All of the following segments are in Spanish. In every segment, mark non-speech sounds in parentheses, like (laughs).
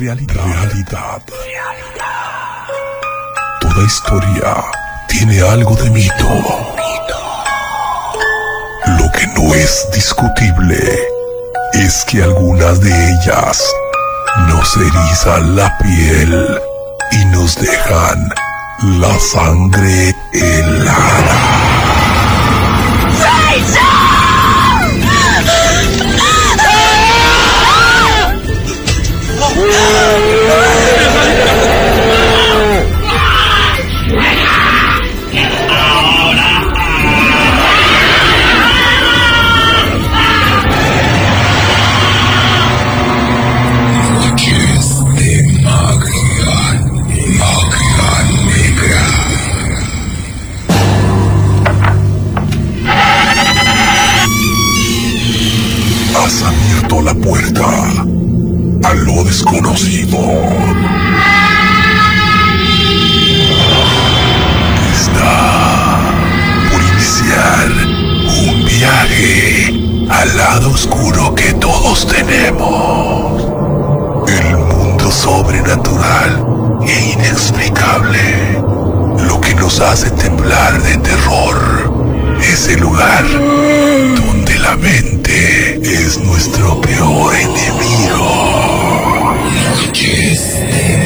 Realidad. Realidad. Toda historia tiene algo de mito. Lo que no es discutible es que algunas de ellas nos erizan la piel y nos dejan la sangre helada. Desconocido. Está por iniciar un viaje al lado oscuro que todos tenemos. El mundo sobrenatural e inexplicable. Lo que nos hace temblar de terror. Es el lugar donde la mente es nuestro peor enemigo. Noches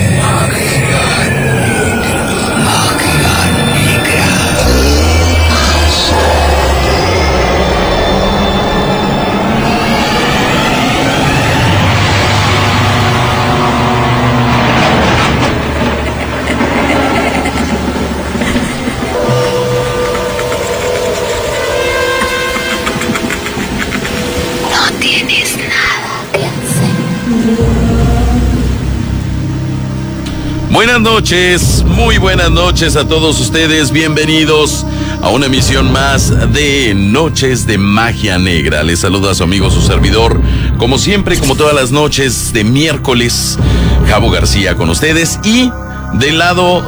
Buenas noches, muy buenas noches a todos ustedes. Bienvenidos a una emisión más de Noches de Magia Negra. Les saluda a su amigo, su servidor, como siempre, como todas las noches de miércoles, Javo García con ustedes y del lado,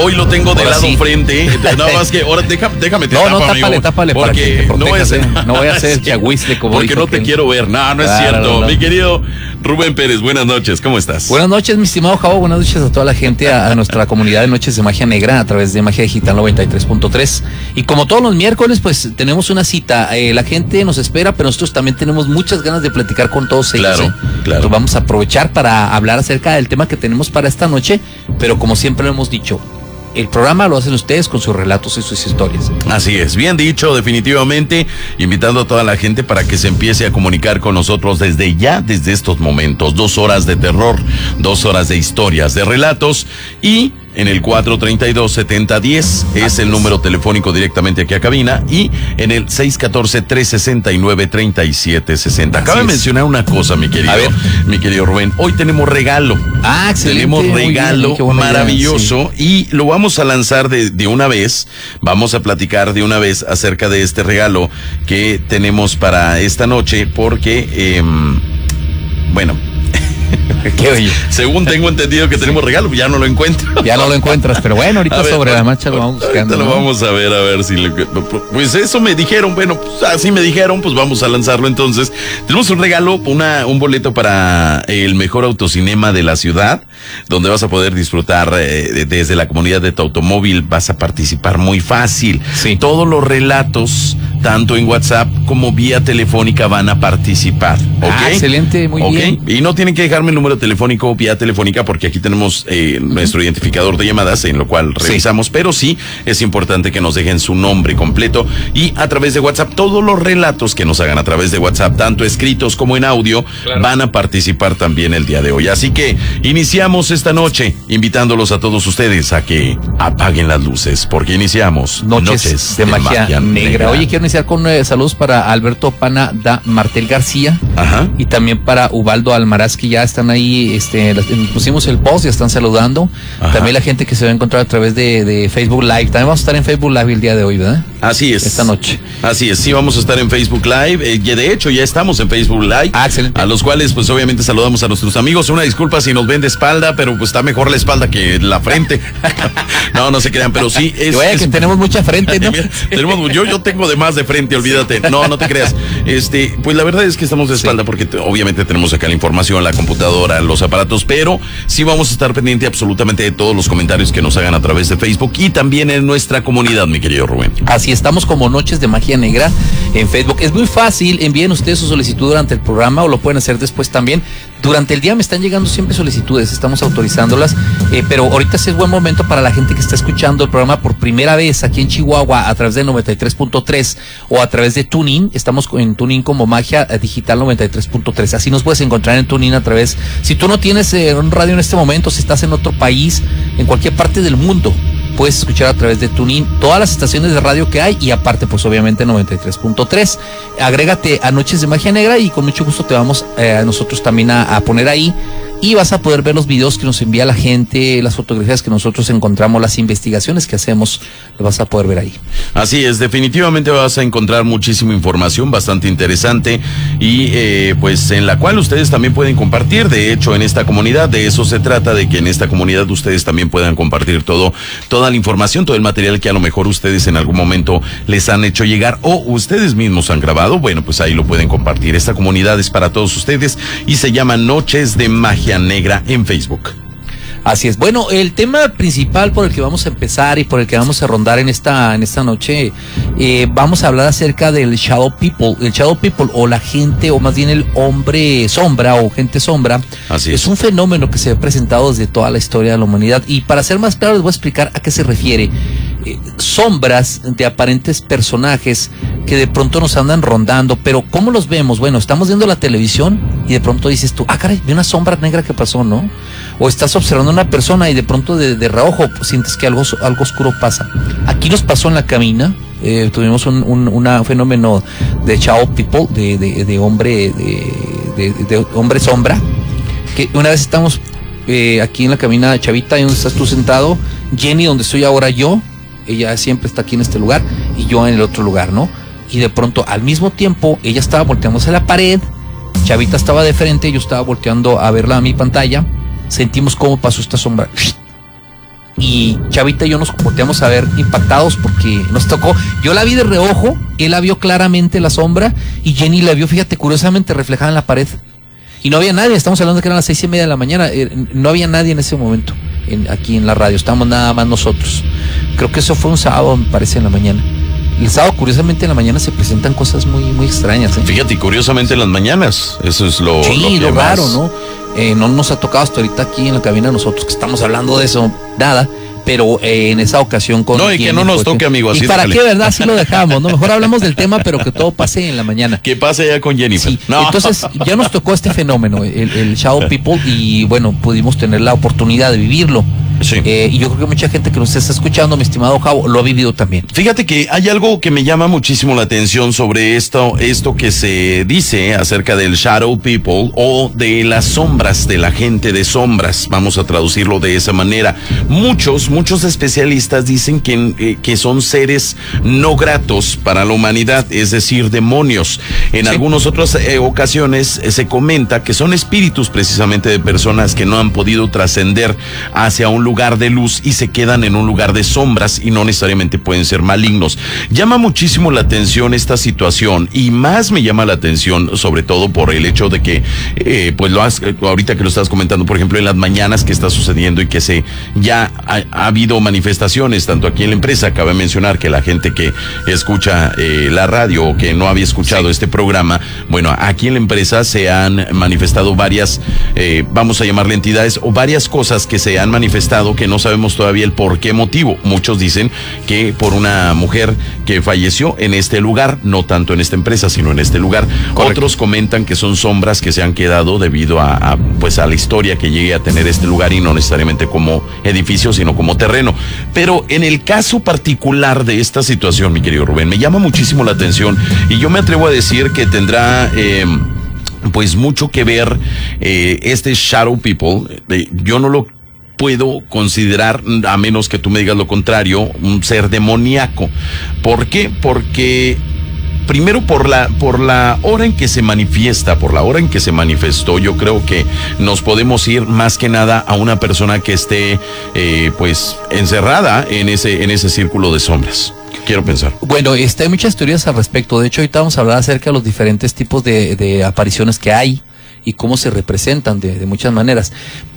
hoy lo tengo del lado sí. frente. (laughs) Nada más que ahora deja- déjame te No, no, tapo, tápale, amigo, tápale para porque que te no voy a hacer, protejas, ¿eh? No voy a hacer Sí, chiahuisle como Porque no te quiero ver. No, no es Claro, cierto. no. Mi querido Rubén Pérez, buenas noches. ¿Cómo estás? Buenas noches, mi estimado Javo. Buenas noches a toda la gente, a, a nuestra comunidad de Noches de Magia Negra a través de Magia Digital 93.3. Y como todos los miércoles, pues tenemos una cita. Eh, la gente nos espera, pero nosotros también tenemos muchas ganas de platicar con todos ellos. Claro, ¿eh? claro. Vamos a aprovechar para hablar acerca del tema que tenemos para esta noche. Pero como siempre lo hemos dicho, el programa lo hacen ustedes con sus relatos y sus historias. Así es, bien dicho, definitivamente, invitando a toda la gente para que se empiece a comunicar con nosotros desde ya, desde estos momentos. Dos horas de terror, dos horas de historias, de relatos y en el 432-7010 es el número telefónico directamente aquí a cabina y en el 614-369-3760. Cabe es. mencionar una cosa, mi querido, A ver. mi querido Rubén. Hoy tenemos regalo. Ah, excelente. Tenemos bien, regalo idea, maravilloso y lo vamos a lanzar de, de una vez. Vamos a platicar de una vez acerca de este regalo que tenemos para esta noche porque, em, bueno. (laughs) Qué según tengo entendido que tenemos regalo, ya no lo encuentro. (laughs) Ya no lo encuentras, pero bueno, ahorita (laughs) ver, sobre la marcha lo vamos buscando. lo ¿no? vamos a ver, a ver si le- Pues eso me dijeron, bueno, pues así me dijeron, pues vamos a lanzarlo entonces. Tenemos un regalo, una, un boleto para el mejor autocinema de la ciudad, donde vas a poder disfrutar eh, de- desde la comunidad de tu automóvil, vas a participar muy fácil. Sí. Todos los relatos, tanto en WhatsApp como vía telefónica, van a participar. Ah, excelente, muy bien. Y no tienen que dejarme el número telefónico vía telefónica porque aquí tenemos eh, nuestro identificador de llamadas en lo cual Sí. revisamos, pero sí es importante que nos dejen su nombre completo y a través de WhatsApp todos los relatos que nos hagan a través de WhatsApp, tanto escritos como en audio, van a participar también el día de hoy. Así que iniciamos esta noche invitándolos a todos ustedes a que apaguen las luces porque iniciamos Noches, de, magia, negra. Oye, quiero iniciar con eh, saludos para Alberto Pana da Martel García Ajá. y también para Ubaldo Almaraz, que ya están ahí, este, las- pusimos el post, ya están saludando. Ajá. También la gente que se va a encontrar a través de, de Facebook Live. También vamos a estar en Facebook Live el día de hoy, ¿verdad? Así es. Esta noche. Así es, sí, vamos a estar en Facebook Live. Eh, de hecho, ya estamos en Facebook Live. Ah, excelente. A los cuales, pues obviamente saludamos a nuestros amigos. Una disculpa si nos ven de espalda, pero pues está mejor la espalda que la frente. (laughs) no, no se crean, pero sí. Es, es- que tenemos mucha frente, ¿no? (laughs) Tenemos- yo, yo tengo de más de frente, olvídate. No, no te creas. Este, pues la verdad es que estamos de espalda porque te- obviamente tenemos acá la información, la computadora, los aparatos, pero sí vamos a estar pendiente absolutamente de todos los comentarios que nos hagan a través de Facebook y también en nuestra comunidad, mi querido Rubén. Así estamos como Noches de Magia Negra en Facebook. Es muy fácil, envíen ustedes su solicitud durante el programa o lo pueden hacer después también. Durante el día me están llegando siempre solicitudes, estamos autorizándolas, eh, pero ahorita sí es buen momento para la gente que está escuchando el programa por primera vez aquí en Chihuahua a través de 93.3 o a través de Tuning. Estamos en Tuning como Magia eh, Digital 93.3. Así nos puedes encontrar en Tuning a través. Si tú no tienes eh, un radio en este momento, si estás en otro país, en cualquier parte del mundo, puedes escuchar a través de TuneIn todas las estaciones de radio que hay y aparte pues obviamente 93.3 agrégate a Noches de Magia Negra y con mucho gusto te vamos eh, a nosotros también a, a poner ahí y vas a poder ver los videos que nos envía la gente, las fotografías que nosotros encontramos, las investigaciones que hacemos, lo vas a poder ver ahí. Así es, definitivamente vas a encontrar muchísima información bastante interesante y eh, pues en la cual ustedes también pueden compartir. De hecho, en esta comunidad de eso se trata, de que en esta comunidad ustedes también puedan compartir todo, toda la información, todo el material que a lo mejor ustedes en algún momento les han hecho llegar o ustedes mismos han grabado. Bueno, pues ahí lo pueden compartir. Esta comunidad es para todos ustedes y se llama Noches de Magia Negra en Facebook. Así es. Bueno, el tema principal por el que vamos a empezar y por el que vamos a rondar en esta, en esta noche, eh, vamos a hablar acerca del Shadow People. El Shadow People o la gente, o más bien el hombre sombra o gente sombra, Así es es. un fenómeno que se ha presentado desde toda la historia de la humanidad. Y para ser más claro, les voy a explicar a qué se refiere. Eh, sombras de aparentes personajes que de pronto nos andan rondando, pero ¿cómo los vemos? Bueno, estamos viendo la televisión y de pronto dices tú, ah, caray, vi una sombra negra que pasó, ¿no? O estás observando a una persona y de pronto de, de reojo sientes que algo, algo oscuro pasa. Aquí nos pasó en la cabina, eh, tuvimos un, un fenómeno de Chao People, de, de, de hombre, de, hombre sombra, que una vez estamos eh, aquí en la cabina de Chavita, ahí donde estás tú sentado, Jenny, donde estoy ahora yo, ella siempre está aquí en este lugar y yo en el otro lugar, ¿no? Y de pronto, al mismo tiempo, ella estaba volteándose a la pared, Chavita estaba de frente, yo estaba volteando a verla a mi pantalla, sentimos cómo pasó esta sombra. Y Chavita y yo nos volteamos a ver impactados porque nos tocó. Yo la vi de reojo, él la vio claramente la sombra y Jenny la vio, fíjate, curiosamente reflejada en la pared. Y no había nadie, estamos hablando que eran las seis y media de la mañana, eh, no había nadie en ese momento en- aquí en la radio, estábamos nada más nosotros. Creo que eso fue un sábado, me parece, en la mañana. El sábado, curiosamente, en la mañana se presentan cosas muy, muy extrañas. ¿eh? Fíjate, curiosamente en las mañanas, eso es lo, Sí, lo que lo raro, ¿no? Eh, no nos ha tocado hasta ahorita aquí en la cabina nosotros que estamos hablando de eso, nada. Pero eh, en esa ocasión con. No, y que no nos toque, amigo, así ¿Y para déjale. qué, verdad? Así lo dejamos, ¿no? Mejor hablamos del tema, pero que todo pase en la mañana. ¿Qué pasa ya con Jennifer? Sí, No. entonces ya nos tocó este fenómeno, el, el Shadow People, y bueno, pudimos tener la oportunidad de vivirlo. Sí. Eh, y yo creo que mucha gente que nos está escuchando, mi estimado Javo, lo ha vivido también. Fíjate que hay algo que me llama muchísimo la atención sobre esto, esto que se dice acerca del shadow people o de las sombras, de la gente de sombras. Vamos a traducirlo de esa manera. Muchos, muchos especialistas dicen que, eh, que son seres no gratos para la humanidad, es decir, demonios. En Sí. algunas otras eh, ocasiones eh, se comenta que son espíritus precisamente de personas que no han podido trascender hacia un lugar de luz y se quedan en un lugar de sombras y no necesariamente pueden ser malignos. Llama muchísimo la atención esta situación y más me llama la atención sobre todo por el hecho de que eh, pues lo has ahorita que lo estás comentando por ejemplo en las mañanas que está sucediendo y que se ya ha, ha habido manifestaciones tanto aquí en la empresa cabe mencionar que la gente que escucha eh, la radio o que no había escuchado este programa bueno aquí en la empresa se han manifestado varias eh, vamos a llamarle entidades o varias cosas que se han manifestado que no sabemos todavía el por qué motivo. Muchos dicen que por una mujer que falleció en este lugar, no tanto en esta empresa, sino en este lugar. Correcto. Otros comentan que son sombras que se han quedado debido a, a, pues a la historia que llegue a tener este lugar y no necesariamente como edificio, sino como terreno. Pero en el caso particular de esta situación, mi querido Rubén, me llama muchísimo la atención y yo me atrevo a decir que tendrá eh, pues mucho que ver eh, este Shadow People. Eh, yo no lo puedo considerar, a menos que tú me digas lo contrario, un ser demoníaco. ¿Por qué? Porque primero por la por la hora en que se manifiesta, por la hora en que se manifestó, yo creo que nos podemos ir más que nada a una persona que esté eh, pues encerrada en ese en ese círculo de sombras. Quiero pensar. Bueno, este, hay muchas teorías al respecto. De hecho, ahorita vamos a hablar acerca de los diferentes tipos de, de apariciones que hay y cómo se representan de, de, muchas maneras.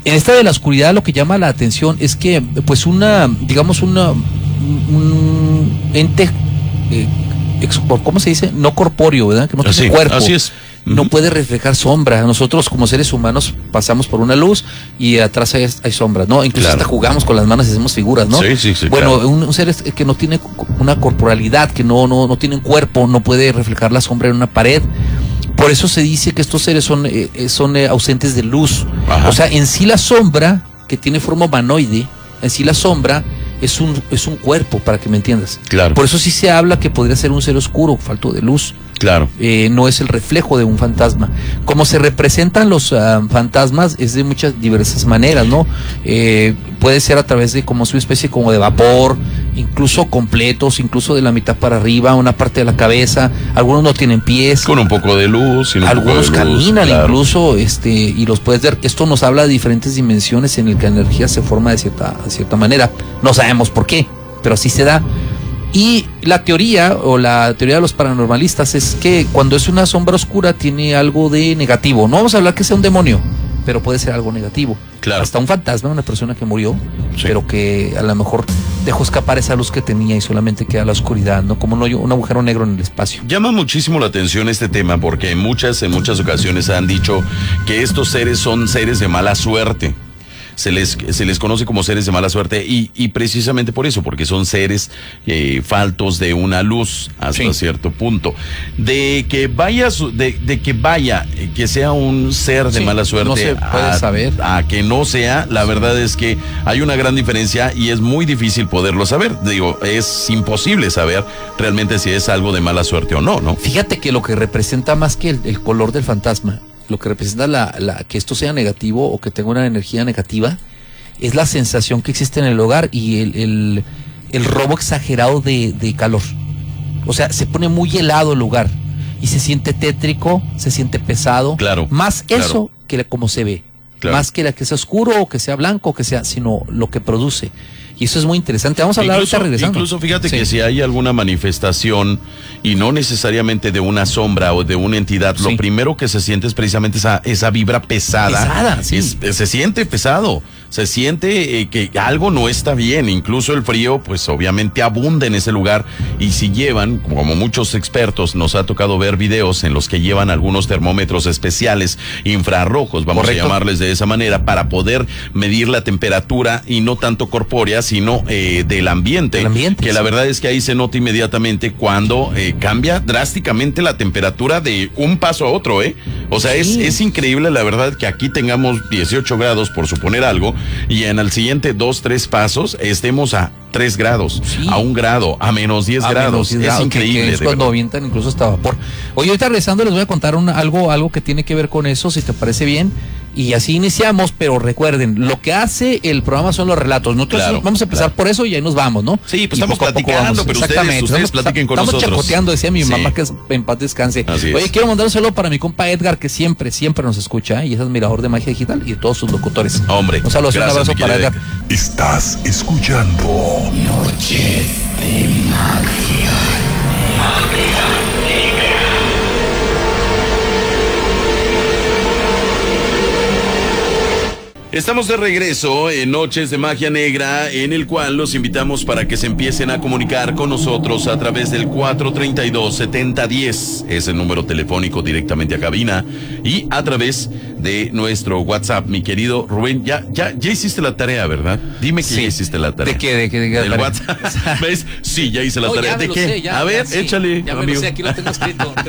En esta de la oscuridad lo que llama la atención es que, pues una, digamos, una, un ente eh, ¿cómo se dice? No corpóreo, ¿verdad? Que no tiene cuerpo. Así es. No puede reflejar sombra. Nosotros como seres humanos pasamos por una luz y atrás hay, hay sombras, ¿no? Incluso Claro. hasta jugamos con las manos y hacemos figuras, ¿no? Sí, sí, sí, Bueno, claro. un, un ser es- que no tiene una corporalidad, que no, no, no tiene un cuerpo, no puede reflejar la sombra en una pared. Por eso se dice que estos seres son, eh, eh, son eh, ausentes de luz. Ajá. O sea, en sí la sombra, que tiene forma humanoide, en sí la sombra es un, es un cuerpo, para que me entiendas. Claro. Por eso sí se habla que podría ser un ser oscuro, falto de luz. Claro. Eh, no es el reflejo de un fantasma. Como se representan los ah, fantasmas es de muchas diversas maneras, ¿no? Eh, puede ser a través de como su especie como de vapor, incluso completos, incluso de la mitad para arriba, una parte de la cabeza. Algunos no tienen pies. Con un poco de luz. y un Algunos poco de luz, caminan claro. incluso, este, y los puedes ver. Esto nos habla de diferentes dimensiones en el que la energía se forma de cierta, de cierta manera. No sabemos por qué, pero así se da. Y la teoría, o la teoría de los paranormalistas, es que cuando es una sombra oscura tiene algo de negativo. No vamos a hablar que sea un demonio, pero puede ser algo negativo. Claro. Hasta un fantasma, una persona que murió, Sí. pero que a lo mejor dejó escapar esa luz que tenía y solamente queda la oscuridad, ¿no? Como un, hoyo- un agujero negro en el espacio. Llama muchísimo la atención este tema porque en muchas, en muchas ocasiones han dicho que estos seres son seres de mala suerte. Se les, se les conoce como seres de mala suerte y, y precisamente por eso, porque son seres eh, faltos de una luz hasta Sí. cierto punto. De que vaya, de, de que vaya, eh, que sea un ser de Sí, mala suerte no se puede a, saber. a que no sea, la verdad es que hay una gran diferencia y es muy difícil poderlo saber. Digo, es imposible saber realmente si es algo de mala suerte o no, ¿no? Fíjate que lo que representa más que el, el color del fantasma, lo que representa la, la- que esto sea negativo o que tenga una energía negativa, es la sensación que existe en el hogar y el, el- el robo exagerado de, de calor. O sea, se pone muy helado el lugar y se siente tétrico, se siente pesado. Claro, Más claro. eso que la- como se ve. Claro. Más que la que sea oscuro o que sea blanco o que sea, sino lo que produce. Y eso es muy interesante. Vamos a hablar Incluso, ahorita regresando. incluso fíjate Sí. que si hay alguna manifestación y no necesariamente de una sombra o de una entidad, Sí. lo primero que se siente es precisamente esa, esa vibra pesada. Pesada, sí. Es- se siente pesado, se siente eh, que algo no está bien, incluso el frío pues obviamente abunda en ese lugar y si llevan, como muchos expertos nos ha tocado ver videos en los que llevan algunos termómetros especiales infrarrojos, vamos Correcto. a llamarles de esa manera, para poder medir la temperatura y no tanto corpórea, sino eh, del ambiente. Que la verdad es que ahí se nota inmediatamente cuando eh, cambia drásticamente la temperatura de un paso a otro, ¿eh? O sea, es, es increíble la verdad que aquí tengamos 18 grados, por suponer algo, y en el siguiente dos, tres pasos estemos a 3 grados, Sí. a un grado, a menos 10 A grados. menos 10 es grados, increíble. que es cuando avientan incluso hasta vapor. Oye, ahorita regresando les voy a contar un- algo, algo que tiene que ver con eso, si te parece bien. Y así iniciamos, pero recuerden, lo que hace el programa son los relatos. Nosotros Claro, vamos a empezar claro. por eso y ahí nos vamos, ¿no? Sí, pues Y estamos poco platicando, pero Exactamente, ustedes estamos- platiquen con estamos nosotros. chacoteando, decía mi Sí. mamá que es- en paz descanse. Así es. Oye, quiero mandar un saludo para mi compa Edgar, que siempre, siempre nos escucha, ¿eh? y es admirador de magia digital y de todos sus locutores. Hombre, un saludo, un abrazo para Edgar. Estás escuchando Noches de magia. magia. Estamos de regreso en Noches de Magia Negra, en el cual los invitamos para que se empiecen a comunicar con nosotros a través del 432-7010, es el número telefónico directamente a cabina, y a través de nuestro WhatsApp. Mi querido Rubén, ya, ya, ya hiciste la tarea, ¿verdad? Dime que Sí. ya hiciste la tarea. ¿De qué? ¿De qué? ¿De qué Del? WhatsApp. (laughs) ¿Ves? Sí, ya hice la Oh, tarea. ¿De qué? sé, ya, a ver, ya, échale, Ya me amigo. lo sé, aquí lo tengo escrito. (laughs)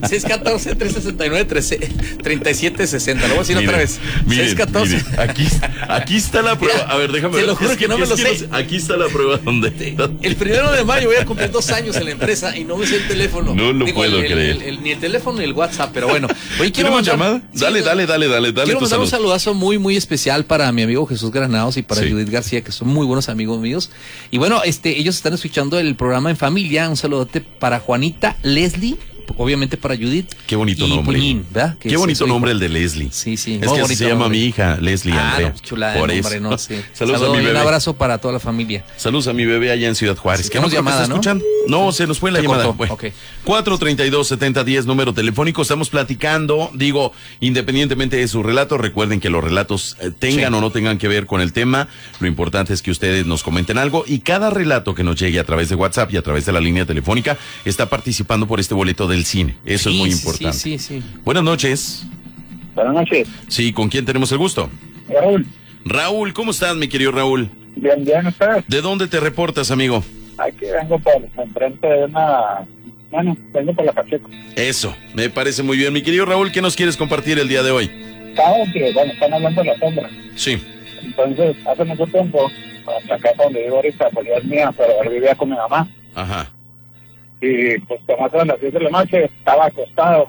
614-369-3760. Lo voy a decir Miren, otra vez. miren. 614 Aquí, aquí está la prueba. A ver, déjame Te ver. lo juro Es que no me lo sé. no Aquí está la prueba donde. (laughs) El primero de mayo voy a cumplir dos años en la empresa y no me sé el teléfono. No lo puedo el- creer. el- el- ni el teléfono ni el WhatsApp, pero bueno. Oye, quiero ¿Tenemos mandar- llamada? Sí, Dale, no. dale, dale, dale, dale Quiero mandar un salud. saludazo muy, muy especial para mi amigo Jesús Granados y para Sí. Judith García, que son muy buenos amigos míos. Y bueno, este, ellos están escuchando el programa en familia. Un saludote para Juanita, Leslie, obviamente para Judith. Qué bonito y nombre. Puñín, Qué bonito hijo. nombre el de Leslie. Sí, sí, Es que así se llama nombre. mi hija, Leslie Ah, Andrea. no, de Por nombre, eso. ¿no? Sí. (laughs) Saludos Saludo a mi y bebé. un abrazo para toda la familia. Saludos a mi bebé allá en Ciudad Juárez. Sí, ¿Qué no tenemos creo que llamada, ¿no? escuchando? No, se nos fue la Se llamada. Bueno, ok. 432-7010, número telefónico. Estamos platicando, digo, independientemente de su relato, recuerden que los relatos eh, tengan o no tengan que ver con el tema. Lo importante es que ustedes nos comenten algo y cada relato que nos llegue a través de WhatsApp y a través de la línea telefónica está participando por este boleto del cine. Eso es muy importante. Sí, sí, sí. Buenas noches. Buenas noches, Sí, ¿con quién tenemos el gusto? Raúl. Raúl, ¿cómo estás, mi querido Raúl? Bien, bien, ¿ustedes? ¿De dónde te reportas, amigo? Aquí vengo por enfrente de una... Bueno, vengo por la Pacheco. Eso, me parece muy bien. Mi querido Raúl, ¿qué nos quieres compartir el día de hoy? Que, bueno, están hablando de la sombra. Sí, Entonces, hace mucho tiempo, hasta acá donde vivo ahorita, pues ya es mía, pero él vivía con mi mamá. ajá, Y pues como eso a las 10 de la noche, estaba acostado.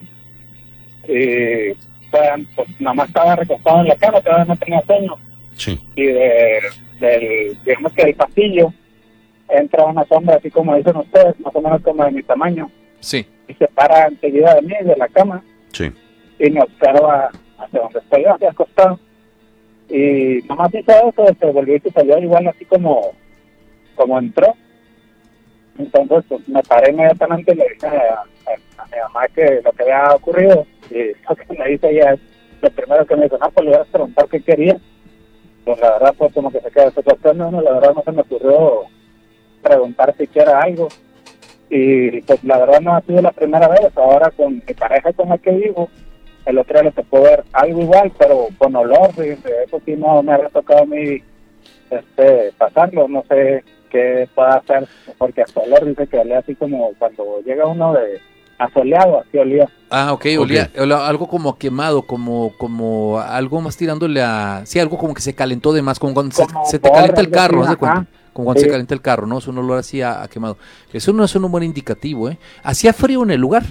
Y pues, pues nada más estaba recostado en la cama, todavía no tenía sueño. sí, y de, del, digamos que del pasillo entra una sombra así como dicen ustedes, más o menos como de mi tamaño, Sí. y se para enseguida de mí, de la cama, sí. y me observa hacia donde estoy yo, hacia acostado. Y nomás hizo eso, se volvió y se salió igual así como, como entró. Entonces pues, me paré inmediatamente y le dije a, mi mamá que lo que había ocurrido. Y (laughs) lo que me dice ella es, lo primero que me dijo, no, pues le voy a preguntar qué quería. Pues la verdad, pues como que se quedó sorprendido, no, la verdad no se me ocurrió preguntar siquiera algo. Y pues la verdad no ha sido la primera vez. Ahora con mi pareja con la que vivo, el otro día le tocó ver algo igual, pero con olor. fíjense, Eso sí no me había tocado a mí este, pasarlo. No sé qué pueda hacer, porque hasta olor dice que olía así como cuando llega uno de asoleado, así olía. Ah, ok, olía, olía algo como quemado, como, como algo más tirándole a... Sí, algo como que se calentó de más, como cuando se, Como se te porra, calienta el carro, ajá. Como cuando Sí. se calienta el carro, ¿no? Es un olor así a, a quemado. Eso no es un buen indicativo, ¿eh? ¿Hacía frío en el lugar?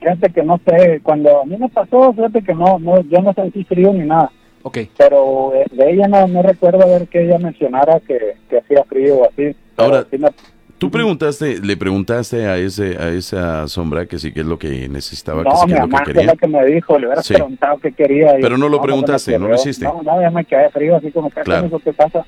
Fíjate que no sé, cuando a mí me pasó, fíjate que no, no yo no sentí frío ni nada. Ok. pero eh, de ella no, no recuerdo ver que ella mencionara que, que hacía frío o así. Ahora, sí me- Tú preguntaste, le preguntaste a ese, a esa sombra que sí que es lo que necesitaba, que no, sí que mi es lo que quería. la que me dijo, le hubiera Sí. preguntado qué quería. y Pero no lo me preguntaste, no lo hiciste. No, no, ya me quedé frío, así como que Claro. ¿qué es eso que pasa?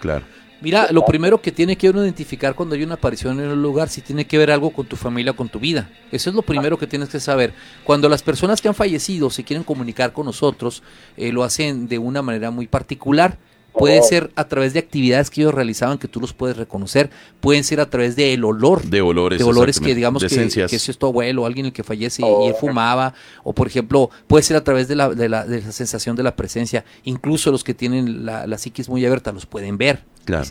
Claro. Mira, lo primero que tiene que uno identificar cuando hay una aparición en un lugar, si tiene que ver algo con tu familia, con tu vida. Eso es lo primero que tienes que saber. Cuando las personas que han fallecido se quieren comunicar con nosotros, eh, lo hacen de una manera muy particular. Puede Oh. ser a través de actividades que ellos realizaban que tú los puedes reconocer. Pueden ser a través del olor. De olores. de olores que digamos que, que si es tu abuelo o alguien el que fallece y- Oh. y él fumaba o por ejemplo puede ser a través de la, de la, de la sensación de la presencia incluso los que tienen la, la psiquis muy abierta los pueden ver Claro.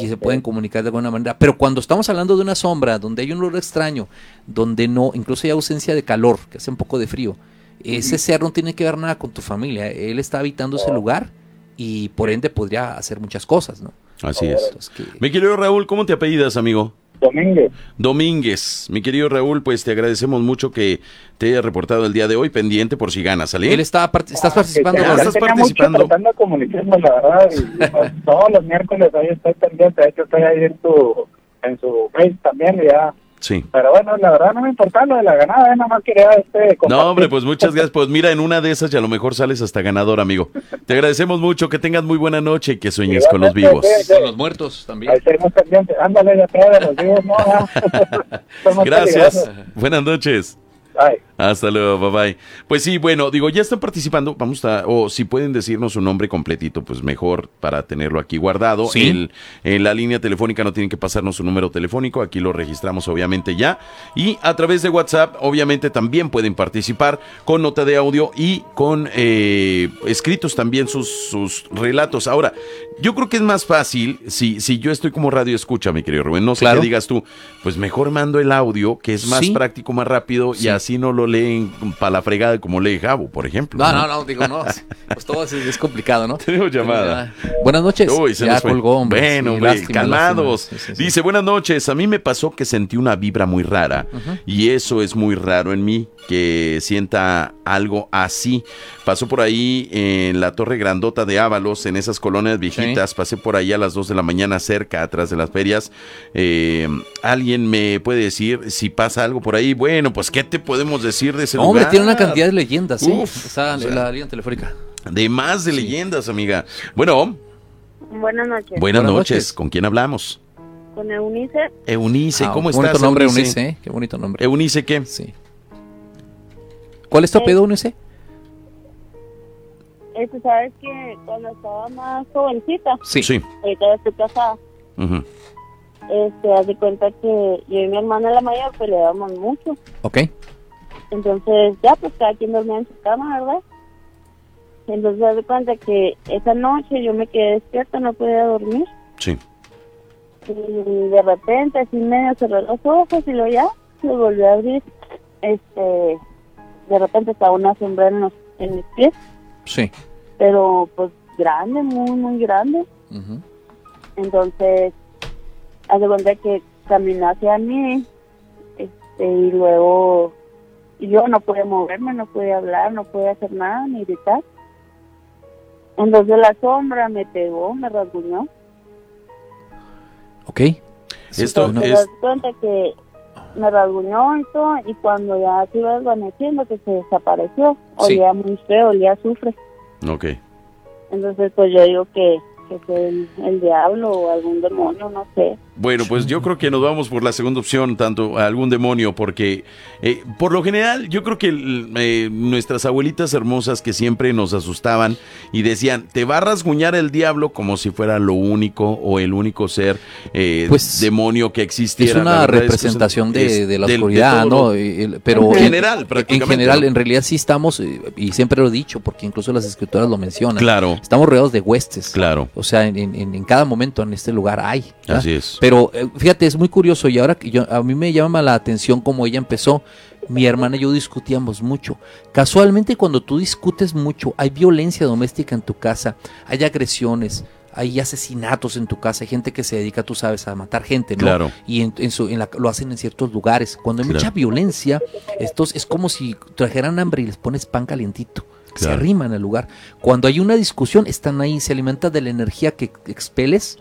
y se pueden comunicar de alguna manera. Pero cuando estamos hablando de una sombra, donde hay un olor extraño, donde no, incluso hay ausencia de calor, que hace un poco de frío, ese ser no tiene que ver nada con tu familia. Él está habitando ese lugar y por ende podría hacer muchas cosas, ¿no? Así es. Entonces, que- Mi querido Raúl, ¿cómo te apellidas, amigo? Domínguez, Domínguez. Mi querido Raúl, pues te agradecemos mucho que te haya reportado el día de hoy, pendiente por si ganas, ¿sale? él está, part- estás participando. Ya ya ¿verdad? estás participando. tratando de comunicarme, la verdad, y pues, todos los miércoles ahí estoy pendiente, de hecho estoy ahí en tu, en su face también, y ya, Sí. pero bueno, la verdad no me importa lo de la ganada, eh, nada más quería este... No, compartir. hombre, pues muchas gracias. Pues mira, en una de esas y a lo mejor sales hasta ganador, amigo. Te agradecemos mucho, que tengas muy buena noche y que sueñes con los vivos. Igualmente, sí, Con los muertos también. Ahí seguimos pendientes. Ándale, ya de los vivos, no, (laughs) ya. Gracias. peligrosos. Buenas noches. Hasta luego, bye bye. Pues sí, bueno, digo, ya están participando. Vamos a, o si pueden decirnos su nombre completito, pues mejor para tenerlo aquí guardado. Sí. El- en la línea telefónica no tienen que pasarnos su número telefónico, aquí lo registramos obviamente ya. Y a través de WhatsApp, obviamente también pueden participar con nota de audio y con eh, escritos también sus, sus relatos. Ahora, yo creo que es más fácil si, si yo estoy como radio escucha, mi querido Rubén. No sé Claro. qué digas tú, pues mejor mando el audio, que es más Sí. práctico, más rápido Sí. y así no lo leen para la fregada como lee Jabo, por ejemplo. No, no, no, digo, no. Pues todo es, es complicado, ¿no? (laughs) Tenemos llamada. Buenas noches. Uy, se ya nos fue. colgó, hombre. Bueno, Sí, hombre, lástima, calmados. lástima. Sí, sí, sí. Dice, buenas noches. A mí me pasó que sentí una vibra muy rara. Y eso es muy raro en mí, que sienta algo así. Pasó por ahí en la Torre Grandota de Ábalos, en esas colonias viejitas. Pasé por ahí a las 2 de la mañana, cerca, atrás de las ferias. Eh, ¿Alguien me puede decir si pasa algo por ahí? Bueno, pues, ¿qué te podemos decir de ese Hombre, lugar? tiene una cantidad de leyendas, ¿eh? Uf, Está o sea, la línea telefónica. De más de leyendas, amiga. Bueno, Buenas noches. buenas, Buenas noches. noches. ¿Con quién hablamos? Con Eunice, Eunice, Ah, ¿cómo estás? Bonito nombre, Eunice? Eunice, ¿eh? Qué bonito nombre. Eunice, ¿qué? Sí. ¿Cuál es tu apellido, Eunice? este, sabes que cuando estaba más jovencita, Sí. Sí. ahorita estoy casada, Ujú. este, haz de cuenta que yo y mi hermana la mayor peleábamos mucho. Ok. Entonces, ya, pues cada quien dormía en su cama, ¿verdad? Entonces, haz de cuenta que esa noche yo me quedé despierta, no podía dormir. Sí. Y de repente, así medio cerré los ojos y luego ya se volvió a abrir. Este, de repente estaba una sombra en, los, en mis pies, Sí. pero pues grande, muy, muy grande. Ujú. Entonces, haz de cuenta que caminó hacia mí este, y luego y yo no pude moverme, no pude hablar, no pude hacer nada, ni gritar. Entonces la sombra me pegó, me rasguñó. Ok. Esto Te es... das cuenta que me rasguñó y todo, y cuando ya se iba desvaneciendo, que se desapareció, Sí. olía muy feo, olía azufre. Ok. Entonces, pues yo digo que, que fue el, el diablo o algún demonio, no sé. Bueno, pues yo creo que nos vamos por la segunda opción, tanto a algún demonio, porque eh, por lo general yo creo que eh, nuestras abuelitas hermosas que siempre nos asustaban y decían, te va a rasguñar el diablo como si fuera lo único o el único ser eh, Pues, demonio que existiera. Es una verdad es que representación de, la del- oscuridad, ¿no? lo- Pero En general, en prácticamente, general, ¿no? en realidad sí estamos, eh, y siempre lo he dicho, porque incluso las escrituras lo mencionan. Claro, Estamos rodeados de huestes. claro. O sea, en, en- en cada momento en este lugar hay. ¿verdad? Así es. Pero eh, fíjate, es muy curioso y ahora que yo, a mí me llama la atención cómo ella empezó. Mi hermana y yo discutíamos mucho. Casualmente cuando tú discutes mucho, hay violencia doméstica en tu casa, hay agresiones, hay asesinatos en tu casa, hay gente que se dedica, tú sabes, a matar gente, ¿no? Claro. Y en, en su- en la- lo hacen en ciertos lugares. Cuando hay Claro. mucha violencia, estos es como si trajeran hambre y les pones pan calientito. Se Claro. arriman al lugar. Cuando hay una discusión, están ahí, se alimenta de la energía que expeles,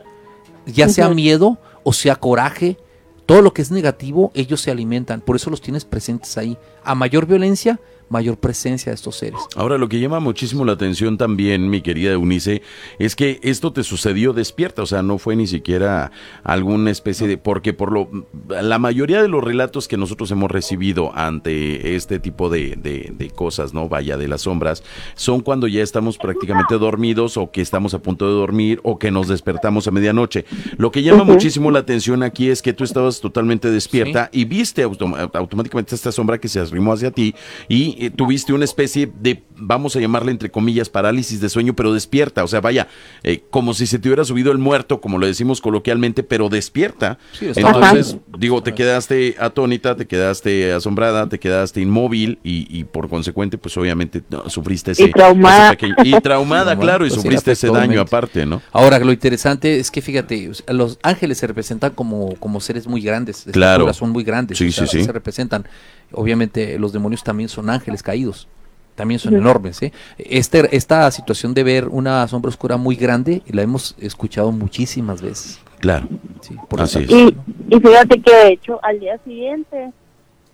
ya sea miedo o sea coraje, todo lo que es negativo, ellos se alimentan. Por eso los tienes presentes ahí. A mayor violencia, mayor presencia de estos seres. Ahora, lo que llama muchísimo la atención también, mi querida Eunice, es que esto te sucedió despierta, o sea, no fue ni siquiera alguna especie de... Porque por lo... La mayoría de los relatos que nosotros hemos recibido ante este tipo de, de- de cosas, ¿no? Vaya, de las sombras, son cuando ya estamos prácticamente dormidos o que estamos a punto de dormir o que nos despertamos a medianoche. Lo que llama muchísimo la atención aquí es que tú estabas totalmente despierta y viste autom- automáticamente esta sombra que se arrimó hacia ti y eh, tuviste una especie de, vamos a llamarle entre comillas, parálisis de sueño, pero despierta. O sea, vaya, eh, como si se te hubiera subido el muerto, como lo decimos coloquialmente, pero despierta. Sí, Entonces, digo, te quedaste atónita, te quedaste asombrada, te quedaste inmóvil y, y por consecuente, pues obviamente no, sufriste ese... traumada. ese pequeño- y traumada, Traumada, (laughs) claro, y pues sufriste ese daño aparte, ¿no? Ahora, lo interesante es que fíjate, los ángeles se representan como, como seres muy grandes. de Claro. Son muy grandes. Sí, o sea, sí, sí. Se representan. Obviamente, los demonios también son ángeles caídos. También son enormes. ¿eh? Este, esta situación de ver una sombra oscura muy grande la hemos escuchado muchísimas veces. Claro. Sí, por Así es. Y, y fíjate que de hecho al día siguiente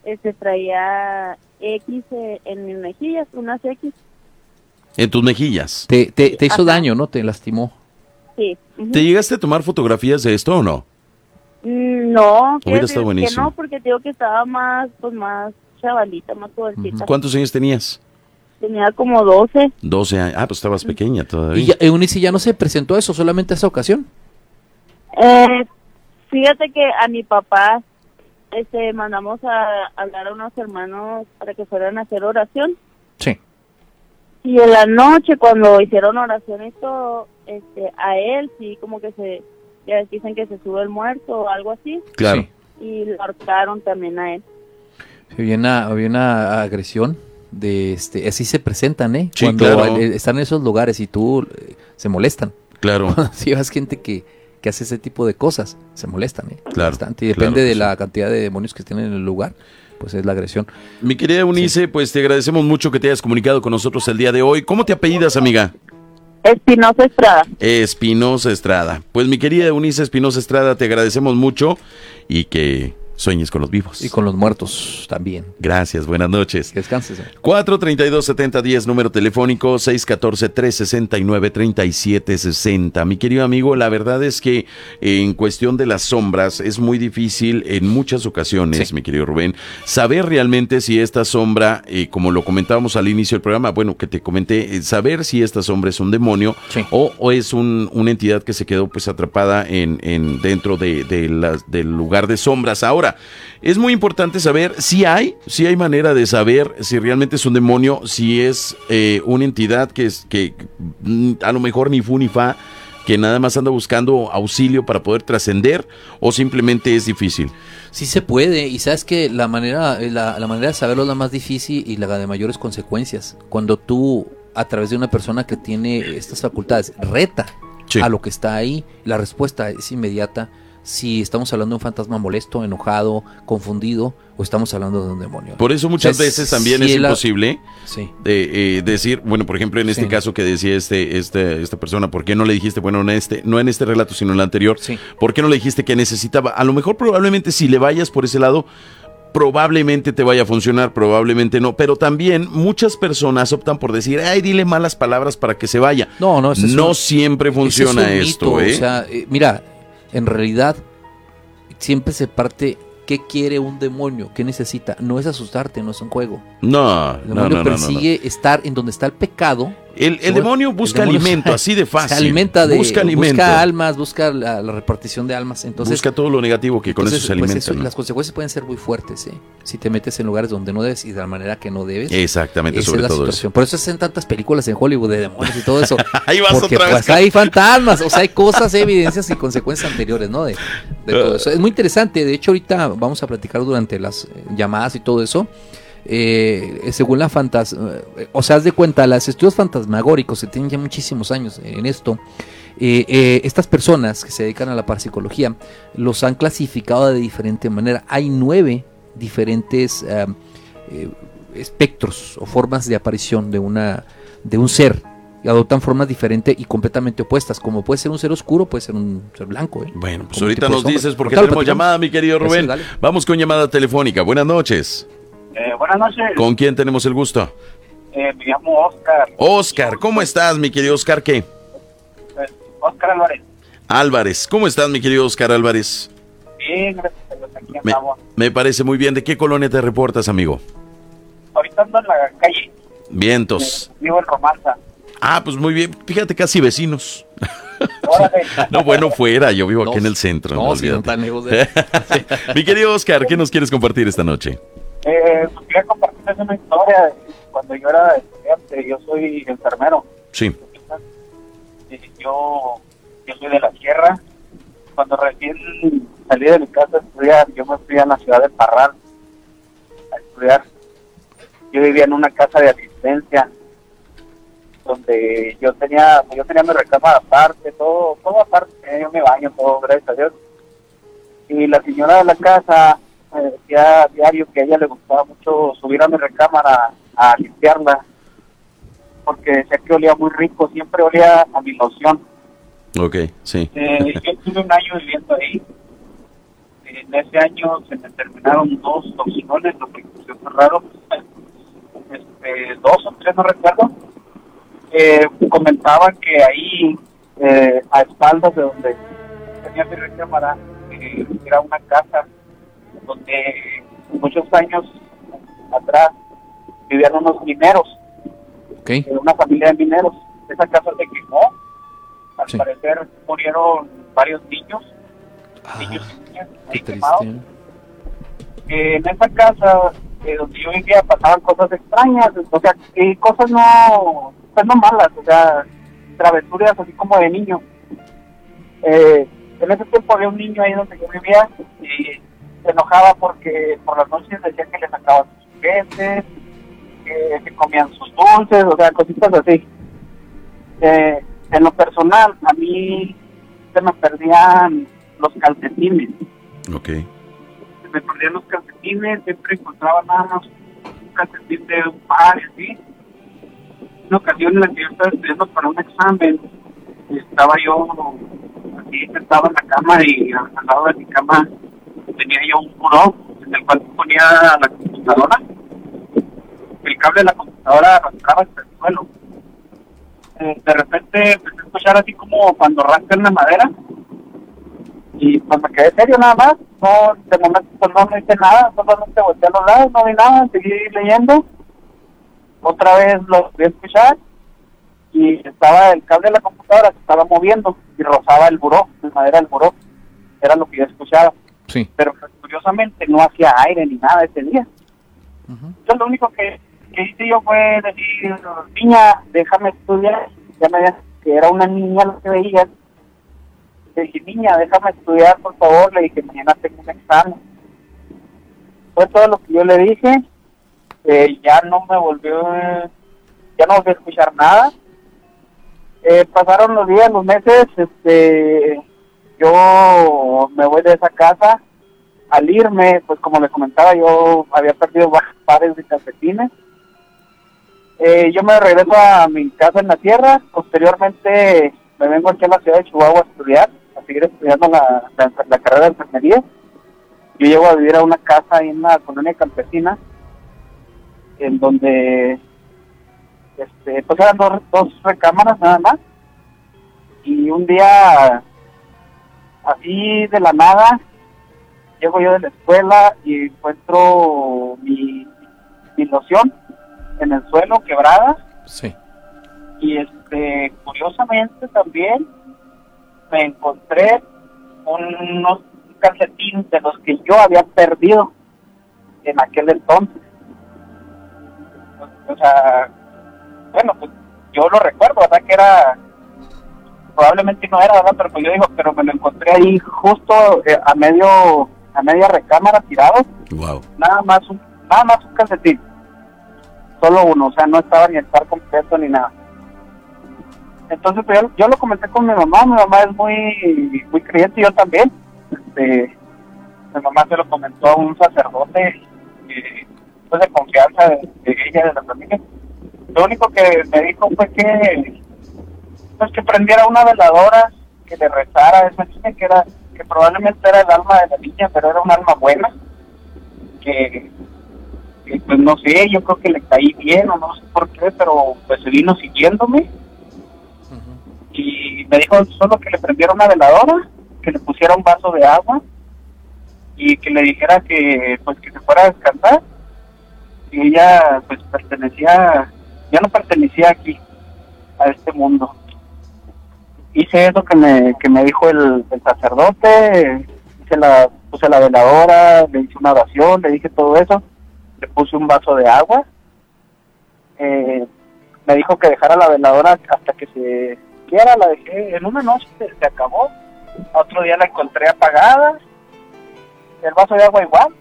este traía X eh, en mis mejillas, unas X. En tus mejillas. Te, te, te hizo Ajá. daño, ¿no? Te lastimó. Sí. ¿Te llegaste a tomar fotografías de esto o no? Mm, No, Hubiera que, no, porque digo que estaba más, pues más chavalita, más jovencita. ¿Cuántos años tenías? Tenía como 12. 12 años. Ah, pues estabas pequeña todavía. Y ya, Eunice ya no se presentó eso, solamente esa ocasión. Eh, fíjate que a mi papá este mandamos a hablar a unos hermanos para que fueran a hacer oración. Sí. Y en la noche, cuando hicieron oración y todo, este, a él sí, como que se, ya dicen que se sube el muerto o algo así, Claro. Sí. y lo ahorcaron también a él. Había una, había una agresión de este, así se presentan, ¿eh? Sí, Cuando claro. están en esos lugares y tú eh, se molestan. Claro. (laughs) si vas gente que, que hace ese tipo de cosas, se molestan, ¿eh? Claro, Bastante. Y depende claro de sí. la cantidad de demonios que tienen en el lugar, pues es la agresión. Mi querida Eunice, pues te agradecemos mucho que te hayas comunicado con nosotros el día de hoy. ¿Cómo te apellidas, amiga? Espinosa Estrada. Espinosa Estrada. Pues mi querida Eunice Espinosa Estrada, te agradecemos mucho y que sueñes con los vivos. Y con los muertos también. Gracias, buenas noches. Que descanses. ¿eh? 432-7010, número telefónico 614-369-3760. Mi querido amigo, la verdad es que eh, en cuestión de las sombras es muy difícil en muchas ocasiones, Sí. mi querido Rubén, saber realmente si esta sombra, eh, como lo comentábamos al inicio del programa, bueno, que te comenté, eh, saber si esta sombra es un demonio Sí. o, o es un- una entidad que se quedó pues atrapada en, en- dentro de, de del lugar de sombras. Ahora, es muy importante saber si hay, si hay manera de saber si realmente es un demonio, si es eh, una entidad que es que mm, a lo mejor ni fu ni fa, que nada más anda buscando auxilio para poder trascender, o simplemente es difícil. Sí se puede, y sabes que la manera, eh, la, la manera de saberlo es la más difícil y la de mayores consecuencias. Cuando tú, a través de una persona que tiene estas facultades, reta Sí. a lo que está ahí, la respuesta es inmediata. Si estamos hablando de un fantasma molesto, enojado, confundido, o estamos hablando de un demonio. Por eso muchas veces también si es la- imposible Sí. de eh, decir, bueno, por ejemplo, en este Sí. caso que decía este, este, esta persona, ¿por qué no le dijiste, bueno, en este, no en este relato, sino en el anterior, Sí. ¿por qué no le dijiste que necesitaba? A lo mejor probablemente si le vayas por ese lado, probablemente te vaya a funcionar, probablemente no, pero también muchas personas optan por decir, ay, dile malas palabras para que se vaya. No, no, es no un- siempre es funciona un esto, mito, ¿eh? O sea, eh, mira, en realidad siempre se parte qué quiere un demonio, qué necesita. No es asustarte, no es un juego. no, El demonio no, no, no, no. persigue estar en donde está el pecado. El, el demonio busca el demonio alimento, se- (laughs) así de fácil. Se alimenta de busca alimento. busca almas, busca la, la repartición de almas. Entonces, busca todo lo negativo que con entonces, eso se pues, alimenta. eso- ¿no? las consecuencias pueden ser muy fuertes, ¿eh? Si te metes en lugares donde no debes y de la manera que no debes. Exactamente, Esa sobre es la todo eso. situación. Por eso hacen tantas películas en Hollywood de demonios y todo eso. (laughs) Ahí vas Porque otra vez. pues hay fantasmas, o sea, hay cosas, evidencias y consecuencias anteriores, ¿no? De, de todo eso. Es muy interesante. De hecho, ahorita vamos a platicar durante las eh, llamadas y todo eso. Eh, según la fantas, eh, o sea, haz de cuenta, los estudios fantasmagóricos se tienen ya muchísimos años en esto. eh, eh, estas personas que se dedican a la parapsicología los han clasificado de diferente manera. Hay nueve diferentes espectros o formas de aparición de una de un ser y adoptan formas diferentes y completamente opuestas como puede ser un ser oscuro puede ser un ser blanco ¿eh? Bueno, pues Como ahorita nos dices porque tenemos llamada, mi querido Rubén. Vamos con llamada telefónica. Buenas noches. Eh, buenas noches, ¿Con quién tenemos el gusto? eh, me llamo Oscar, Oscar, ¿cómo estás, mi querido Oscar? ¿Qué? eh, Oscar Álvarez. Álvarez, ¿cómo estás, mi querido Oscar Álvarez? Bien, gracias a Dios, aquí Me, andamos. me parece muy bien. ¿De qué colonia te reportas, amigo? Ahorita ando en la calle, Vientos. eh, vivo en Romanza. Ah, pues muy bien. Fíjate, casi vecinos. (laughs) Órale. No, bueno, fuera. Yo vivo aquí No, en el centro. no, no si no olvídate. tan lejos de- (laughs) mi querido Oscar, ¿qué nos quieres compartir esta noche? Eh, pues quería compartirles una historia. Cuando yo era estudiante, yo soy enfermero. Sí. Yo, yo soy de la sierra. Cuando recién salí de mi casa a estudiar, yo me fui a la ciudad de Parral a estudiar. Yo vivía en una casa de asistencia donde yo tenía yo tenía mi recámara aparte, todo todo aparte, yo mi baño, todo, gracias a Dios. Y la señora de la casa me decía a diario que a ella le gustaba mucho subir a mi recámara a limpiarla porque decía que olía muy rico, siempre olía a mi loción. Ok, sí. Eh, yo estuve un año viviendo ahí. En ese año se me terminaron dos toxinones, lo que fue raro. Este, dos o tres, no recuerdo. Eh, comentaban que ahí, eh, a espaldas de donde tenía mi recámara, eh, era una casa donde muchos años atrás vivían unos mineros una familia de mineros. Esa casa se quemó. Al Sí. parecer murieron varios niños, Ah, niños y niñas quemados. Eh, en esa casa eh, donde yo vivía pasaban cosas extrañas, o sea, y cosas no, pues no malas, o sea, travesuras así como de niño. Eh, en ese tiempo había un niño ahí donde yo vivía y se enojaba porque por las noches decía que le sacaban sus juguetes, que se comían sus dulces, o sea, cositas así. Eh, en lo personal, a mí se me perdían los calcetines. Ok. Se me perdían los calcetines, siempre encontraba nada más un calcetín de un par y así. Una ocasión en la que yo estaba estudiando para un examen, estaba yo así sentado en la cama y al lado de mi cama tenía yo un buró en el cual ponía la computadora. El cable de la computadora arrastraba hasta el suelo. Eh, de repente empecé a escuchar así como cuando rascan la madera y pues me quedé serio nada más. No, de momento pues no me hice nada, solamente volteé a los lados, no vi nada, seguí leyendo. Otra vez lo volví a escuchar y estaba el cable de la computadora se estaba moviendo y rozaba el buró, la madera del buró. Era lo que yo escuchaba. Sí. Pero curiosamente no hacía aire ni nada ese día. Yo lo único que, que hice yo fue decir, niña, déjame estudiar. Ya me que era una niña lo que veía. Le dije, niña, déjame estudiar, por favor. Le dije, mañana tengo un examen. Fue todo lo que yo le dije. Eh, ya no me volvió, ya no volví a escuchar nada. Eh, pasaron los días, los meses, este, yo me voy de esa casa. Al irme, pues como les comentaba, yo había perdido varios pares de calcetines. Eh, yo me regreso a mi casa en la tierra. Posteriormente me vengo aquí a la ciudad de Chihuahua a estudiar, a seguir estudiando la, la, carrera de enfermería. Yo llego a vivir a una casa en la colonia campesina, en donde este, pues eran dos, dos recámaras nada más. Y un día, así de la nada, llego yo de la escuela y encuentro mi, mi loción en el suelo quebrada. Sí. y este curiosamente también me encontré unos calcetines de los que yo había perdido en aquel entonces. O sea bueno pues yo lo recuerdo verdad que era probablemente no era verdad pero pues yo digo pero me lo encontré ahí justo eh, a medio a media recámara tirado. Wow. nada más un nada más un calcetín. Solo uno o sea no estaba ni el par completo ni nada. Entonces pues, yo, yo lo comenté con mi mamá mi mamá es muy muy creyente y yo también. Este mi mamá se lo comentó a un sacerdote eh, pues de confianza de, de ella de la familia. Lo único que me dijo fue que pues que prendiera una veladora que le rezara esa niña que era que probablemente era el alma de la niña pero era un alma buena que, que, pues no sé yo creo que le caí bien o no sé por qué pero pues se vino siguiéndome. Y me dijo solo que le prendiera una veladora que le pusiera un vaso de agua y que le dijera que pues que se fuera a descansar. Y ella pues pertenecía ya no pertenecía aquí a este mundo hice eso que me que me dijo el, el sacerdote hice la puse la veladora le hice una oración le dije todo eso le puse un vaso de agua eh, me dijo que dejara la veladora hasta que se quiera la dejé en una noche se, se acabó otro día la encontré apagada el vaso de agua igual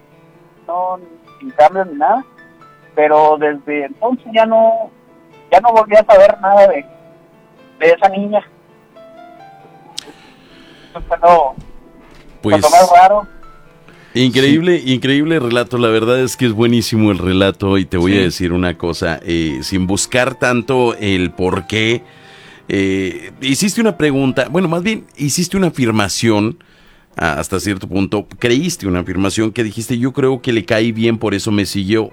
no sin cambio ni nada pero desde entonces ya no ya no volví a saber nada de, de esa niña fue lo, Pues lo más raro increíble, increíble relato. La verdad es que es buenísimo el relato y te voy Sí. a decir una cosa, eh, sin buscar tanto el por qué. eh, hiciste una pregunta, bueno, más bien hiciste una afirmación hasta cierto punto, creíste una afirmación que dijiste, yo creo que le caí bien, por eso me siguió.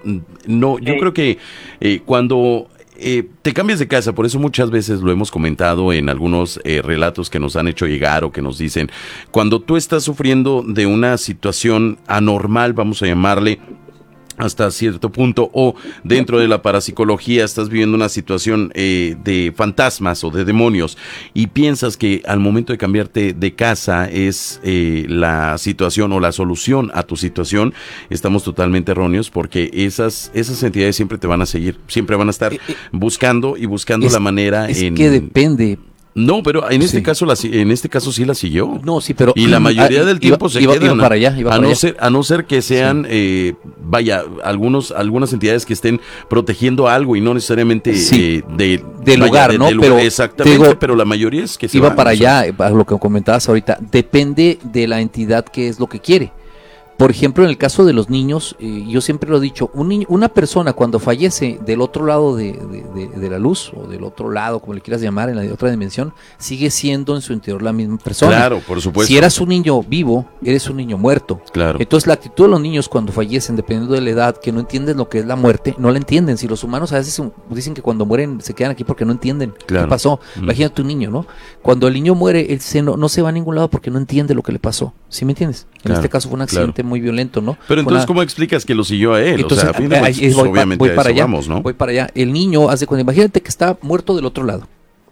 No, yo Sí. creo que eh, cuando eh, te cambias de casa, por eso muchas veces lo hemos comentado en algunos eh, relatos que nos han hecho llegar o que nos dicen, cuando tú estás sufriendo de una situación anormal, vamos a llamarle, hasta cierto punto o dentro de la parapsicología estás viviendo una situación eh, de fantasmas o de demonios y piensas que al momento de cambiarte de casa es eh, la situación o la solución a tu situación, estamos totalmente erróneos porque esas, esas entidades siempre te van a seguir, siempre van a estar Eh, eh, buscando y buscando es- la manera Es en... que depende. No, pero en este Sí. caso la, en este caso sí la siguió. No, sí, pero y la mayoría ah, del iba- tiempo se iba- quedan iba para allá, iba a para no allá. ser a no ser que sean eh, vaya algunos algunas entidades que estén protegiendo algo y no necesariamente Sí. eh, de Del lugar, ¿no? Pero te exactamente, digo, pero la mayoría es que se iba van, para o sea, allá, lo que comentabas ahorita, depende de la entidad que es lo que quiere. Por ejemplo, en el caso de los niños, eh, yo siempre lo he dicho, un niño- una persona cuando fallece del otro lado de, de- de- de la luz, o del otro lado, como le quieras llamar, en la otra dimensión, sigue siendo en su interior la misma persona. Claro, por supuesto. Si eras un niño vivo, eres un niño muerto. Claro. Entonces la actitud de los niños cuando fallecen, dependiendo de la edad, que no entienden lo que es la muerte, no la entienden. Si los humanos a veces dicen que cuando mueren se quedan aquí porque no entienden Claro. qué pasó. Mm. Imagínate un niño, ¿no? Cuando el niño muere, él se no, no se va a ningún lado porque no entiende lo que le pasó. ¿Sí me entiendes? En Claro, este caso fue un claro. accidente muy violento, ¿no? Pero entonces una- ¿cómo explicas que lo siguió a él? entonces, o sea, a fin de ahí- cuentas, ahí voy, obviamente voy para allá, vamos, ¿no? voy para allá. El niño, hace cuenta, imagínate que está muerto del otro lado.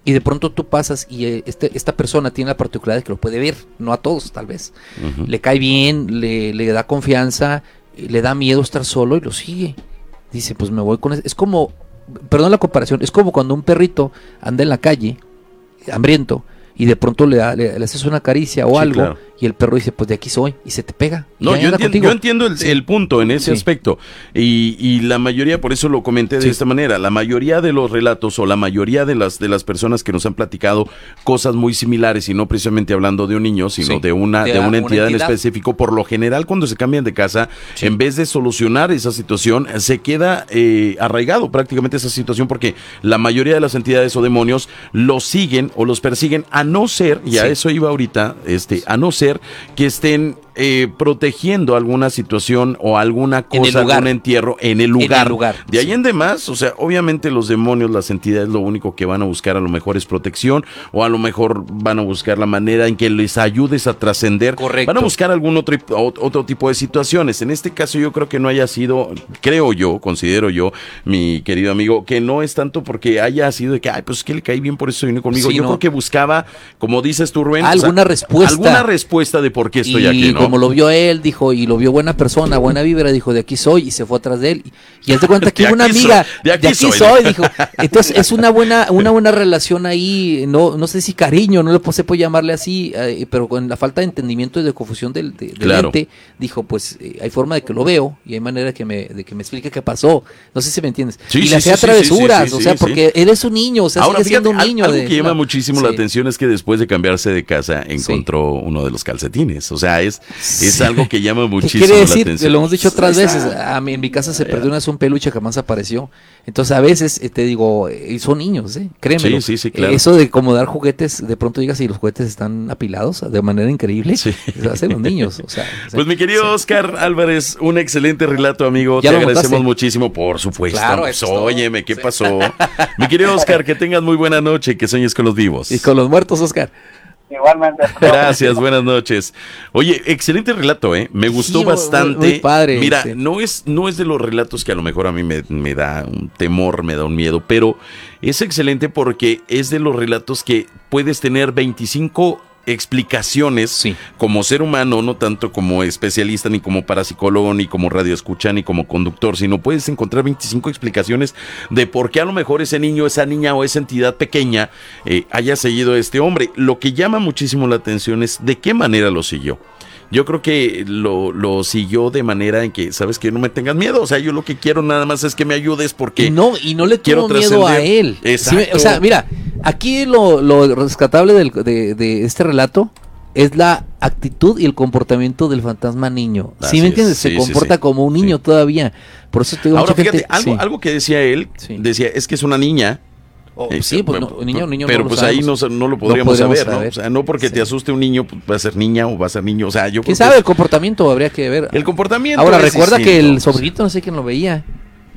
Y de pronto tú pasas y eh, este, esta persona tiene la particularidad de que lo puede ver, no a todos tal vez. Le cae bien, le, le da confianza, le da miedo estar solo y lo sigue. Dice, pues me voy con... Es como, perdón la comparación, es como cuando un perrito anda en la calle, hambriento, y de pronto le, da- le, le haces una caricia o Sí, algo, claro. y el perro dice, pues de aquí soy, y se te pega. No, yo entiendo, yo entiendo el, el punto en ese Sí. aspecto. Y, y la mayoría, por eso lo comenté de esta manera, la mayoría de los relatos o la mayoría de las, de las personas que nos han platicado cosas muy similares, y no precisamente hablando de un niño, sino de, una, De de, una una entidad en entidad. específico, por lo general cuando se cambian de casa, en vez de solucionar esa situación, se queda eh, arraigado prácticamente esa situación porque la mayoría de las entidades o demonios los siguen o los persiguen a no ser, y a Sí. eso iba ahorita, este, a no ser que estén eh, protegiendo alguna situación o alguna En el cosa, lugar. algún entierro en el el lugar. lugar, De ahí sí. en demás, o sea, obviamente los demonios, las entidades, lo único que van a buscar a lo mejor es protección o a lo mejor van a buscar la manera en que les ayudes a trascender. Correcto. Van a buscar algún otro, ot- otro tipo de situaciones. En este caso yo creo que no haya sido, creo yo, considero yo, mi querido amigo, que no es tanto porque haya sido de que, ay, pues que le caí bien, por eso vino conmigo. Sí, yo no. creo que buscaba, como dices tú, Rubén, o sea, Alguna respuesta. Alguna respuesta de por qué estoy y aquí, ¿no? como lo vio él, dijo, y lo vio buena persona, buena vibra, dijo, de aquí soy, y se fue atrás de él. Y él te cuenta (laughs) que una amiga, soy, de de aquí soy. soy. dijo. Entonces es una buena, una buena relación ahí, no, no sé si cariño, no le po- se puede llamarle así, eh, pero con la falta de entendimiento y de confusión del, de- del Claro. ente, dijo, pues eh, hay forma de que lo veo y hay manera que me, de que me explique qué pasó. No sé si me entiendes. Sí, y sí, le hacía sí, sí, travesuras, o sea, porque eres un niño, o sea, Ahora, sigue siendo un niño. algo de- que llama no, muchísimo la atención es que después de cambiarse de casa encontró uno de los calcetines. O sea, es, es Sí. algo que llama ¿Qué muchísimo la atención. Lo hemos dicho otras veces. A mí en mi casa se perdió una vez un peluche que jamás apareció. Entonces a veces eh, te digo, eh, son niños, ¿eh? Créemelo. Sí, sí, sí, claro. Eso de como dar juguetes, de pronto llegas y los juguetes están apilados de manera increíble. Sí. (laughs) Eso hacen los niños. O sea, o sea, Pues mi querido. Oscar Álvarez, un excelente relato, amigo. ¿Ya Te lo agradecemos muchísimo, por supuesto. Claro, Pues, óyeme, ¿qué pasó? (laughs) mi querido Oscar, que tengas muy buena noche y que sueñes con los vivos. Y con los muertos, Oscar. Igualmente. Gracias, buenas noches. Oye, excelente relato, ¿eh? Me gustó Sí, bastante. muy padre, Mira, sí. no es, no es de los relatos que a lo mejor a mí me, me da un temor, me da un miedo, pero es excelente porque es de los relatos que puedes tener 25 explicaciones Sí. como ser humano, no tanto como especialista, ni como parapsicólogo, ni como radioescucha, ni como conductor, sino puedes encontrar 25 explicaciones de por qué a lo mejor ese niño, esa niña o esa entidad pequeña eh, haya seguido a este hombre. Lo que llama muchísimo la atención es de qué manera lo siguió. Yo creo que lo, lo siguió de manera en que, sabes que no me tengas miedo. O sea, yo lo que quiero nada más es que me ayudes porque Y no, y no le quiero tuvo miedo a él. Exacto. Sí, o sea, mira, aquí lo, lo rescatable del- de, de este relato es la actitud y el comportamiento del fantasma niño. Así ¿Sí me es, entiendes? sí, Se comporta sí. como un niño todavía. Por eso te digo, Ahora mucha fíjate, gente- algo, algo que decía él, Sí. decía, es que es una niña. Oh, Eh, sí, pues no, niño, niño Pero no pues ahí no, no lo podríamos, podríamos saber, ¿no? saber. O sea, no porque te Sí. asuste un niño, pues va a ser niña o va a ser niño. O sea, yo ¿Quién sabe? que El comportamiento habría que ver. el comportamiento. Ahora, recuerda que el sobrinito no sé quién lo veía.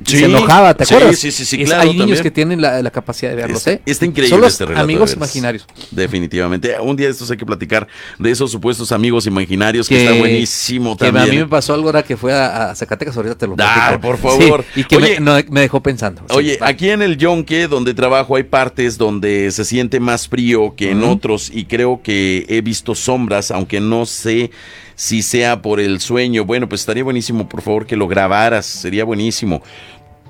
Sí, se enojaba, ¿te sí, acuerdas? sí, sí, sí, Es- claro, Hay niños también. que tienen la, la capacidad de verlos, ¿eh? está increíble Son los este relato. amigos imaginarios. Definitivamente. Un día de estos hay que platicar de esos supuestos amigos imaginarios que, está buenísimo que también. a mí me pasó algo ahora que fue a, a Zacatecas, ahorita te lo Ah, platico. por favor. Sí, y que Oye, me, no, me dejó pensando. Sí, Oye, aquí en el Yonke, donde trabajo, hay partes donde se siente más frío que en otros y creo que he visto sombras, aunque no sé si sea por el sueño. Bueno, pues estaría buenísimo, por favor, que lo grabaras, sería buenísimo.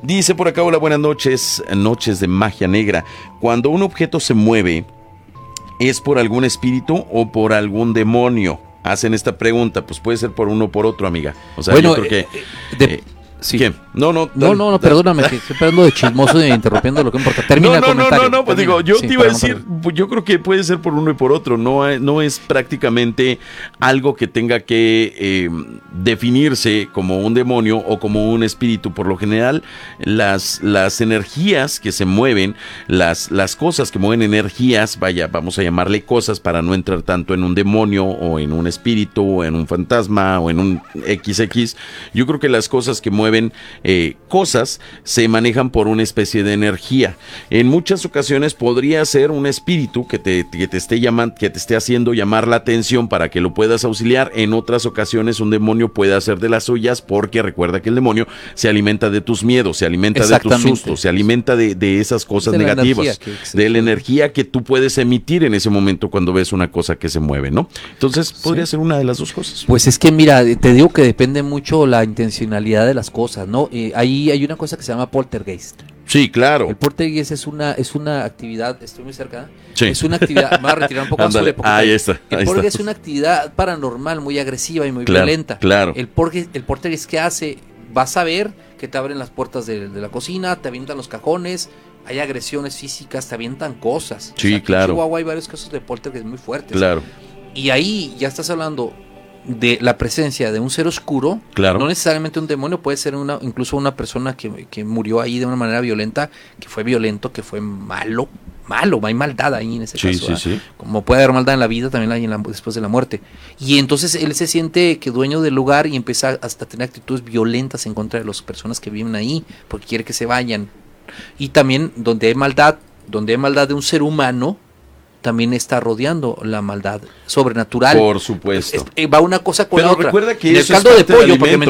Dice por acá, hola, buenas noches, noches de magia negra. Cuando un objeto se mueve, ¿es por algún espíritu o por algún demonio? Hacen esta pregunta, pues puede ser por uno o por otro, amiga. O sea, Bueno, yo creo que... eh, de- eh, sí. No, no, No, dale, no, no, perdóname, (laughs) que estoy hablando de chismoso y interrumpiendo lo que importa. Termina no, el no, no, comentario. no, no, pues termina. digo, yo Sí, te iba a no decir, pues yo creo que puede ser por uno y por otro, no, no es prácticamente algo que tenga que eh, definirse como un demonio o como un espíritu. Por lo general, las, las energías que se mueven, las, las cosas que mueven energías, vaya, vamos a llamarle cosas para no entrar tanto en un demonio o en un espíritu o en un fantasma o en un XX, yo creo que las cosas que mueven eh, cosas se manejan por una especie de energía. En muchas ocasiones podría ser un espíritu que te, que te esté llamando, que te esté haciendo llamar la atención para que lo puedas auxiliar. En otras ocasiones un demonio puede hacer de las suyas porque recuerda que el demonio se alimenta de tus miedos, se alimenta de tus sustos, se alimenta de, de esas cosas De negativas, de la energía que tú puedes emitir en ese momento cuando ves una cosa que se mueve, ¿no? Entonces podría ser una de las dos cosas. Pues es que mira, te digo que depende mucho la intencionalidad de las cosas, ¿no? Eh, ahí hay una cosa que se llama poltergeist. Sí, claro. El poltergeist es una es una actividad, estoy muy cerca. Sí. Es una actividad, me voy a retirar un poco (laughs) más sobre ahí está, ahí El está. poltergeist es una actividad paranormal muy agresiva y muy Claro, violenta. claro. El poltergeist, el poltergeist que hace, vas a ver que te abren las puertas de, de la cocina, te avientan los cajones, hay agresiones físicas, te avientan cosas. Sí, aquí en claro. Chihuahua hay varios casos de poltergeist muy fuertes. Claro, Y ahí ya estás hablando de la presencia de un ser oscuro, claro. no necesariamente un demonio, puede ser una, incluso una persona que, que murió ahí de una manera violenta, que fue violento, que fue malo, malo, hay maldad ahí en ese Sí, caso. sí, ¿verdad? sí. Como puede haber maldad en la vida, también hay en la- después de la muerte. Y entonces él se siente que dueño del lugar y empieza hasta a tener actitudes violentas en contra de las personas que viven ahí, porque quiere que se vayan. Y también donde hay maldad, donde hay maldad de un ser humano, también está rodeando la maldad sobrenatural. Por supuesto. Es- va una cosa con Pero la otra. recuerda que en el caldo de pollo, porque me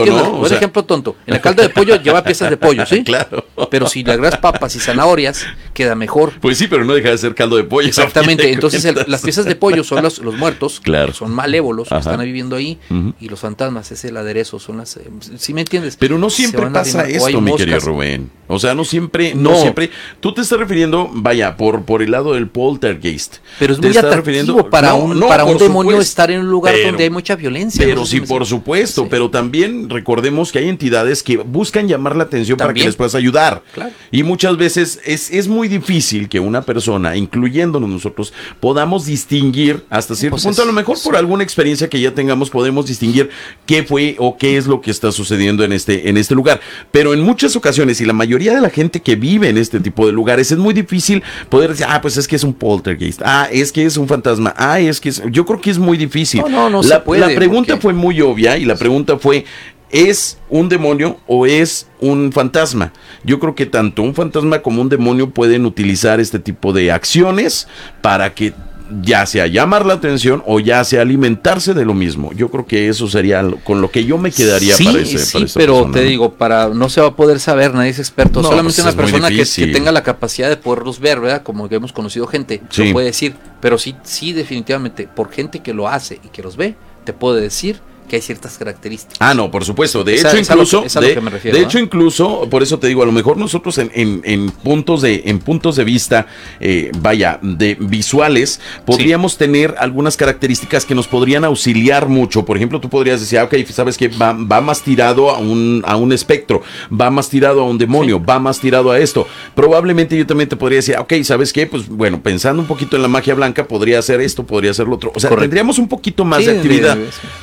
sea- ejemplo tonto. En el caldo de pollo lleva piezas de pollo, (laughs) ¿sí? Claro. Pero si le agregas papas y zanahorias, queda mejor. Pues sí, pero no deja de ser caldo de pollo. Exactamente, entonces el- las piezas de pollo son los, los muertos, Claro. son malévolos, que están viviendo ahí, y los fantasmas es el aderezo, son las... eh, ¿Sí me entiendes? Pero no siempre pasa esto, mi querido moscas. Rubén. O sea, no siempre, no, No. siempre. Tú te estás refiriendo, vaya, por, por el lado del poltergeist. Pero es muy atractivo para No, un, no, para un demonio supuesto. estar en un lugar Pero- donde hay mucha violencia. Pero no sé sí, si por supuesto, Sí. pero también recordemos que hay entidades que buscan llamar la atención para que les puedas ayudar. Claro. Y muchas veces es, es muy difícil que una persona, incluyéndonos nosotros, podamos distinguir hasta cierto Pues punto, es- a lo mejor por alguna experiencia que ya tengamos, podemos distinguir qué fue o qué es lo que está sucediendo en este, en este lugar. Pero en muchas ocasiones, y la mayoría de la gente que vive en este tipo de lugares, es muy difícil poder decir, ah, pues es que es un poltergeist, ah, es que es un fantasma, ah, es que es... Yo creo que es muy difícil. No, no, no la, se puede, la pregunta porque- fue muy obvia y la pregunta fue, ¿es un demonio o es un fantasma? Yo creo que tanto un fantasma como un demonio pueden utilizar este tipo de acciones para que ya sea llamar la atención o ya sea alimentarse de lo mismo. Yo creo que eso sería lo- con lo que yo me quedaría sí, para ese sí, para esa pero persona, te ¿no? digo, para no se va a poder saber, nadie es experto, No, solamente pues una persona que tenga la capacidad de poderlos ver, ¿verdad? Como que hemos conocido gente, Sí. lo puede decir, pero sí, sí, definitivamente, por gente que lo hace y que los ve, te puede decir que hay ciertas características. Ah, no, por supuesto. De hecho, que- incluso, de, que me refiero, de ¿no? hecho, incluso, por eso te digo, a lo mejor nosotros en, en- en puntos de, en puntos de vista, eh, vaya, de visuales, podríamos tener algunas características que nos podrían auxiliar mucho. Por ejemplo, tú podrías decir, ah, ok, sabes que va, va más tirado a un, a un espectro, va más tirado a un demonio, va más tirado a esto. Probablemente yo también te podría decir, ah, ok, sabes qué, pues bueno, pensando un poquito en la magia blanca, podría hacer esto, podría hacer lo otro. O sea, Correcto. tendríamos un poquito más Sí, de actividad.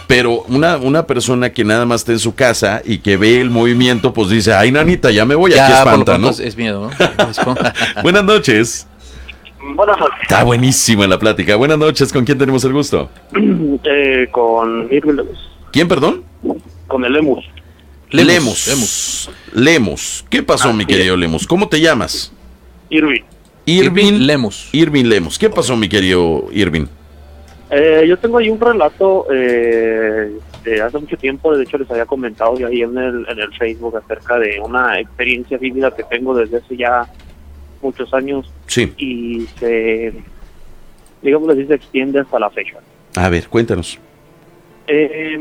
Pero una, una persona que nada más está en su casa y que ve el movimiento, pues dice, ay, nanita, ya me voy, aquí Ya, espanta, ¿no? es, miedo, ¿no? (laughs) Buenas noches. Buenas noches. Está buenísima la plática. Buenas noches, ¿con quién tenemos el gusto? (clears throat) Eh, con Irving Lemus. ¿Quién, perdón? Con el Lemus. Lemos. Lemus. Lemos. ¿Qué pasó, mi querido Lemos? ¿Cómo te llamas? Irving. Irving Lemus. Irving Lemos. ¿Qué pasó, mi querido Irving? Eh, yo tengo ahí un relato eh, de hace mucho tiempo, de hecho les había comentado ya ahí en el, en el Facebook acerca de una experiencia vívida que tengo desde hace ya muchos años Sí. y se, digamos así, se extiende hasta la fecha. A ver, cuéntanos. Eh,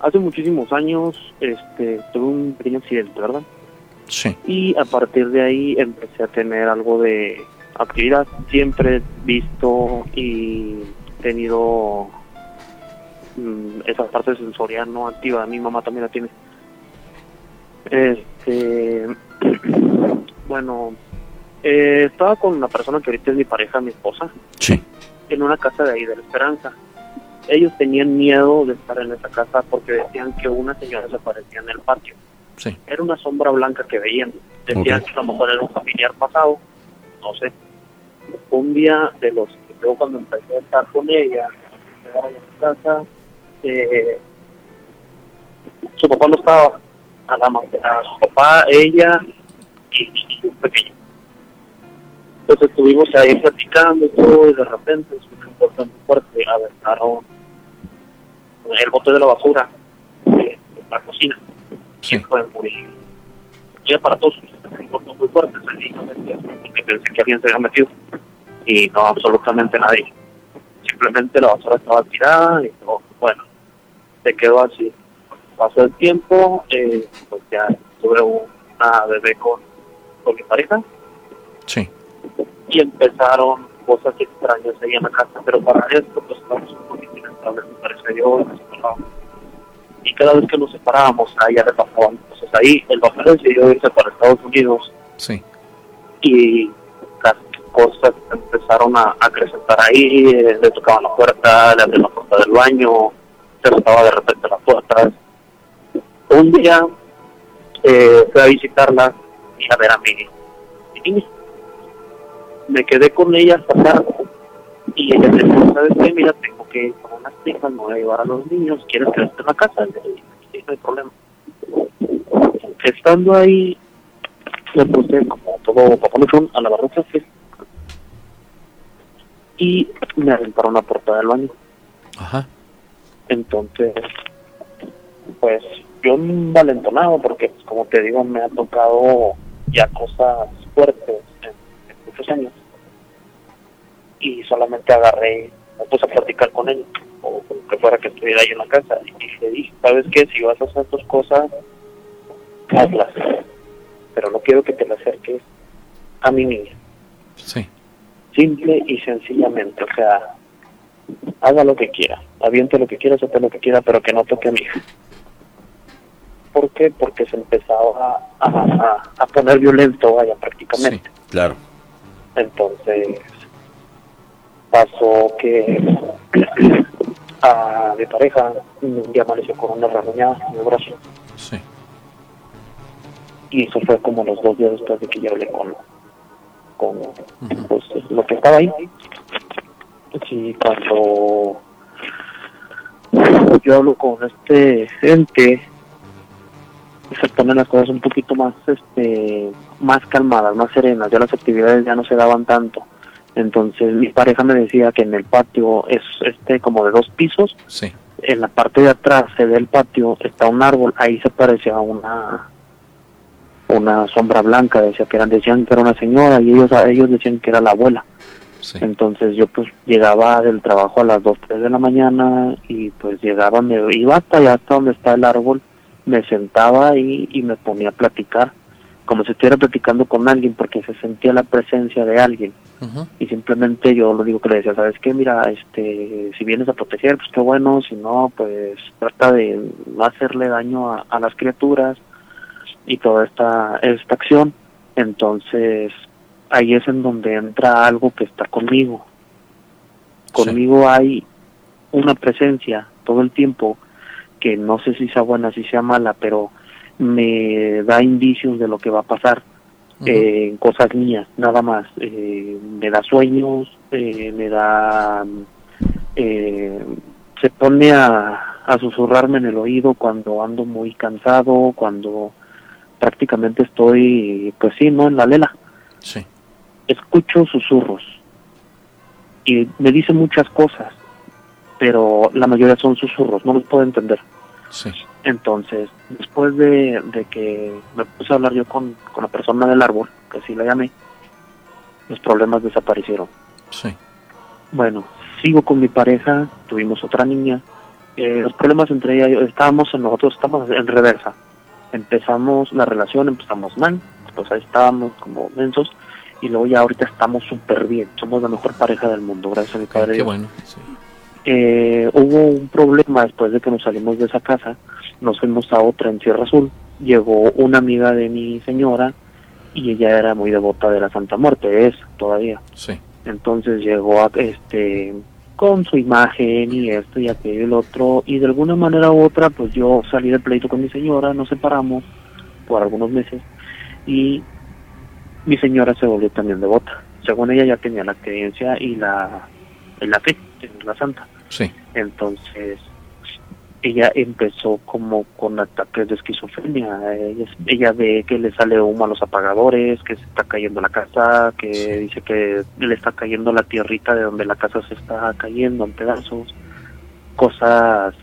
hace muchísimos años este, tuve un pequeño accidente, ¿verdad? Sí. Y a partir de ahí empecé a tener algo de actividad. Siempre he visto y tenido esa parte sensorial no activa. Mi mamá también la tiene. Este, (clears throat) bueno, eh, estaba con una persona que ahorita es mi pareja, mi esposa, Sí. en una casa de ahí de la Esperanza. Ellos tenían miedo de estar en esa casa porque decían que una señora se aparecía en el patio. Sí. Era una sombra blanca que veían. Decían que a lo mejor era un familiar pasado, no sé. Un día de los que yo cuando empecé a estar con ella, a su casa, eh, su papá no estaba, a la a su papá, ella y, y un pequeño. Entonces estuvimos ahí platicando y todo, y de repente es muy fuerte, aventaron el bote de la basura de la cocina. Sí. Y fue muy, muy aparatoso, muy fuerte, porque pensé que alguien se había metido. Y no, absolutamente nadie. Simplemente la basura estaba tirada y todo. Se quedó así. Pasó el tiempo, eh, pues ya tuve una bebé con, con mi pareja Sí. y empezaron cosas extrañas ahí en la casa, pero para esto pues estamos un poquito inestables, me parece yo, y nos. Y cada vez que nos separábamos, a ella le pasaban cosas ahí, el papá decidió irse para Estados Unidos Sí. y las cosas empezaron a acrecentar ahí, eh, le tocaban la puerta, le abrían la puerta del baño, se rotaba de repente las puertas. Un día eh, fui a visitarla y a ver a mi, niña. Me quedé con ella hasta tarde y ella me dijo, ¿sabes qué? Mira, tengo que ir con unas primas, me voy a llevar a los niños, ¿quieres que esté en la casa? Dije, sí, no hay problema. Estando ahí, me puse como todo papá a la barroca y me aventaron la puerta del baño. Ajá. Entonces, pues yo valentonado porque, pues, como te digo, me ha tocado ya cosas fuertes en, en muchos años. Y solamente agarré, me puse a platicar con él, o como que fuera que estuviera ahí en la casa. Y le dije, ¿sabes qué? Si vas a hacer tus cosas, hazlas. Pero no quiero que te le acerques a mi niña. Sí. Simple y sencillamente, o sea, haga lo que quiera, aviente lo que quiera, sope lo que quiera, pero que no toque a mi hija. ¿Por qué? Porque se empezaba a, a, a poner violento, vaya, prácticamente. Claro. Entonces, pasó que (clears throat) a mi pareja un día amaneció con una rasguñada en el brazo. Sí. Y eso fue como los dos días después de que yo hablé con, con pues, lo que estaba ahí. Sí, cuando yo hablo con este ente, se ponen las cosas un poquito más, este, más calmadas, más serenas. Ya las actividades ya no se daban tanto. Entonces mi pareja me decía que en el patio es este como de dos pisos. Sí. En la parte de atrás se ve el patio, está un árbol, ahí se parecía una una sombra blanca, decía que eran, decían que era una señora y ellos ellos decían que era la abuela. Sí. Entonces yo pues llegaba del trabajo a las 2, 3 de la mañana y pues llegaba, me iba hasta allá, hasta donde está el árbol, me sentaba ahí y me ponía a platicar, como si estuviera platicando con alguien porque se sentía la presencia de alguien y simplemente yo lo digo que le decía, ¿sabes qué? Mira, este, si vienes a proteger, pues qué bueno, si no, pues trata de no hacerle daño a, a las criaturas y toda esta, esta acción. Entonces, ahí es en donde entra algo que está conmigo. Conmigo hay una presencia todo el tiempo que no sé si sea buena, si sea mala, pero me da indicios de lo que va a pasar eh, en cosas mías, nada más. Eh, me da sueños, eh, me da... eh, se pone a, a susurrarme en el oído cuando ando muy cansado, cuando prácticamente estoy, pues sí, ¿no? En la lela. Sí. Escucho susurros y me dice muchas cosas, pero la mayoría son susurros, no los puedo entender. Sí. Entonces, después de, de que me puse a hablar yo con, con la persona del árbol, que así la llamé, los problemas desaparecieron. Sí. Bueno, sigo con mi pareja, tuvimos otra niña. eh, los problemas entre ella y yo, estábamos en nosotros, estamos en reversa. Empezamos la relación, empezamos mal, pues ahí estábamos como mensos. Y luego ya ahorita estamos súper bien, somos la mejor pareja del mundo, gracias a mi padre. Qué Dios. bueno. sí. Eh, hubo un problema después de que nos salimos de esa casa, nos fuimos a otra en Sierra Azul, llegó una amiga de mi señora y ella era muy devota de la Santa Muerte, es todavía. Sí. Entonces llegó a, este con su imagen y esto y aquello y el otro y de alguna manera u otra pues yo salí del pleito con mi señora, nos separamos por algunos meses y mi señora se volvió también devota. Según ella ya tenía la creencia y la, y la fe en la santa. Sí. Entonces, ella empezó como con ataques de esquizofrenia. Ella, ella ve que le sale humo a los apagadores, que se está cayendo la casa, que Sí. dice que le está cayendo la tierrita de donde la casa se está cayendo en pedazos. Cosas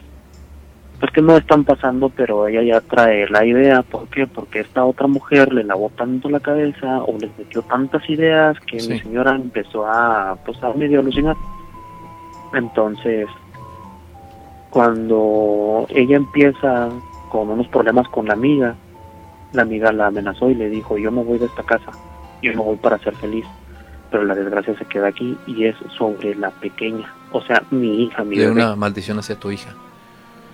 pues que no están pasando, pero ella ya trae la idea. ¿Por qué? Porque esta otra mujer le lavó tanto la cabeza o les metió tantas ideas que Sí. mi señora empezó a, pues, a medio alucinar. Entonces, cuando ella empieza con unos problemas con la amiga, la amiga la amenazó y le dijo, yo me voy de esta casa, yo me voy para ser feliz, pero la desgracia se queda aquí y es sobre la pequeña, o sea, mi hija, mi De bebé. una maldición hacia tu hija.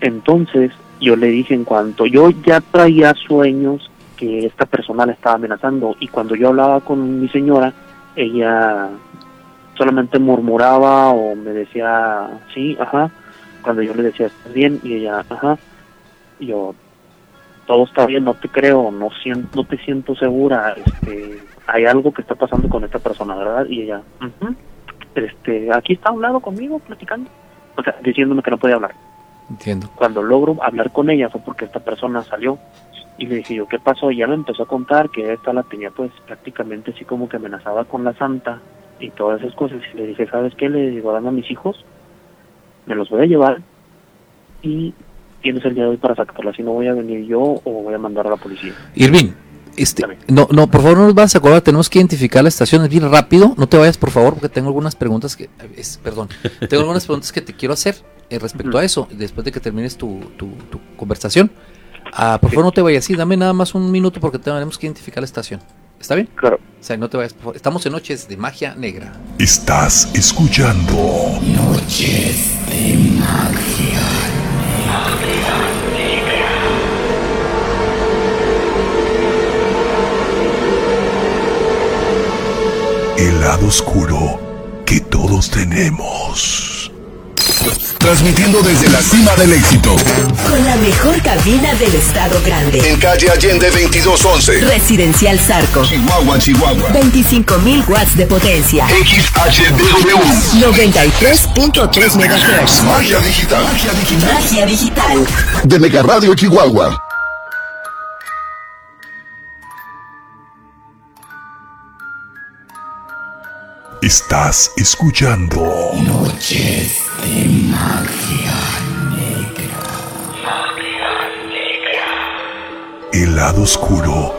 Entonces yo le dije en cuanto yo ya traía sueños que esta persona la estaba amenazando y cuando yo hablaba con mi señora, ella solamente murmuraba o me decía, sí, ajá, cuando yo le decía, ¿estás bien? Y ella, ajá, yo, todo está bien, no te creo, no, siento, no te siento segura, este, hay algo que está pasando con esta persona, ¿verdad? Y ella, "Ujú". este, aquí está a conmigo platicando, o sea, diciéndome que no podía hablar Entiendo. cuando logro hablar con ella fue porque esta persona salió y le dije yo qué pasó y ella me empezó a contar que esta la tenía pues prácticamente así como que amenazaba con la santa y todas esas cosas. Y le dije sabes qué le digo a mis hijos me los voy a llevar y tienes el día de hoy para sacarla si no voy a venir yo o voy a mandar a la policía Irving, este, no, no, por favor no nos vas a acordar, tenemos que identificar la estación, es bien rápido, no te vayas por favor porque tengo algunas preguntas que, es- perdón, tengo algunas preguntas que te quiero hacer eh, respecto a eso, después de que termines tu, tu, tu conversación. Ah, por favor no te vayas, sí, dame nada más un minuto porque tenemos que identificar la estación. ¿Está bien? claro O sea, no te vayas, por favor. Estamos en Noches de Magia Negra. Estás escuchando el lado oscuro que todos tenemos. Transmitiendo desde la cima del éxito. Con la mejor cabina del estado grande. En calle Allende 2211. Residencial Zarco. Chihuahua, Chihuahua. 25.000 watts de potencia. XHDW. 93.3 MHz. Magia digital. Magia digital. Magia digital. De Mega Radio Chihuahua. Estás escuchando el lado oscuro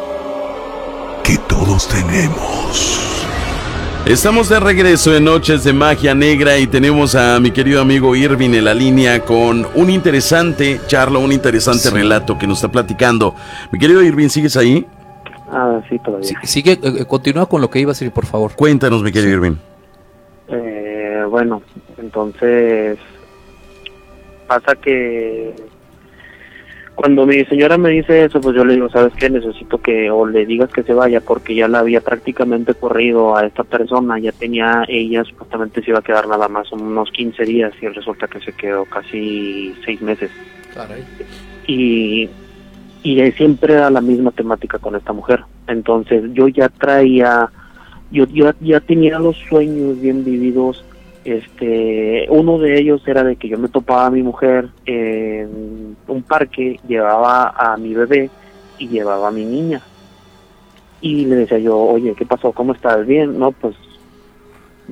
que todos tenemos. Estamos de regreso en Noches de Magia Negra y tenemos a mi querido amigo Irving en la línea con un interesante charla, un interesante Sí. relato que nos está platicando. Mi querido Irving, ¿sigues ahí? Ah sí todavía Sí, sigue, eh, eh, continúa con lo que ibas a decir, por favor. Cuéntanos, mi querido Irving. Eh, bueno, entonces pasa que cuando mi señora me dice eso, pues yo le digo, ¿sabes qué? Necesito que o le digas que se vaya porque ya la había prácticamente corrido a esta persona, ya tenía, ella supuestamente se iba a quedar nada más unos 15 días y resulta que se quedó casi seis meses. Y, y eh, siempre era la misma temática con esta mujer. Entonces yo ya traía, yo, yo ya tenía los sueños bien vividos. Este, uno de ellos era de que yo me topaba a mi mujer en un parque, llevaba a mi bebé y llevaba a mi niña. Y le decía yo, oye, ¿qué pasó? ¿Cómo estás? ¿Bien? No, pues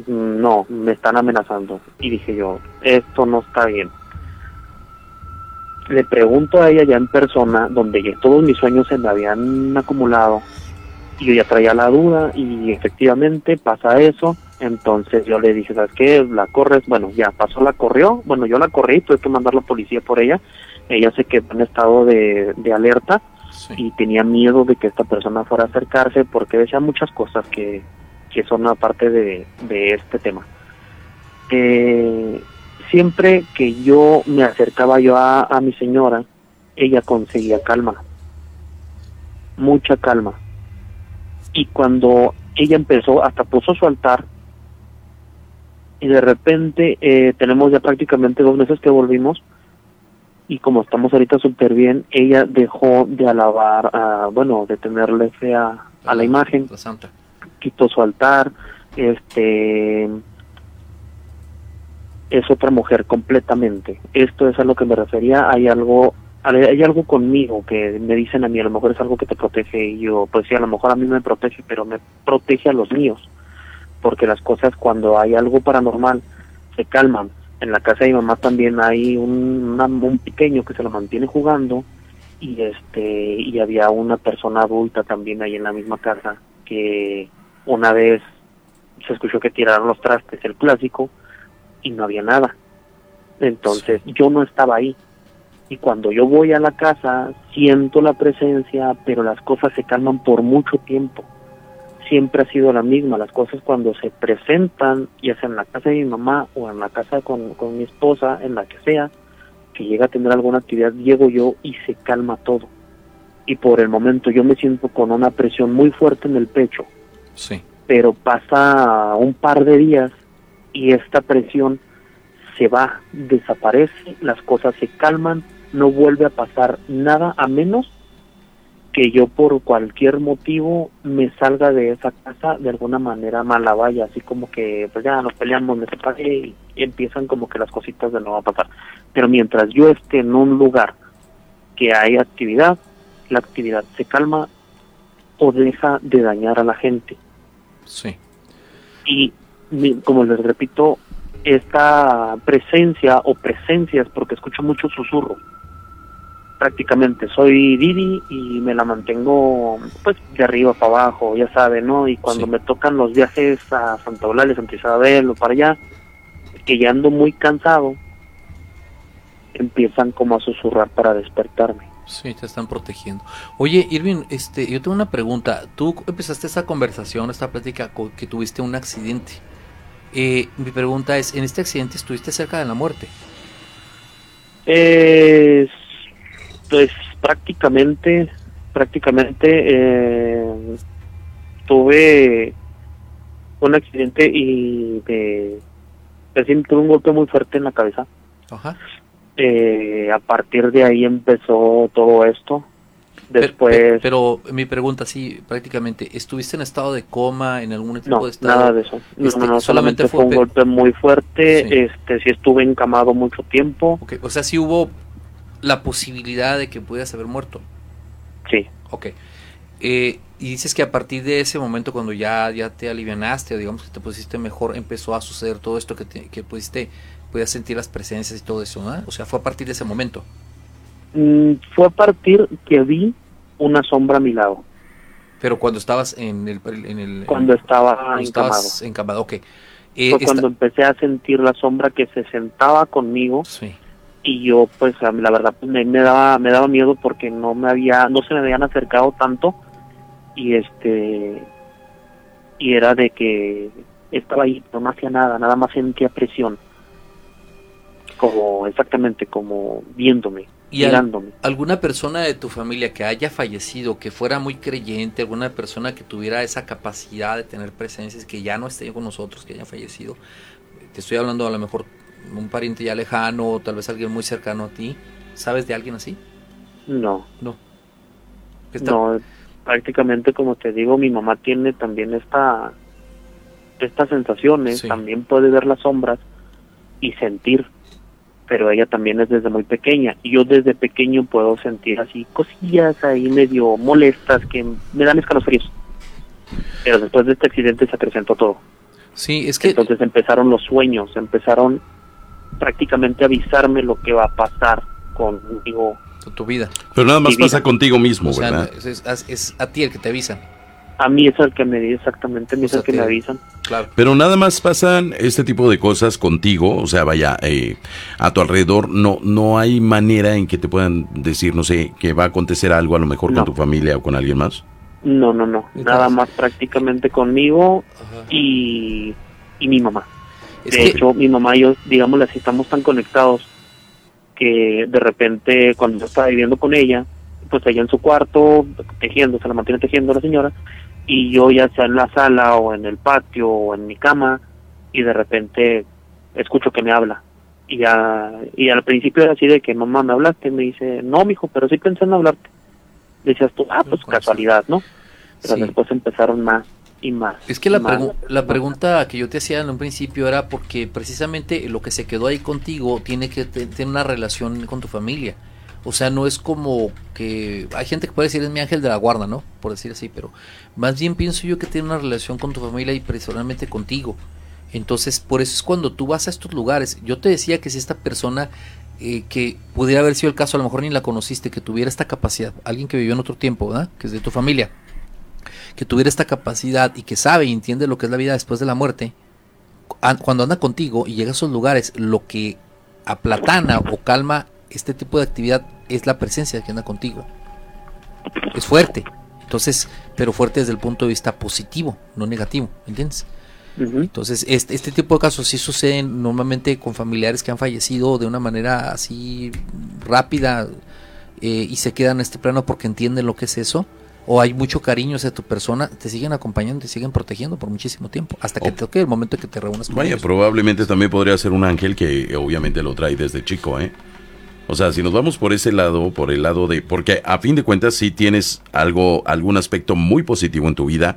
mm, no, me están amenazando. Y dije yo, esto no está bien le pregunto a ella ya en persona, donde ya todos mis sueños se me habían acumulado, y yo ya traía la duda, y efectivamente pasa eso, entonces yo le dije, ¿sabes qué? La corres, bueno, ya pasó, la corrió, bueno, yo la corrí, tuve que mandar la policía por ella, ella se quedó en estado de, de alerta, Sí. y tenía miedo de que esta persona fuera a acercarse, porque decía muchas cosas que, que son una parte de, de este tema. Eh, siempre que yo me acercaba yo a, a mi señora, ella conseguía calma, mucha calma. Y cuando ella empezó, hasta puso su altar, y de repente eh, tenemos ya prácticamente dos meses que volvimos, y como estamos ahorita súper bien, ella dejó de alabar, a, bueno, de tenerle fe a, a la imagen, La santa. quitó su altar, este es otra mujer completamente. Esto es a lo que me refería, hay algo hay algo conmigo que me dicen a mí, a lo mejor es algo que te protege y yo, pues sí, a lo mejor a mí me protege, pero me protege a los míos, porque las cosas cuando hay algo paranormal se calman. En la casa de mi mamá también hay un, un pequeño que se lo mantiene jugando y este y había una persona adulta también ahí en la misma casa que una vez se escuchó que tiraron los trastes, el clásico, y no había nada. Entonces yo no estaba ahí. Y cuando yo voy a la casa, siento la presencia, pero las cosas se calman por mucho tiempo. Siempre ha sido la misma. Las cosas cuando se presentan, ya sea en la casa de mi mamá o en la casa con, con mi esposa, en la que sea, que llega a tener alguna actividad, llego yo y se calma todo. Y por el momento yo me siento con una presión muy fuerte en el pecho Sí. pero pasa un par de días y esta presión se va, desaparece, las cosas se calman, no vuelve a pasar nada a menos que yo por cualquier motivo me salga de esa casa de alguna manera mala vaya, así como que pues ya nos peleamos, me separé y empiezan como que las cositas de nuevo a pasar. Pero mientras yo esté en un lugar que hay actividad, la actividad se calma o deja de dañar a la gente Sí. y como les repito esta presencia o presencias porque escucho mucho susurro prácticamente soy Didi y me la mantengo pues de arriba para abajo ya sabe no y cuando Sí. me tocan los viajes a Santa Eulalia Santa Isabel o para allá que ya ando muy cansado empiezan como a susurrar para despertarme Sí, te están protegiendo. Oye, Irving, este, yo tengo una pregunta. Tú empezaste esta conversación, esta plática que tuviste un accidente. Eh, mi pregunta es, ¿en este accidente estuviste cerca de la muerte? Eh, pues prácticamente, prácticamente eh, tuve un accidente y me, tuve un golpe muy fuerte en la cabeza. Ajá. Eh, a partir de ahí empezó todo esto. Pero- Después, Pero, pero mi pregunta, sí, prácticamente, ¿estuviste en estado de coma, en algún tipo no, de estado? nada de eso. No, Este, no, no, solamente fue un pe- golpe muy fuerte. Sí. Este, sí estuve encamado mucho tiempo. O sea, sí hubo la posibilidad de que pudieras haber muerto. Sí. Ok. Eh, y dices que a partir de ese momento, cuando ya, ya te alivianaste, o digamos que te pusiste mejor, empezó a suceder todo esto que, te- que pudiste, podías sentir las presencias y todo eso, ¿no? O sea, fue a partir de ese momento. Mm, fue a partir que vi una sombra a mi lado. Pero cuando estabas en el... En el Cuando estaba cuando encamado. encamado, ok. Eh, fue esta- cuando empecé a sentir la sombra que se sentaba conmigo Sí. y yo pues la verdad pues, me, me daba me daba miedo porque no me había no se me habían acercado tanto y este y era de que estaba ahí no hacía nada nada más sentía presión como exactamente como viéndome ¿Y al- alguna persona de tu familia que haya fallecido, que fuera muy creyente, alguna persona que tuviera esa capacidad de tener presencias, que ya no esté con nosotros, que haya fallecido, te estoy hablando a lo mejor un pariente ya lejano, o tal vez alguien muy cercano a ti, ¿sabes de alguien así? no No. Está- No, prácticamente como te digo, mi mamá tiene también esta estas sensaciones, Sí. también puede ver las sombras y sentir, pero ella también es desde muy pequeña y yo desde pequeño puedo sentir así cosillas ahí medio molestas que me dan escalofríos. Pero después de este accidente se acrecentó todo. Sí, es que Entonces empezaron los sueños, empezaron prácticamente a avisarme lo que va a pasar conmigo. tu, tu vida. Pero nada más vida. pasa contigo mismo, O sea, ¿verdad? es, es- es a ti el que te avisan. A mí es el que me dice exactamente, a mí O es el sea, que te- me avisan. Claro. Pero nada más pasan este tipo de cosas contigo, o sea, vaya, eh, a tu alrededor, no, no hay manera en que te puedan decir, no sé, que va a acontecer algo a lo mejor No. con tu familia o con alguien más. No, no, no. Nada más prácticamente conmigo y, y mi mamá. Es de que- hecho, mi mamá y yo, digámosle así, estamos tan conectados que de repente cuando yo estaba viviendo con ella, pues ella en su cuarto tejiendo, se la mantiene tejiendo la señora, y yo ya sea en la sala o en el patio o en mi cama, y de repente escucho que me habla. Y, ya, y al principio era así de que mamá me hablaste, me dice, no, mijo, pero sí pensé en hablarte. Decías tú, ah, pues casualidad, ¿no? Pero Sí. después empezaron más y más. Es que la, y más, pregu- y la más. pregunta que yo te hacía en un principio era porque precisamente lo que se quedó ahí contigo tiene que te- tener una relación con tu familia. O sea, no es como que hay gente que puede decir es mi ángel de la guarda, ¿no? Por decir así, pero más bien pienso yo que tiene una relación con tu familia y personalmente contigo. Entonces, por eso es cuando tú vas a estos lugares. Yo te decía que si esta persona eh, que pudiera haber sido el caso, a lo mejor ni la conociste, que tuviera esta capacidad, alguien que vivió en otro tiempo, ¿verdad? Que es de tu familia, que tuviera esta capacidad y que sabe y entiende lo que es la vida después de la muerte, an- cuando anda contigo y llega a esos lugares, lo que aplatana o calma este tipo de actividad es la presencia que anda contigo. Es fuerte. Entonces, pero fuerte desde el punto de vista positivo, no negativo, ¿entiendes? Entonces, este, este tipo de casos sí suceden normalmente con familiares que han fallecido de una manera así rápida eh, y se quedan en este plano porque entienden lo que es eso. O hay mucho cariño hacia tu persona, te siguen acompañando, te siguen protegiendo por muchísimo tiempo, hasta que Oh. te toque el momento en que te reúnas con Vaya, ellos. probablemente también podría ser un ángel que eh, obviamente lo trae desde chico, ¿eh? O sea, si nos vamos por ese lado, por el lado de, porque a fin de cuentas sí tienes algo, algún aspecto muy positivo en tu vida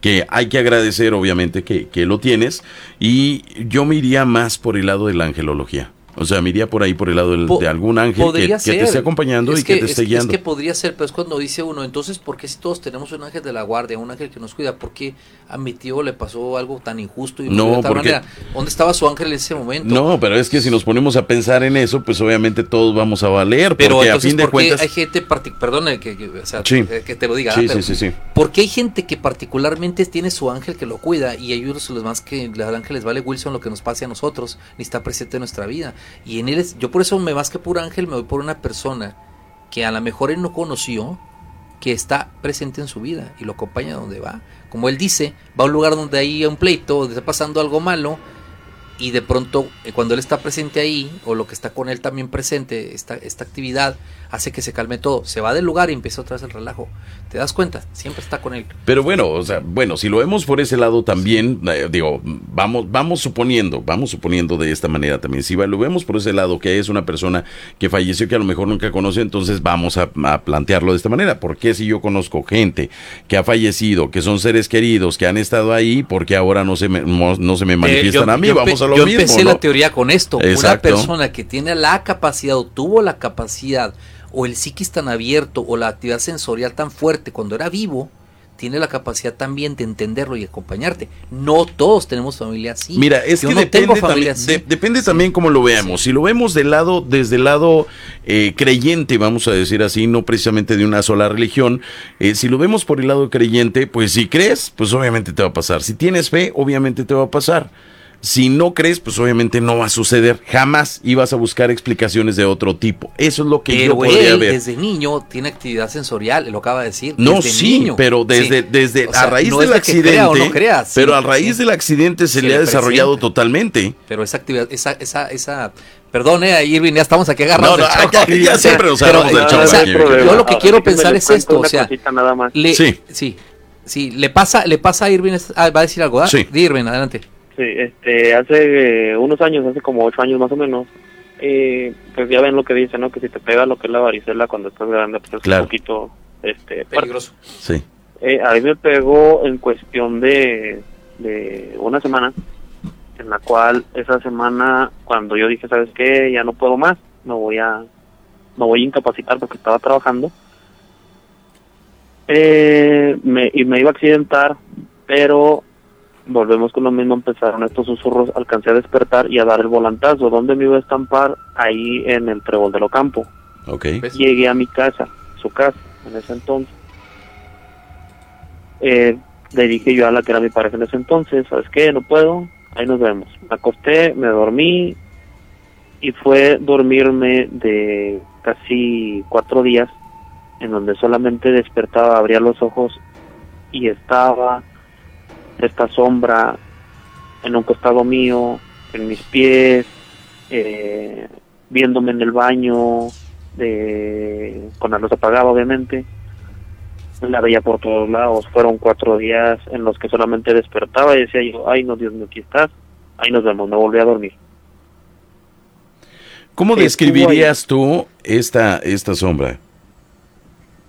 que hay que agradecer, obviamente, que, que lo tienes. Y yo me iría más por el lado de la angelología. O sea, me iría por ahí, por el lado del- Po- de algún ángel que, te esté acompañando Es y que, te es- esté es guiando. que podría ser, pero es cuando dice uno, entonces, ¿por qué si todos tenemos un ángel de la guardia, un ángel que nos cuida? ¿Por qué a mi tío le pasó algo tan injusto y No, de tal porque- manera? ¿Dónde estaba su ángel en ese momento? No, pero es que si nos ponemos a pensar en eso, pues obviamente todos vamos a valer. Pero porque a entonces, fin de ¿por qué cuentas. hay gente, perdone que, que- o sea, Sí. eh, que te lo diga, Sí, ¿ah? pero sí, sí, sí. ¿por qué hay gente que particularmente tiene su ángel que lo cuida y hay unos los más que el ángel les vale Wilson lo que nos pase a nosotros, ni está presente en nuestra vida? Y en él es, yo por eso me más que por ángel me voy por una persona que a lo mejor él no conoció, que está presente en su vida y lo acompaña donde va. Como él dice, va a un lugar donde hay un pleito, donde está pasando algo malo, y de pronto eh, cuando él está presente ahí, o lo que está con él también presente, esta, esta actividad, hace que se calme todo. Se va del lugar y empieza otra vez el relajo. ¿Te das cuenta? Siempre está con él. Pero bueno, o sea, bueno, si lo vemos por ese lado también, eh, digo, vamos, vamos suponiendo, vamos suponiendo de esta manera también. Si lo vemos por ese lado que es una persona que falleció que a lo mejor nunca conoce, entonces vamos a, a plantearlo de esta manera. ¿Por qué si yo conozco gente que ha fallecido, que son seres queridos, que han estado ahí, porque ahora no se me, no, no se me manifiestan Eh, yo- a mí? yo vamos a lo yo mismo. empecé ¿no? la teoría con esto. Una persona que tiene la capacidad o tuvo la capacidad o el psiquis tan abierto o la actividad sensorial tan fuerte cuando era vivo, tiene la capacidad también de entenderlo y acompañarte. No todos tenemos familia así. Mira, es Yo que no depende también, de- depende también cómo lo veamos. Si lo vemos del lado, desde el lado eh, creyente, vamos a decir así, no precisamente de una sola religión, eh, si lo vemos por el lado creyente, pues si crees, pues obviamente te va a pasar. Si tienes fe, obviamente te va a pasar. Si no crees, pues obviamente no va a suceder. Jamás ibas a buscar explicaciones de otro tipo. Eso es lo que yo Pero podría él ver. desde niño tiene actividad sensorial, lo acaba de decir. No, desde sí, niño. pero desde, Sí. desde O sea, a raíz no del crea accidente, o no crea, sí, pero a raíz sí. del accidente se Se le ha desarrollado presenta. totalmente. Pero esa actividad, esa, esa, esa, perdone, Irving, ya estamos aquí agarrados. No, no, del ya- (laughs) siempre nos Pero, agarramos del o chavo sea, aquí, yo lo que quiero pensar es esto, o sea, nada más. le, Sí. sí, sí, le pasa, le pasa a Irving, ah, va a decir algo, ¿ah? Sí. Irving, adelante. Sí, este, hace eh, unos años, hace como ocho años más o menos, eh, pues ya ven lo que dice, ¿no? Que si te pega lo que es la varicela cuando estás grande, pues es Claro. un poquito, este. Peligroso. Sí. Eh, a mí me pegó en cuestión de, de una semana, en la cual esa semana, cuando yo dije, ¿sabes qué? Ya no puedo más, me voy a, me voy a incapacitar porque estaba trabajando. Eh, me, y me iba a accidentar, pero volvemos con lo mismo, empezaron estos susurros, alcancé a despertar y a dar el volantazo. ¿Dónde me iba a estampar? Ahí en el Trébol de Locampo. Ok. ¿Ves? Llegué a mi casa, su casa, en ese entonces. Eh, le dije yo a la que era mi pareja en ese entonces, ¿sabes qué? No puedo, ahí nos vemos. Me acosté, me dormí y fue dormirme de casi cuatro días en donde solamente despertaba, abría los ojos y estaba esta sombra en un costado mío, en mis pies, eh, viéndome en el baño, de, con la luz apagada obviamente. La veía por todos lados. Fueron cuatro días en los que solamente despertaba y decía yo, ay no, Dios mío, aquí estás. Ahí nos vemos, me volví a dormir. ¿Cómo describirías tú esta, esta sombra?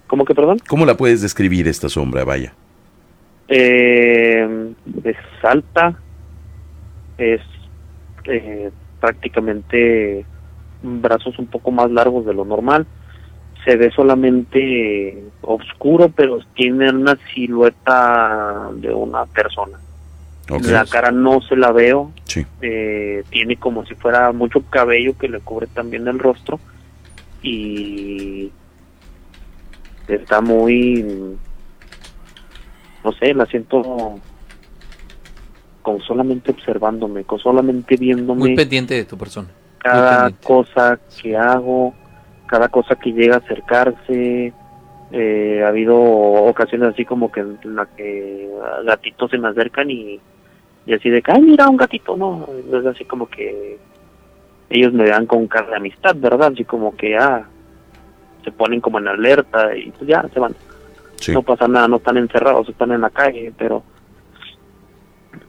¿Cómo que, perdón? ¿Cómo la puedes describir esta sombra, vaya? Eh, es alta, es eh, prácticamente brazos un poco más largos de lo normal. Se ve solamente oscuro, pero tiene una silueta de una persona. La cara no se la veo, Sí. eh, tiene como si fuera mucho cabello que le cubre también el rostro y está muy no sé la siento con solamente observándome con solamente viéndome Muy pendiente de tu persona. cada cosa que hago, cada cosa que llega a acercarse. Eh, ha habido ocasiones así como que en la que gatitos se me acercan y, y así de que, ay, mira un gatito, no, es así como que ellos me dan con cara de amistad, ¿verdad? Así como que, ah, se ponen como en alerta y pues ya se van. No pasa nada, no están encerrados, están en la calle, pero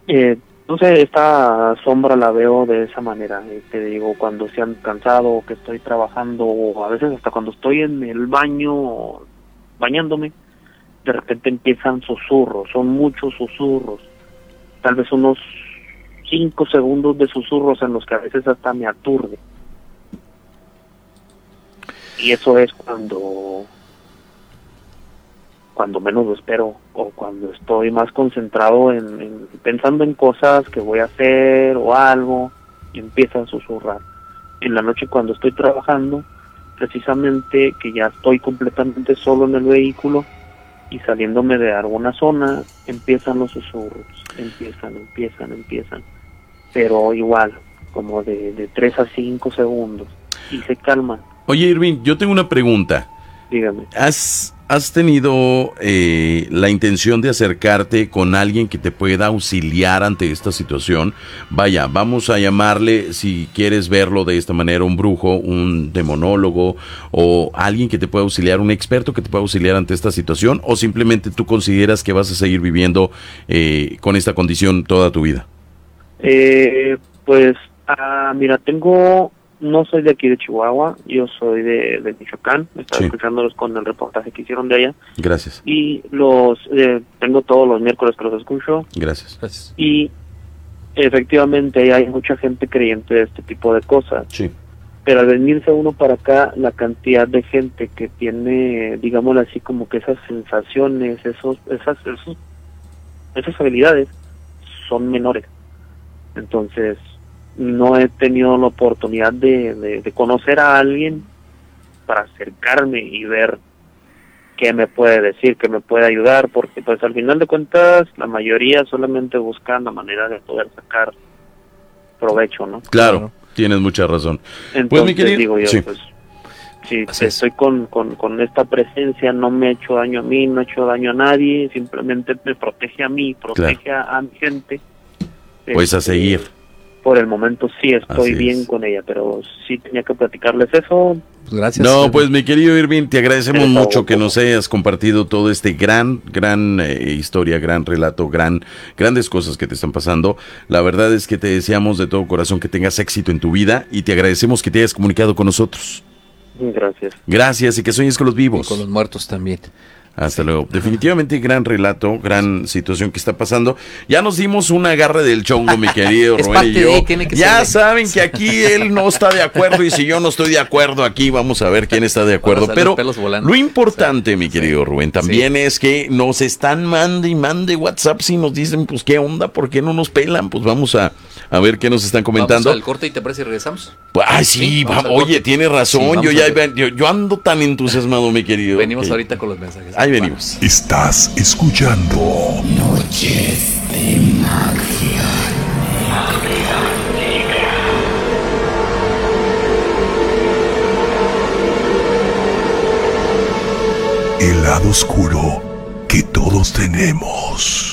eh, no sé, esta sombra la veo de esa manera. eh, te digo, cuando se han cansado, que estoy trabajando, o a veces hasta cuando estoy en el baño bañándome, de repente empiezan susurros, son muchos susurros, tal vez unos cinco segundos de susurros en los que a veces hasta me aturde. Y eso es cuando cuando menos lo espero o cuando estoy más concentrado en, en- pensando en cosas que voy a hacer o algo y empieza a susurrar. En la noche cuando estoy trabajando, precisamente que ya estoy completamente solo en el vehículo y saliéndome de alguna zona, empiezan los susurros, empiezan, empiezan, empiezan, pero igual, como de, de 3 a 5 segundos y se calman, Oye, Irving, yo tengo una pregunta. dígame. ¿Has, has tenido eh, la intención de acercarte con alguien que te pueda auxiliar ante esta situación? Vaya, vamos a llamarle, si quieres verlo de esta manera, un brujo, un demonólogo o alguien que te pueda auxiliar, un experto que te pueda auxiliar ante esta situación o simplemente tú consideras que vas a seguir viviendo eh, con esta condición toda tu vida? Eh, pues, ah, mira, tengo, no soy de aquí de Chihuahua, yo soy de, de Michoacán, estaba Sí. escuchándolos con el reportaje que hicieron de allá, Gracias, y los, eh, tengo todos los miércoles que los escucho, gracias. Gracias. y efectivamente hay mucha gente creyente de este tipo de cosas, Sí, pero al venirse uno para acá, la cantidad de gente que tiene, digámoslo así, como que esas sensaciones, esos, esas, esos, esas habilidades son menores. Entonces, no he tenido la oportunidad de, de, de conocer a alguien para acercarme y ver qué me puede decir, qué me puede ayudar, porque pues al final de cuentas la mayoría solamente buscan la manera de poder sacar provecho, ¿no? claro, tienes mucha razón. Entonces Pues, mi querido- digo yo, sí. pues, si Así es. estoy con, con, con esta presencia, no me he hecho daño a mí, no he hecho daño a nadie, simplemente me protege a mí, protege a, a mi gente. Pues a Este, seguir. Por el momento sí estoy Así bien es. con ella, pero sí tenía que platicarles eso. Pues gracias. No, pues mi querido Irving, te agradecemos Eres mucho que nos hayas compartido todo este gran, gran eh, historia, gran relato, gran, grandes cosas que te están pasando. La verdad es que te deseamos de todo corazón que tengas éxito en tu vida y te agradecemos que te hayas comunicado con nosotros. Gracias. Gracias y que sueñes con los Y vivos. con los muertos también. Hasta luego. Definitivamente gran relato, gran situación que está pasando. Ya nos dimos un agarre del chongo, mi querido (laughs) Rubén y yo. ya saben que aquí él no está de acuerdo y si yo no estoy de acuerdo aquí, vamos a ver quién está de acuerdo. Pero lo importante, mi querido Rubén, también es que nos están mande y mande WhatsApp y nos dicen, pues qué onda, por qué no nos pelan. Pues vamos a, a ver qué nos están comentando. Vamos al corte y te parece y regresamos. Pues, Ay, sí, va- oye, corte. tiene razón. Sí, yo ya yo, yo ando tan entusiasmado, mi querido. Venimos ahorita con los mensajes. Ahí venimos. Estás escuchando El lado oscuro que todos tenemos.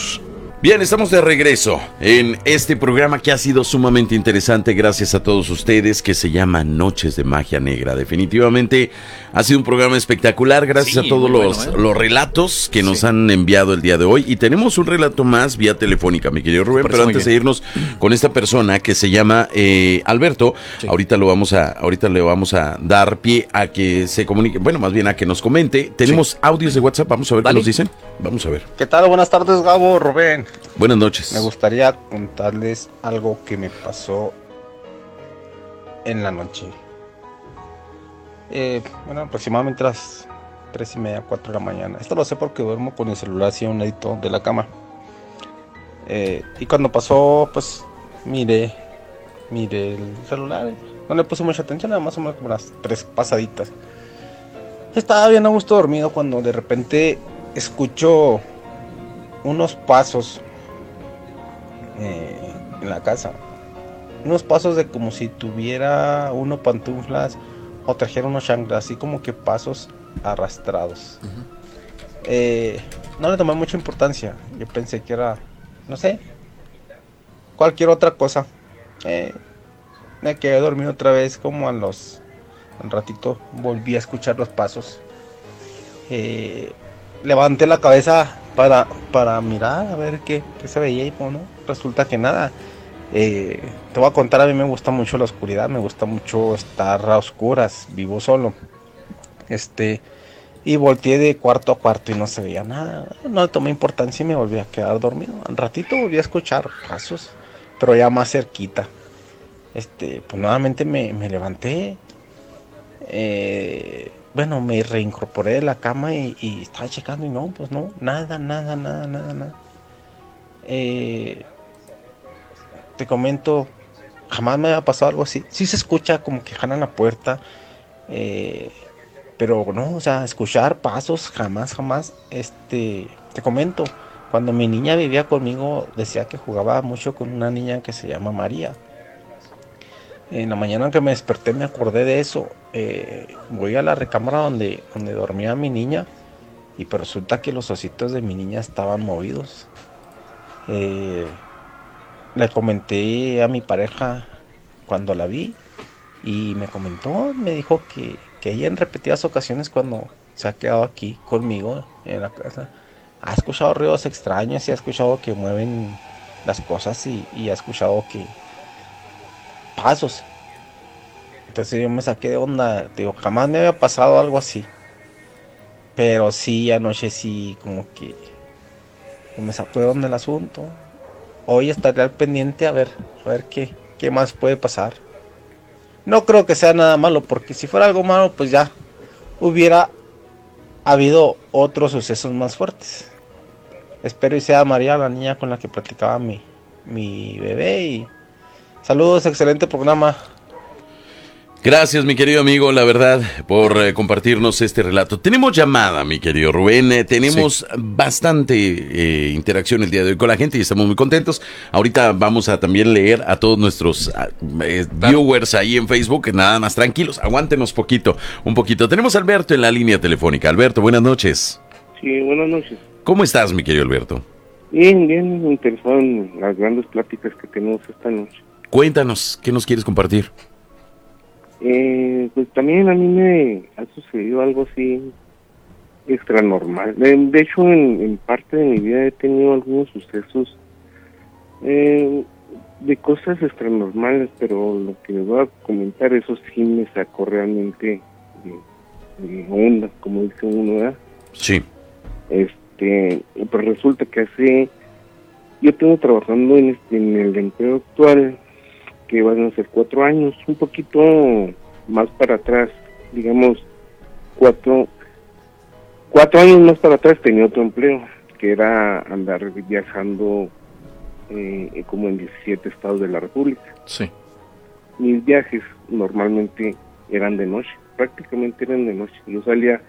Bien, estamos de regreso en este programa que ha sido sumamente interesante gracias a todos ustedes que se llama Noches de Magia Negra. Definitivamente ha sido un programa espectacular gracias Sí, a todos los, ¿eh? los relatos que nos Sí. han enviado el día de hoy y tenemos un relato más vía telefónica, mi querido Rubén, pero antes de irnos con esta persona que se llama eh, Alberto, Sí. ahorita lo vamos a ahorita le vamos a dar pie a que se comunique, bueno, más bien a que nos comente. Tenemos audios de WhatsApp, vamos a ver Dale. qué nos dicen. Vamos a ver. ¿Qué tal? Buenas tardes, Gabo, Rubén. Buenas noches. Me gustaría contarles algo que me pasó en la noche. Eh, bueno, aproximadamente las tres y media, 4 de la mañana. Esto lo sé porque duermo con el celular así a un ladito de la cama. Eh, y cuando pasó, pues miré, miré el celular. No le puse mucha atención, nada más o menos como las tres pasaditas. Estaba bien a gusto dormido cuando de repente escucho unos pasos eh, en la casa. Unos pasos de como si tuviera uno pantuflas o trajera unos chanclas, así como que pasos arrastrados. Eh, no le tomé mucha importancia. Yo pensé que era, no sé, cualquier otra cosa. Eh, me quedé dormido otra vez como a los... Un ratito volví a escuchar los pasos. Eh, levanté la cabeza para, para mirar a ver qué, qué se veía y pues, no, resulta que nada. Eh, te voy a contar, a mí me gusta mucho la oscuridad, me gusta mucho estar a oscuras, vivo solo. Este, y volteé de cuarto a cuarto y no se veía nada. No le tomé importancia y me volví a quedar dormido. Un ratito volví a escuchar pasos, pero ya más cerquita. Este, pues nuevamente me, me levanté. Eh, bueno, me reincorporé de la cama y, estaba checando y no, pues no, nada, nada, nada, nada, nada. Eh, te comento, jamás me había pasado algo así. Sí se escucha como que jalan la puerta, eh, pero no, o sea, escuchar pasos, jamás, jamás. Este, te comento, cuando mi niña vivía conmigo, decía que jugaba mucho con una niña que se llama María. En la mañana que me desperté me acordé de eso. Eh, voy a la recámara donde, donde dormía mi niña y pues resulta que los ositos de mi niña estaban movidos. Eh, le comenté a mi pareja cuando la vi y me comentó, me dijo que, que ella en repetidas ocasiones cuando se ha quedado aquí conmigo en la casa, ha escuchado ruidos extraños y ha escuchado que mueven las cosas y, y ha escuchado que pasos. Entonces yo me saqué de onda, digo, jamás me había pasado algo así. Pero sí, anoche sí, como que me sacó de onda el asunto. Hoy estaré al pendiente a ver, a ver qué, qué más puede pasar. No creo que sea nada malo, porque si fuera algo malo, pues ya hubiera habido otros sucesos más fuertes. Espero y sea María la niña con la que platicaba mi, mi bebé. Y saludos, excelente programa. Gracias, mi querido amigo, la verdad, por eh, compartirnos este relato. Tenemos llamada, mi querido Rubén. eh, tenemos bastante eh, interacción el día de hoy con la gente y estamos muy contentos. Ahorita vamos a también leer a todos nuestros ah, eh, viewers ahí en Facebook. Nada más tranquilos, aguántenos poquito, un poquito. Tenemos a Alberto en la línea telefónica. Alberto, buenas noches. Sí, buenas noches. ¿Cómo estás, mi querido Alberto? Bien, bien interesado en las grandes pláticas que tenemos esta noche. Cuéntanos, ¿qué nos quieres compartir? Eh, pues también a mí me ha sucedido algo así extra normal. De, hecho, en, en parte de mi vida he tenido algunos sucesos eh, de cosas extranormales, pero lo que les voy a comentar, eso sí me sacó realmente de, de onda, como dice uno, ¿verdad? Sí. Este, pues resulta que hace, yo tengo trabajando en, este, en el empleo actual, que van a ser cuatro años, un poquito más para atrás, digamos, cuatro, cuatro años más para atrás tenía otro empleo, que era andar viajando eh, como en 17 estados de la República. Sí. Mis viajes normalmente eran de noche, prácticamente eran de noche. Yo salía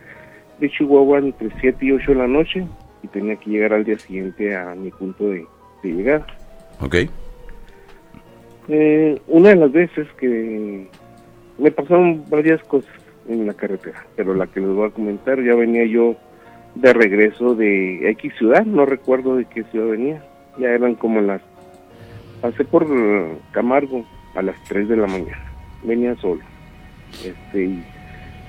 de Chihuahua entre 7 y 8 de la noche y tenía que llegar al día siguiente a mi punto de, de llegada. Ok. Eh, una de las veces que me pasaron varias cosas en la carretera, pero la que les voy a comentar, ya venía yo de regreso de X ciudad, no recuerdo de qué ciudad venía. Ya eran como las... Pasé por Camargo a las 3 de la mañana. Venía solo. Este, y,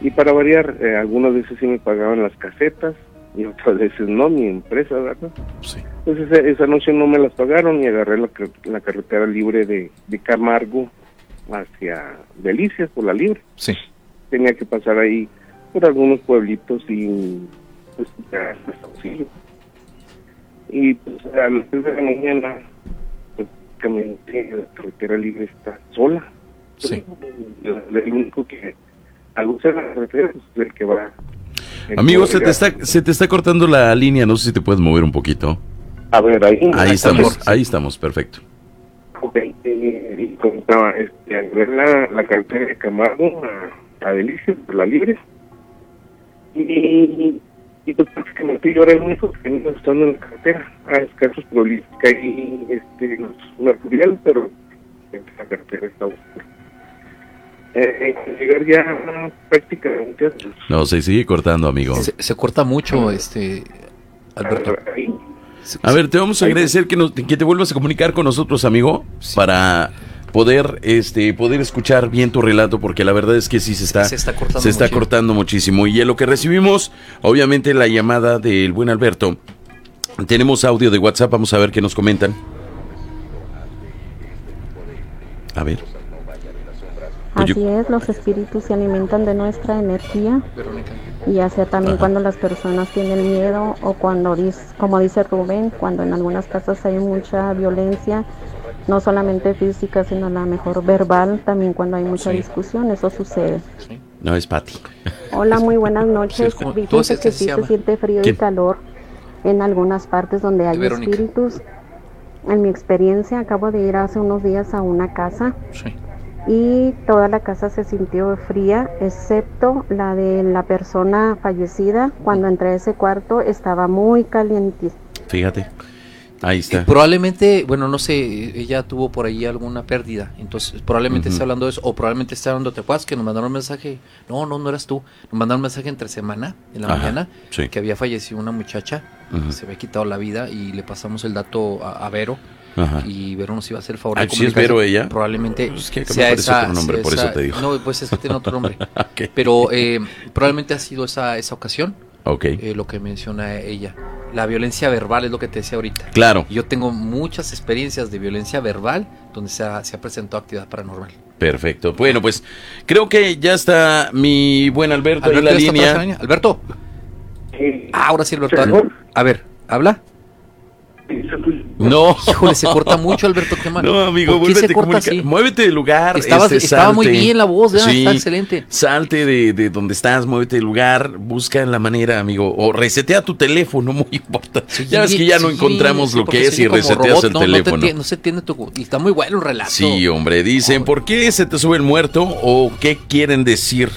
y para variar, eh, algunas veces sí me pagaban las casetas (laughs) y otras veces no, mi empresa, ¿verdad? Sí. Entonces esa, esa noche no me las pagaron y agarré la, la carretera libre de, de Camargo hacia Delicias por la libre. Sí. Tenía que pasar ahí por algunos pueblitos y pues ya auxilio. Y pues a las 3 de la mañana, pues la carretera libre está sola. Sí. El, único que al usar la carretera pues, es el que va. Amigo, se te, está, se te está cortando la línea, no sé si te puedes mover un poquito. A ver, ahí. Ahí estamos, ahí estamos, perfecto. Ok, eh, y contaba, este, al ver la, la carretera de Camargo a, a Delicias, por la libre, y, y pues prácticamente yo era el único que venía estando en la carretera, a escasos que hay este, mercurial, pero la carretera está oscura. Eh, eh, llegar ya prácticamente No, se sigue cortando, amigo. Se, se corta mucho, este, Alberto. A ver, te vamos a agradecer que, nos- que te vuelvas a comunicar con nosotros, amigo, para poder este poder escuchar bien tu relato porque la verdad es que sí se está Se está cortando se está mucho. cortando muchísimo y en lo que recibimos obviamente la llamada del buen Alberto tenemos audio de WhatsApp vamos a ver qué nos comentan a ver Así es, los espíritus se alimentan de nuestra energía, ya sea también Ajá. cuando las personas tienen miedo o cuando, dis- como dice Rubén, cuando en algunas casas hay mucha violencia, no solamente física, sino a la mejor verbal, también cuando hay mucha Sí. discusión, eso sucede. no es Pati Hola, muy buenas noches. Sí, ¿cómo? Fíjense ¿Tú, ese- que ese sí se se siente frío ¿Quién? y calor en algunas partes donde hay Verónica. espíritus. En mi experiencia, acabo de ir hace unos días a una casa Sí. Y toda la casa se sintió fría, excepto la de la persona fallecida. Cuando entré a ese cuarto estaba muy caliente. fíjate ahí está Probablemente, bueno, no sé, ella tuvo por ahí alguna pérdida, entonces probablemente Ujú. está hablando de eso, o probablemente está hablando, ¿te acuerdas que nos mandaron un mensaje? No, no, no eras tú, nos mandaron un mensaje entre semana, en la Ajá, mañana, sí. que había fallecido una muchacha, se había quitado la vida y le pasamos el dato a, a Vero, Ajá. y Vero nos iba a hacer el favor Ah, de ¿sí es. Vero ella? Probablemente Pues es que sea esa, otro nombre, sea por eso esa- te digo. No, pues ese tiene otro nombre. (laughs) Pero eh, probablemente ha sido esa, esa ocasión, ok eh, lo que menciona ella. La violencia verbal es lo que te decía ahorita. claro Yo tengo muchas experiencias de violencia verbal donde se ha, se ha presentado actividad paranormal. Perfecto. Bueno, pues creo que ya está mi buen Alberto, ahí en la ¿ya está línea. Alberto. Sí. Ah, ahora sí, Alberto. A ver, ¿habla? No. (laughs) Híjole, se corta mucho, Alberto. Qué mal. No, amigo, ¿Por qué vuélvete a? Muévete de lugar. Estabas- este, estaba muy bien la voz, ¿verdad? Sí. Está excelente. Salte de, de donde estás, muévete de lugar, busca la manera, amigo. O resetea tu teléfono, (laughs) muy importante. Sí, ya ves que ya no encontramos lo que es y reseteas robot, el no, no te teléfono. No, se entiende tu... Y está muy bueno el relato. Sí, hombre, dicen, ¿por qué se te sube el muerto o qué quieren decir?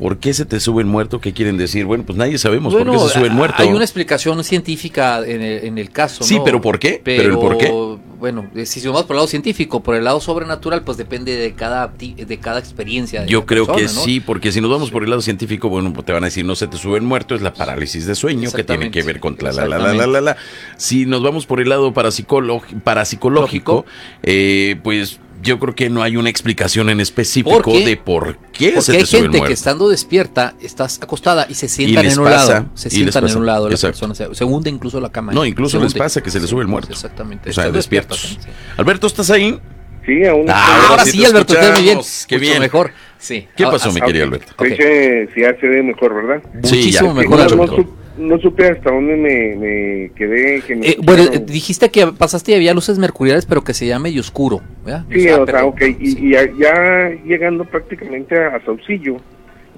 ¿Por qué se te sube el muerto? ¿Qué quieren decir? Bueno, pues nadie sabemos Bueno, por qué se sube el muerto. Hay una explicación científica en el, en el caso. Sí, ¿no? pero ¿por qué? ¿Pero el por qué? Bueno, eh, si vamos por el lado científico, por el lado sobrenatural, pues depende de cada, de cada experiencia. de Yo creo que sí, porque si nos vamos por el lado científico, bueno, pues te van a decir no se te sube el muerto, es la parálisis de sueño que tiene que ver con la la la la la la la. Si nos vamos por el lado parapsicológico, eh, pues yo creo que no hay una explicación en específico de por qué Porque se te hay sube el gente que estado despierta, estás acostada y se sientan en un pasa, lado. Se sientan en un lado la exacto. persona. Se, se hunde incluso la cama. No, incluso les pasa que se les sube el muerto. Exactamente. O sea, despiertos. sí. Alberto, ¿estás ahí? Sí, aún Ah, ahora sí Alberto, estás muy bien. Qué Mucho bien. mejor. Sí. ¿Qué Ah, pasó, ah, mi querido Alberto? Se dice si ya se ve mejor, ¿verdad? Sí, ya, Muchísimo mejor, mucho Alberto. mejor. No supe hasta dónde me, me quedé. Que me Eh, bueno, eh, dijiste que pasaste y había luces mercuriales, pero que se llama medio oscuro. ¿verdad? Sí, Ah, o sea, perdón. ok. Y, Sí. y ya, ya llegando prácticamente a, a Saucillo,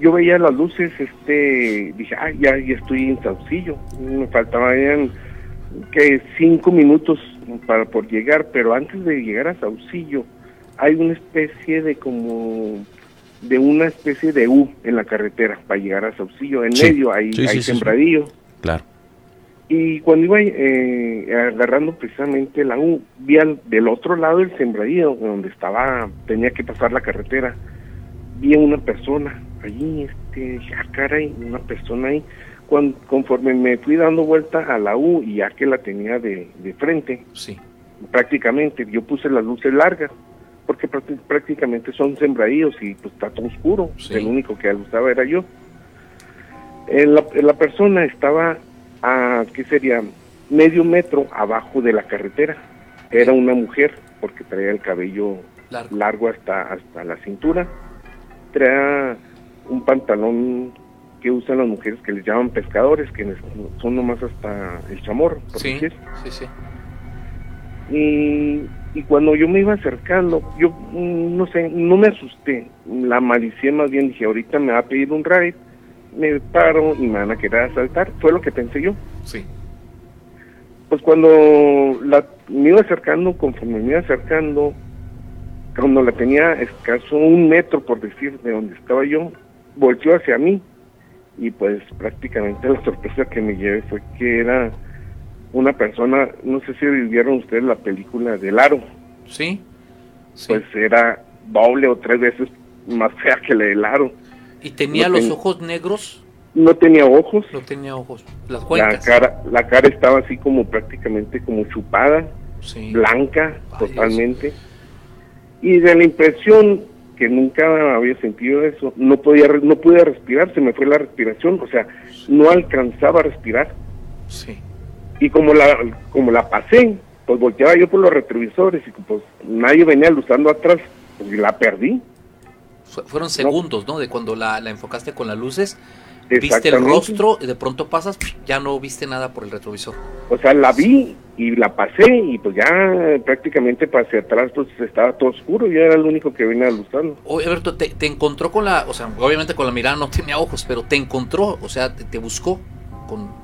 yo veía las luces, este, dije, ah, ya, ya estoy en Saucillo. Me faltaban que cinco minutos para por llegar, pero antes de llegar a Saucillo hay una especie de como de una especie de U en la carretera para llegar a Saucillo. En Sí. medio hay, Sí, hay sí, sembradío. Claro. Y cuando iba eh, agarrando precisamente la U, vi al, del otro lado del sembradío, donde estaba, tenía que pasar la carretera, vi a una persona allí, este, ah, caray, una persona ahí. cuan- conforme me fui dando vuelta a la U y ya que la tenía de, de frente, Sí. prácticamente yo puse las luces largas porque prácti- prácticamente son sembradíos y pues está todo oscuro Sí. el único que gustaba era yo la, la persona estaba a qué sería medio metro abajo de la carretera era una mujer porque traía el cabello Largo. largo hasta hasta la cintura traía un pantalón que usan las mujeres que les llaman pescadores que son nomás hasta el chamorro por Sí, sí, sí. y, y cuando yo me iba acercando, yo mm, no sé, no me asusté, la malicié más bien, dije, ahorita me va a pedir un ride, me paro y me van a querer asaltar, fue lo que pensé yo. Sí. Pues cuando la, me iba acercando, conforme me iba acercando, cuando la tenía escaso un metro, por decir, de donde estaba yo, volteó hacia mí y pues prácticamente la sorpresa que me llevé fue que era una persona, no sé si vieron ustedes la película del aro, Sí. Sí. pues era doble o tres veces más fea que la del aro. ¿Y tenía no los ten- ojos negros? No tenía ojos, No tenía ojos. Las la cara, la cara estaba así como prácticamente como chupada, Sí. blanca Ay, totalmente. Y de la impresión que nunca había sentido eso, no podía no pude respirar, se me fue la respiración, o sea, no alcanzaba a respirar. Sí. Y como la como la pasé, pues volteaba yo por los retrovisores y pues nadie venía luzando atrás, pues y la perdí. Fu- Fueron segundos, ¿no? De cuando la, la enfocaste con las luces, viste el rostro y de pronto pasas, ya no viste nada por el retrovisor. O sea, la vi y la pasé y pues ya prácticamente pasé atrás, pues estaba todo oscuro, yo era el único que venía luzando. Oye, Alberto, te, te encontró con la, o sea, obviamente con la mirada no (laughs) tenía ojos, pero te encontró, o sea, te, te buscó con...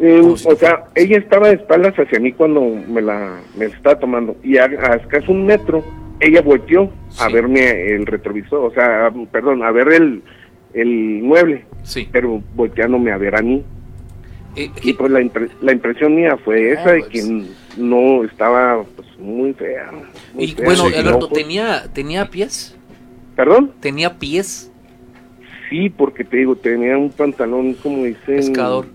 Eh, o sea, ella estaba de espaldas hacia mí cuando me la, me estaba tomando y a, a escaso un metro ella volteó a verme el retrovisor, o sea, perdón, a ver el, el mueble, Sí. pero volteándome a ver a mí. Eh, Y pues la, impre- la impresión mía fue No, esa de pues. que no estaba pues muy fea. muy y fea, bueno, Alberto, ojos. ¿tenía, ¿tenía pies? ¿Perdón? ¿Tenía pies? Sí, porque te digo, tenía un pantalón, como dicen... Pescador.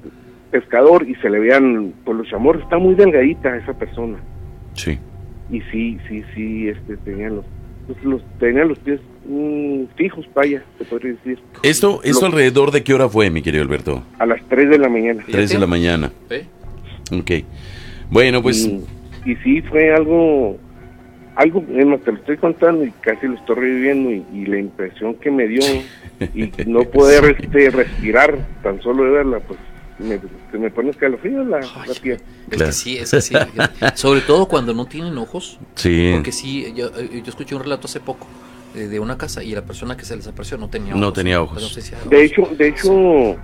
Pescador, y se le veían, por los chamorros, está muy delgadita esa persona. Sí. Y sí, sí, sí, este, tenía los, pues, los, tenía los pies mm, fijos, vaya, se podría decir. Esto, esto Lo- alrededor de qué hora fue, mi querido Alberto? A las 3 de la mañana. Tres de la mañana. ¿Eh? Ok. Bueno, pues y, y sí, fue algo, algo, es más, te lo estoy contando y casi lo estoy reviviendo y, y la impresión que me dio (laughs) y no poder este, respirar tan solo de verla, pues me, se me pone escalofrío la, Ay, la piel. Es Claro. que sí, es que sí. (laughs) Sobre todo cuando no tienen ojos. sí, Porque sí, yo, eh, yo escuché un relato hace poco eh, de una casa y la persona que se les apareció no tenía ojos. No tenía ojos. Pero no sé si era De hecho, de hecho,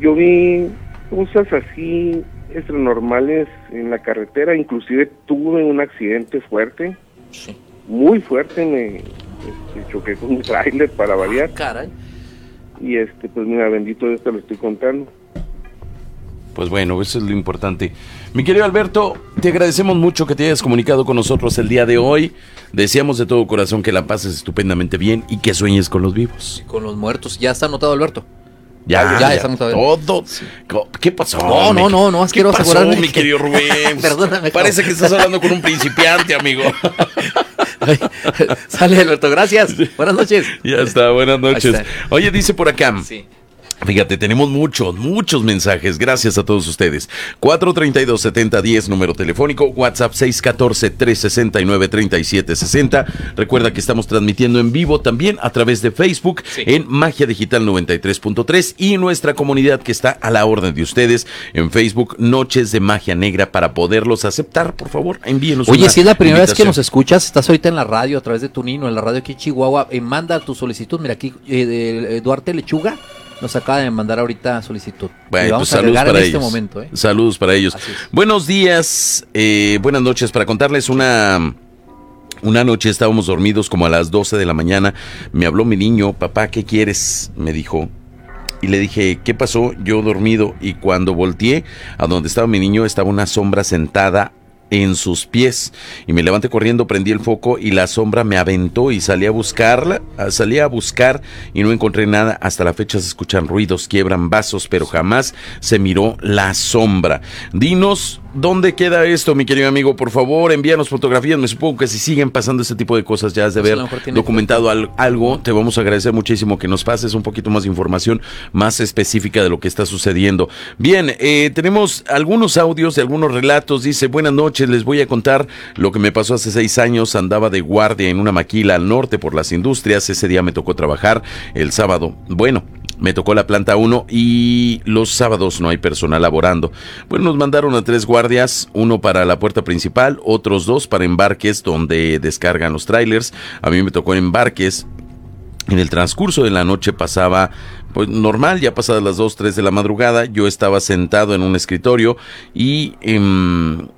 yo vi cosas así extra normales en la carretera, inclusive tuve un accidente fuerte, Sí. muy fuerte, me este, choqué con un tráiler para variar Caray. y este pues mira, bendito Dios te lo estoy contando. Pues bueno, eso es lo importante. Mi querido Alberto, te agradecemos mucho que te hayas comunicado con nosotros el día de hoy. Deseamos de todo corazón que la pases estupendamente bien y que sueñes con los vivos. Con los muertos. Ya está anotado, Alberto. Ya, Ya, estamos a ver. todo. ¿Qué pasó? No, no, no, no, es ¿Qué quiero pasó, asegurarme mi que- querido Rubén? (laughs) Perdóname, Parece que estás hablando con un principiante, amigo. Ay, (laughs) Sale, Alberto, gracias. Buenas noches. ya está, buenas noches. Está. Oye, dice por acá. Sí. Fíjate, tenemos muchos, muchos mensajes. Gracias a todos ustedes. 432-7010, número telefónico. WhatsApp 614-369-3760. Recuerda que estamos transmitiendo en vivo también a través de Facebook Sí. en Magia Digital 93.3 y nuestra comunidad que está a la orden de ustedes en Facebook, Noches de Magia Negra, para poderlos aceptar. Por favor, envíenos Oye, una si es la primera vez que invitación. nos escuchas, estás ahorita en la radio, a través de tu Nino, en la radio aquí en Chihuahua, eh, manda tu solicitud. Mira, aquí eh, eh, Duarte Lechuga nos acaba de mandar ahorita solicitud. Bueno, y vamos pues a saludos para en este ellos. momento. ¿eh? Saludos para ellos. Buenos días, eh, buenas noches. Para contarles una, una noche estábamos dormidos como a las 12 de la mañana. Me habló mi niño, papá, ¿qué quieres? Me dijo. Y le dije, ¿qué pasó? Yo dormido. Y cuando volteé a donde estaba mi niño, estaba una sombra sentada en sus pies y me levanté corriendo, prendí el foco y la sombra me aventó y salí a buscarla, salí a buscar y no encontré nada. Hasta la fecha se escuchan ruidos, quiebran vasos, pero jamás se miró la sombra. Dinos ¿Dónde queda esto, mi querido amigo? Por favor, envíanos fotografías. Me supongo que si siguen pasando este tipo de cosas, ya has de Pues mejor tiene documentado al- algo. Te vamos a agradecer muchísimo que nos pases un poquito más de información más específica de lo que está sucediendo. Bien, eh, tenemos algunos audios de algunos relatos. Dice, buenas noches, les voy a contar lo que me pasó hace seis años. Andaba de guardia en una maquila al norte por las industrias. Ese día me tocó trabajar el sábado. Bueno, me tocó la planta 1 y los sábados no hay personal laborando. Bueno, nos mandaron a tres guardias, uno para la puerta principal, otros dos para embarques donde descargan los trailers. A mí me tocó embarques. En el transcurso de la noche pasaba, pues normal, ya pasadas las 2, 3 de la madrugada, yo estaba sentado en un escritorio y em,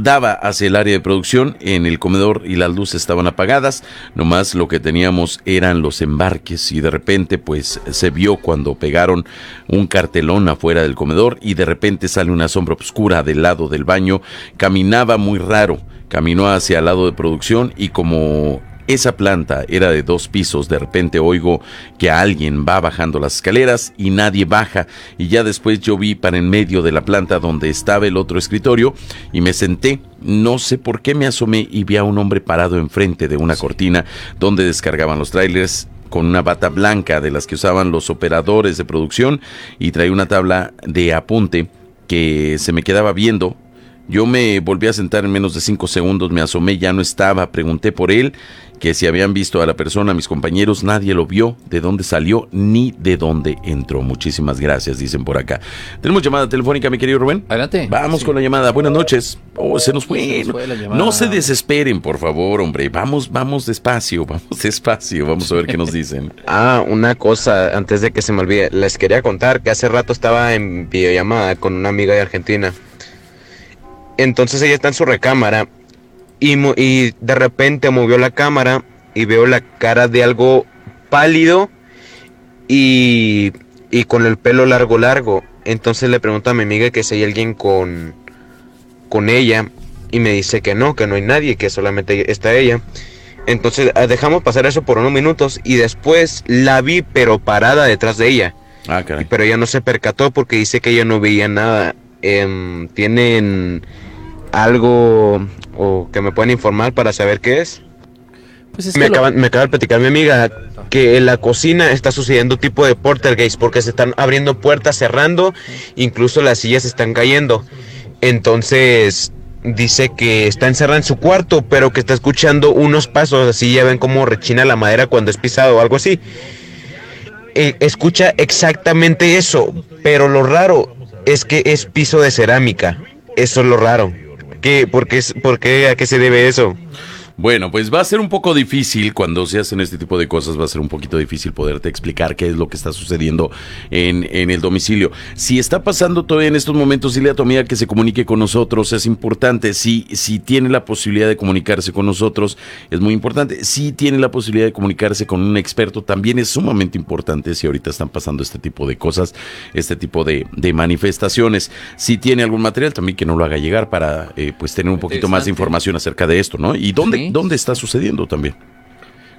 daba hacia el área de producción, en el comedor y las luces estaban apagadas, nomás lo que teníamos eran los embarques y de repente pues se vio cuando pegaron un cartelón afuera del comedor y de repente sale una sombra oscura del lado del baño, caminaba muy raro, caminó hacia el lado de producción y como esa planta era de dos pisos. De repente oigo que alguien va bajando las escaleras y nadie baja. Y ya después yo vi para en medio de la planta donde estaba el otro escritorio y me senté. No sé por qué me asomé y vi a un hombre parado enfrente de una cortina donde descargaban los trailers con una bata blanca de las que usaban los operadores de producción y traía una tabla de apunte que se me quedaba viendo yo me volví a sentar en menos de cinco segundos, me asomé, ya no estaba, pregunté por él, que si habían visto a la persona, mis compañeros, nadie lo vio, de dónde salió ni de dónde entró. Muchísimas gracias, dicen por acá. Tenemos llamada telefónica, mi querido Rubén. Adelante. Vamos con la llamada. Buenas noches. Oh, se nos fue. Se nos fue la llamada. No se desesperen, por favor, hombre. Vamos, vamos despacio, (laughs) vamos despacio. Vamos a ver qué nos dicen. (laughs) Ah, una cosa, antes de que se me olvide, les quería contar que hace rato estaba en videollamada con una amiga de Argentina. Entonces ella está en su recámara y, y de repente movió la cámara y veo la cara de algo pálido y, y con el pelo largo, largo. Entonces le pregunto a mi amiga que si hay alguien con, con ella y me dice que no, que no hay nadie, que solamente está ella. Entonces ah, dejamos pasar eso por unos minutos y después la vi pero parada detrás de ella. Ah. Pero ella no se percató porque dice que ella no veía nada. Em, ¿Tienen algo o que me puedan informar para saber qué es? Pues es me, lo- acaban- me acaba de platicar mi amiga que en la cocina está sucediendo tipo de poltergeist porque se están abriendo puertas, cerrando, incluso las sillas están cayendo. Entonces dice que está encerrada en su cuarto, pero que está escuchando unos pasos, así ya ven cómo rechina la madera cuando es pisado o algo así. Eh, escucha exactamente eso, pero lo raro es que es piso de cerámica. Eso es lo raro. ¿Qué, por, qué, por qué, ¿A qué se debe eso? Bueno, pues va a ser un poco difícil cuando se hacen este tipo de cosas, va a ser un poquito difícil poderte explicar qué es lo que está sucediendo en, en el domicilio. Si está pasando todavía en estos momentos, dile a tu amiga que se comunique con nosotros, es importante. Si, si tiene la posibilidad de comunicarse con nosotros, es muy importante. Si tiene la posibilidad de comunicarse con un experto, también es sumamente importante si ahorita están pasando este tipo de cosas, este tipo de, de manifestaciones. Si tiene algún material, también que no lo haga llegar para eh, pues tener un poquito más de información acerca de esto, ¿no? Y dónde, Sí. dónde está sucediendo también.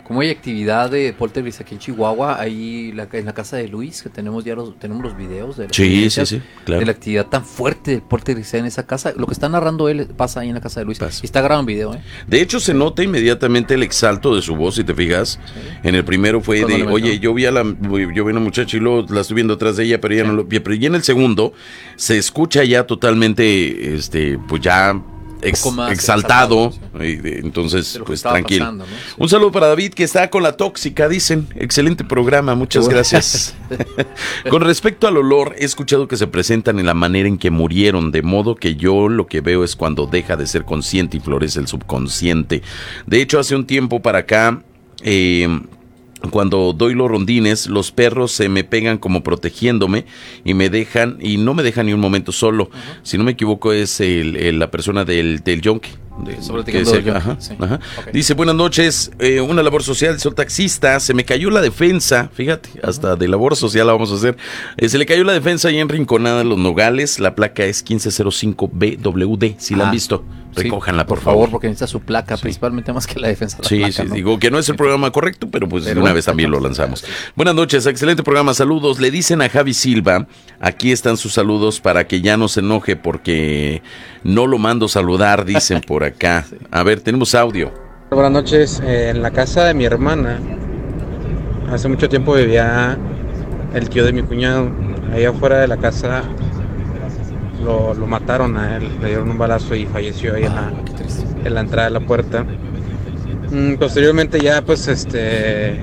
Como hay actividad de poltergeist aquí en Chihuahua, ahí la, en la casa de Luis, que tenemos ya los, tenemos los videos de Sí, sí, sí, claro. de la actividad tan fuerte del poltergeist en esa casa. Lo que está narrando él pasa ahí en la casa de Luis. Y está grabado en video, ¿eh? De hecho, se nota inmediatamente el exalto de su voz, si te fijas. En el primero fue de, oye, yo vi a la, yo vi a una muchacha y luego la estoy viendo atrás de ella, pero ella no lo vi. Pero y en el segundo se escucha ya totalmente, este, pues ya ex- poco más exaltado. y de- entonces, pues tranquilo. pasando, ¿no? Un saludo para David que está con la tóxica, dicen. Excelente programa, muchas bueno. gracias. (laughs) con respecto al olor, he escuchado que se presentan en la manera en que murieron, de modo que yo lo que veo es cuando deja de ser consciente y florece el subconsciente. De hecho, hace un tiempo para acá, eh, cuando doy los rondines, los perros se me pegan como protegiéndome y me dejan, y no me dejan ni un momento solo. Si no me equivoco, es el- el- la persona del, del yonke, de- que ajá, sí. ajá. Dice, buenas noches, eh, una labor social, soy taxista, se me cayó la defensa, fíjate, hasta de labor social la vamos a hacer. Eh, se le cayó la defensa ahí en Rinconada, Los Nogales, la placa es 1505BWD, si la han Ah, visto, sí, recójanla por, por favor, porque necesita su placa, principalmente más que la defensa. la Sí, placa, sí, ¿no? digo que no es el programa correcto, pero pues Pero de una bueno, vez también lo lanzamos. Buenas noches, excelente programa, saludos. Le dicen a Javi Silva, aquí están sus saludos para que ya no se enoje porque no lo mando saludar, dicen por (laughs) acá. A ver, tenemos audio. Buenas noches. Eh, en la casa de mi hermana, hace mucho tiempo vivía el tío de mi cuñado. Ahí afuera de la casa lo, lo mataron a él, le dieron un balazo y falleció ahí en, la, en la entrada de la puerta. Mm, posteriormente ya pues este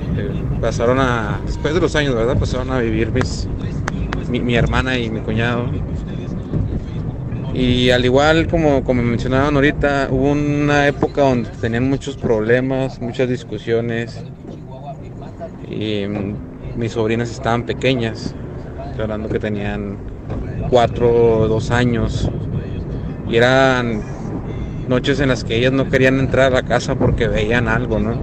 pasaron a, después de los años, ¿verdad? Pasaron a vivir mis, mi, mi hermana y mi cuñado. Y al igual como, como mencionaban ahorita, hubo una época donde tenían muchos problemas, muchas discusiones. Y mm, mis sobrinas estaban pequeñas, hablando que tenían cuatro o dos años. Y eran noches en las que ellas no querían entrar a la casa porque veían algo, ¿no?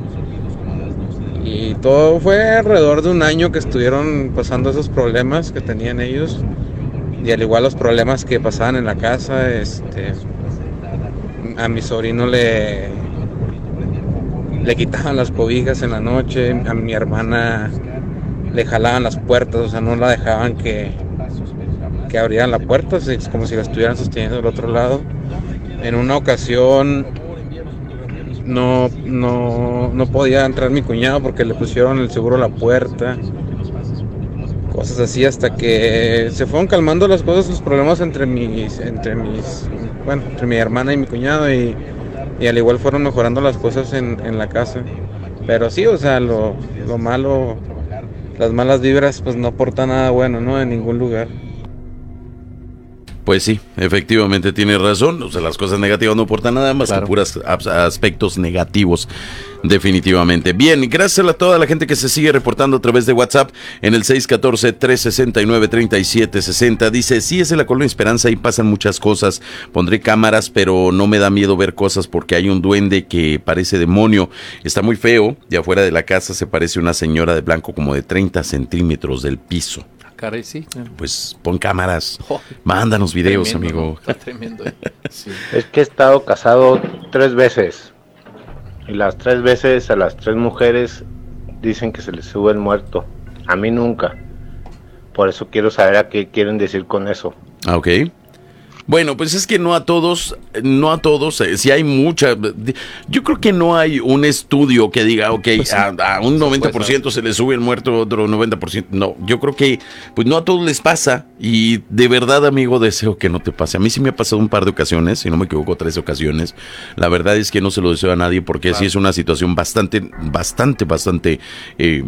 Y todo fue alrededor de un año que estuvieron pasando esos problemas que tenían ellos y al igual los problemas que pasaban en la casa, este, a mi sobrino le, le quitaban las cobijas en la noche, a mi hermana le jalaban las puertas, o sea, no la dejaban que, que abrieran la puerta, es como si la estuvieran sosteniendo del otro lado. En una ocasión no, no, no podía entrar mi cuñado porque le pusieron el seguro a la puerta cosas así hasta que se fueron calmando las cosas, los problemas entre mis, entre mis, bueno, entre mi hermana y mi cuñado y, al igual fueron mejorando las cosas en, en la casa. Pero sí, o sea, lo, lo malo, las malas vibras pues no aportan nada bueno, ¿no? En ningún lugar. Pues sí, efectivamente tiene razón. O sea, las cosas negativas no aportan nada más que puros aspectos negativos, definitivamente. Bien, gracias a toda la gente que se sigue reportando a través de WhatsApp en el 614-369-3760. Dice, sí, es en la colonia Esperanza y pasan muchas cosas. Pondré cámaras, pero no me da miedo ver cosas porque hay un duende que parece demonio. Está muy feo y afuera de la casa se parece una señora de blanco como de 30 centímetros del piso. Caray, sí. Pues pon cámaras, (laughs) mándanos videos, Tremendo, amigo. Está (laughs) tremendo. Sí. Es que he estado casado tres veces. Y las tres veces a las tres mujeres dicen que se les sube el muerto. A mí nunca. Por eso quiero saber a qué quieren decir con eso. Ah, ok. Bueno, pues es que no a todos, no a todos, eh, si hay mucha, yo creo que no hay un estudio que diga, ok, Pues a, a un 90% se le sube el muerto, otro 90%, no, yo creo que pues no a todos les pasa y de verdad, amigo, deseo que no te pase. A mí sí me ha pasado un par de ocasiones, si no me equivoco, tres ocasiones. La verdad es que no se lo deseo a nadie porque sí es una situación bastante, bastante, bastante... eh,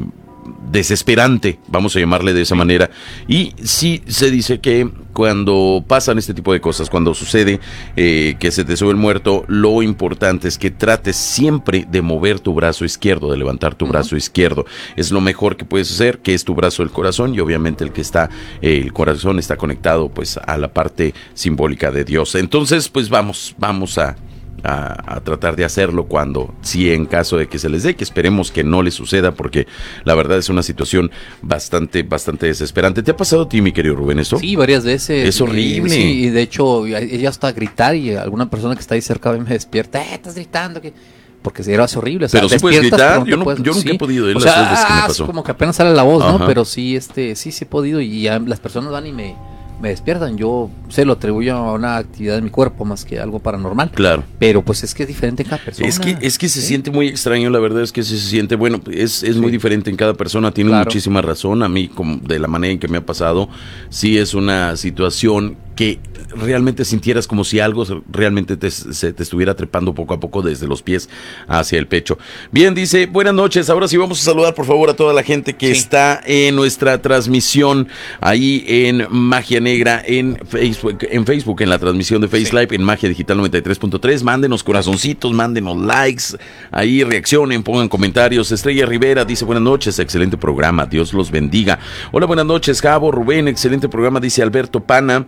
desesperante, vamos a llamarle de esa manera. Y sí se dice que cuando pasan este tipo de cosas, cuando sucede eh, que se te sube el muerto, lo importante es que trates siempre de mover tu brazo izquierdo, de levantar tu brazo izquierdo. Es lo mejor que puedes hacer, que es tu brazo del corazón y obviamente el que está, eh, el corazón está conectado pues a la parte simbólica de Dios. Entonces pues vamos, vamos a a, a, tratar de hacerlo cuando, si en caso de que se les dé, que esperemos que no les suceda, porque la verdad es una situación bastante, bastante desesperante. ¿Te ha pasado a ti, mi querido Rubén, esto? Sí, varias veces. Es horrible. Y, sí, y de hecho, ella hasta gritar y alguna persona que está ahí cerca me despierta, eh, estás gritando, que porque era horrible. O sea, pero sí puedes gritar, yo, no, puedes- yo nunca sí. he podido, es O las sea, tres veces que me ah, pasó. como que apenas sale la voz, ¿no? Pero sí, este, sí, sí he podido y ya las personas van y me, me despiertan. Yo se lo atribuyo a una actividad de mi cuerpo más que algo paranormal. Claro. Pero pues es que es diferente en cada persona. Es que, es que se siente muy extraño, la verdad es que se siente, bueno, es, es muy diferente en cada persona, tiene Claro. muchísima razón, a mí como de la manera en que me ha pasado, sí es una situación que realmente sintieras como si algo realmente te, se te estuviera trepando poco a poco desde los pies hacia el pecho. Bien, dice, buenas noches, ahora sí vamos a saludar por favor a toda la gente que está en nuestra transmisión ahí en Magia Negra en Facebook, en Facebook, en la transmisión de Face Live en Magia Digital 93.3, mándenos corazoncitos, mándenos likes, ahí reaccionen, pongan comentarios. Estrella Rivera dice buenas noches, excelente programa, Dios los bendiga. Hola, buenas noches, Javo, Rubén, excelente programa, dice Alberto Pana.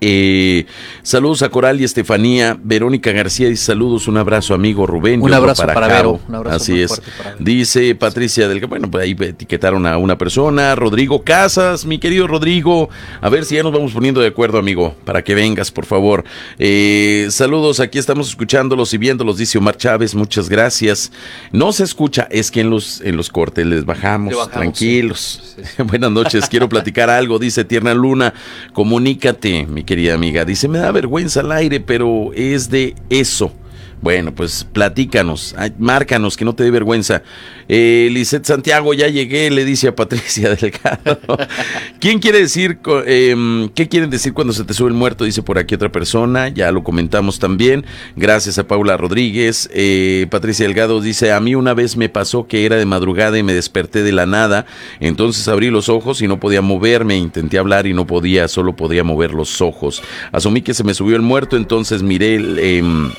Eh, saludos a Coral y Estefanía. Verónica García dice saludos, un abrazo amigo Rubén. Un abrazo para Caro. Vero, un abrazo Así es. para Dice Patricia del bueno, pues ahí etiquetaron a una persona. Rodrigo Casas, mi querido Rodrigo. A ver si ya nos vamos poniendo de acuerdo, amigo, para que vengas, por favor. Eh, saludos, aquí estamos escuchándolos y viéndolos, dice Omar Chávez, muchas gracias. No se escucha, es que en los, en los cortes les bajamos, Le bajamos, tranquilos. (laughs) Buenas noches, quiero platicar algo, dice Tierna Luna. Comunícate, mi querida amiga. Dice, me da vergüenza al aire, pero es de eso. Bueno, pues platícanos, márcanos, que no te dé vergüenza. Eh, Lisette Santiago, ya llegué, le dice a Patricia (laughs) Delgado. ¿Quién quiere decir, em, qué quieren decir cuando se te sube el muerto? Dice por aquí otra persona, ya lo comentamos también. Gracias a Paula Rodríguez. Eh, Patricia Delgado dice, a mí una vez me pasó que era de madrugada y me desperté de la nada. Entonces abrí los ojos y no podía moverme. Intenté hablar y no podía, solo podía mover los ojos. Asumí que se me subió el muerto, entonces miré el... em,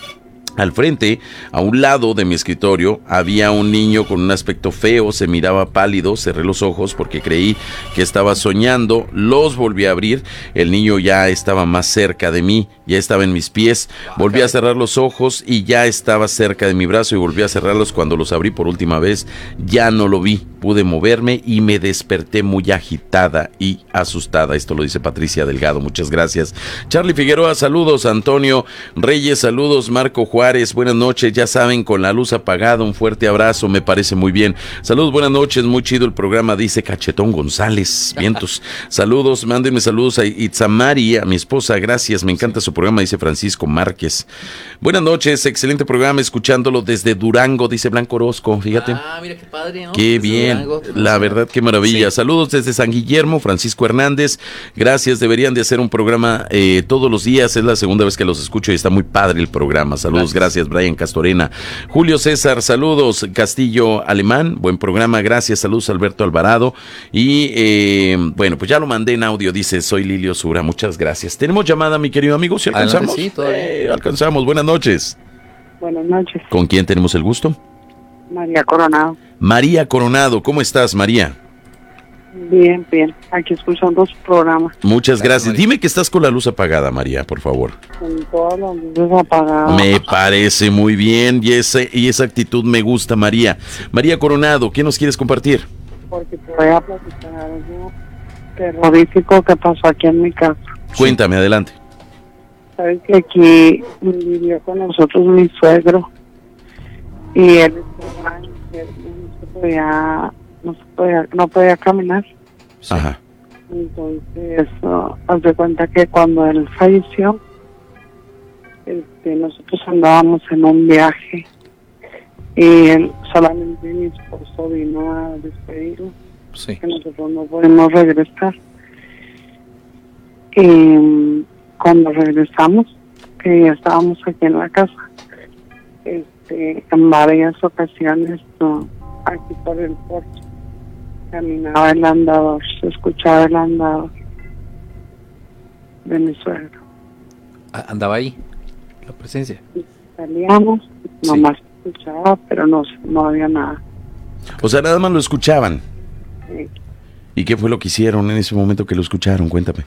al frente, a un lado de mi escritorio, había un niño con un aspecto feo, se miraba pálido, cerré los ojos porque creí que estaba soñando, los volví a abrir, el niño ya estaba más cerca de mí, ya estaba en mis pies, volví a cerrar los ojos y ya estaba cerca de mi brazo y volví a cerrarlos cuando los abrí por última vez, ya no lo vi, pude moverme y me desperté muy agitada y asustada, esto lo dice Patricia Delgado, muchas gracias. Charlie Figueroa, saludos, Antonio Reyes, saludos, Marco Juárez, buenas noches, ya saben, con la luz apagada, un fuerte abrazo, me parece muy bien. Saludos, buenas noches, muy chido el programa, dice Cachetón González, vientos. (laughs) saludos, mándenme saludos a Itzamari, a mi esposa, gracias, me encanta su programa, dice Francisco Márquez. Buenas noches, excelente programa, escuchándolo desde Durango, dice Blanco Orozco, fíjate. Ah, mira qué padre, ¿no? Qué Desde bien, Durango. la verdad qué maravilla. Saludos desde San Guillermo, Francisco Hernández. Gracias, deberían de hacer un programa eh, todos los días. Es la segunda vez que los escucho y está muy padre el programa. Saludos, gracias, Brian Castorena. Julio César, saludos. Castillo Alemán, buen programa, gracias. Saludos, Alberto Alvarado. Y eh, bueno, pues ya lo mandé en audio, dice, soy Lilio Sura. Muchas gracias. Tenemos llamada, mi querido amigo, si alcanzamos. sí. Eh, alcanzamos, buenas noches. Buenas noches, ¿Con quién tenemos el gusto? María Coronado. María Coronado, ¿cómo estás, María? Bien, bien. Aquí escuchando su programa Muchas gracias. Dime que estás con la luz apagada, María, por favor. con todas las luces apagadas. Me parece muy bien y, ese, y esa actitud me gusta, María. María Coronado, ¿qué nos quieres compartir? Porque te voy a platicar algo terrorífico que pasó aquí en mi casa. Cuéntame, adelante. Sabes que aquí vivió con nosotros mi suegro y él estaba enfermo, no se podía, no podía, caminar. Ajá. Entonces, uh, haz de cuenta que cuando él falleció, este, nosotros andábamos en un viaje y él, solamente mi esposo vino a despedirlo, Sí. que nosotros no podemos regresar. Y cuando regresamos, que ya estábamos aquí en la casa, este, en varias ocasiones, no, aquí por el porche, caminaba el andador, se escuchaba el andador de mi suegro. Ah, Andaba ahí, la presencia. Salíamos, nomás escuchaba, pero no, no había nada. O sea, nada más lo escuchaban. Sí, ¿Y qué fue lo que hicieron en ese momento que lo escucharon? Cuéntame.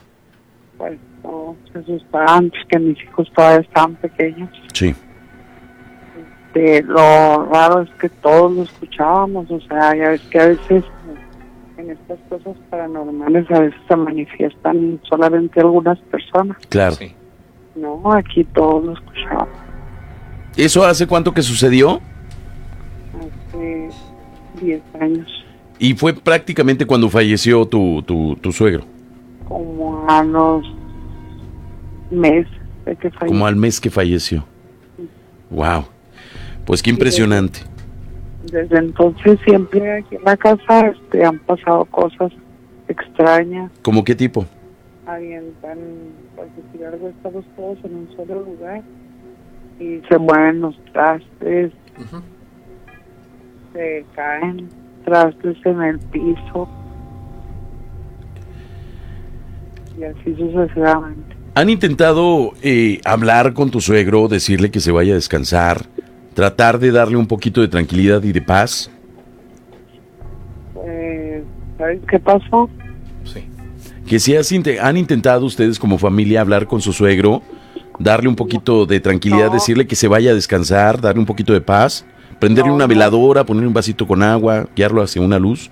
pues no, se asustaban, que mis hijos todavía estaban pequeños. Sí. Este, lo raro es que todos lo escuchábamos, o sea, ya ves que a veces en estas cosas paranormales a veces se manifiestan solamente algunas personas. Claro. No, aquí todos lo escuchábamos. ¿Eso hace cuánto que sucedió? Hace 10 años, Y fue prácticamente cuando falleció tu, tu, tu suegro. como a los meses de que falleció. Como al mes que falleció. Wow. Pues qué impresionante. Desde entonces siempre aquí en la casa este, han pasado cosas extrañas. ¿Cómo qué tipo? Avientan, por decir algo, estamos todos en un solo lugar y se mueven los trastes, se caen trastes en el piso y así sucesivamente. ¿Han intentado eh, hablar con tu suegro, decirle que se vaya a descansar, tratar de darle un poquito de tranquilidad y de paz? Pues, ¿sabes qué pasó? que si has han intentado ustedes como familia hablar con su suegro, darle un poquito de tranquilidad, decirle que se vaya a descansar, darle un poquito de paz, prenderle una veladora, ponerle un vasito con agua, guiarlo hacia una luz.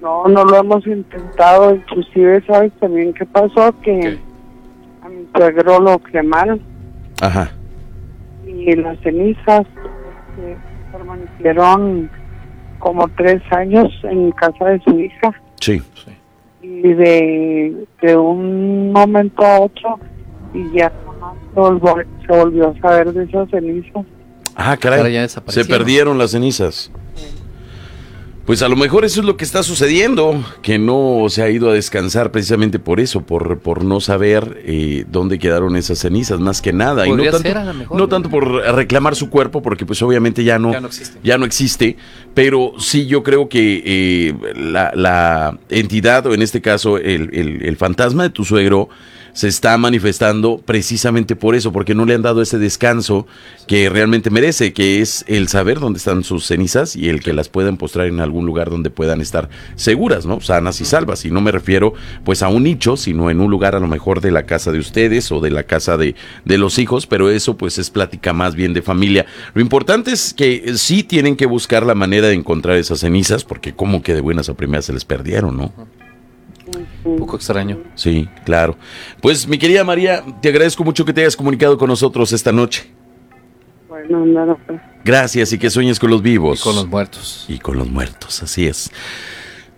No, no lo hemos intentado. Inclusive, ¿sabes también qué pasó? Que a mi suegro lo quemaron Ajá. Y las cenizas eh, permanecieron como tres años en casa de su hija. Sí. Y de, de un momento a otro, y ya se volvió, se volvió a saber de esas cenizas. Ah, caray. Ya se perdieron las cenizas. Pues a lo mejor eso es lo que está sucediendo, que no se ha ido a descansar precisamente por eso, por, por no saber eh, dónde quedaron esas cenizas, más que nada. Y no tanto, ser, a lo mejor. no tanto por reclamar su cuerpo, porque pues obviamente ya no, Ya no existe. ya no existe, pero sí yo creo que eh, la, la entidad, o en este caso el, el- el fantasma de tu suegro, se está manifestando precisamente por eso, porque no le han dado ese descanso que realmente merece, que es el saber dónde están sus cenizas y el que las puedan postrar en algún lugar donde puedan estar seguras, ¿no? Sanas y salvas. Y no me refiero pues a un nicho, sino en un lugar a lo mejor de la casa de ustedes o de la casa de, de los hijos, pero eso pues es plática más bien de familia. Lo importante es que eh, sí tienen que buscar la manera de encontrar esas cenizas, porque como que de buenas a primeras se les perdieron, ¿no? Un poco extraño. Sí, claro. Pues mi querida María, te agradezco mucho que te hayas comunicado con nosotros esta noche. Bueno, nada, pues. Gracias y que sueñes con los vivos. Y con los muertos. Y con los muertos, así es.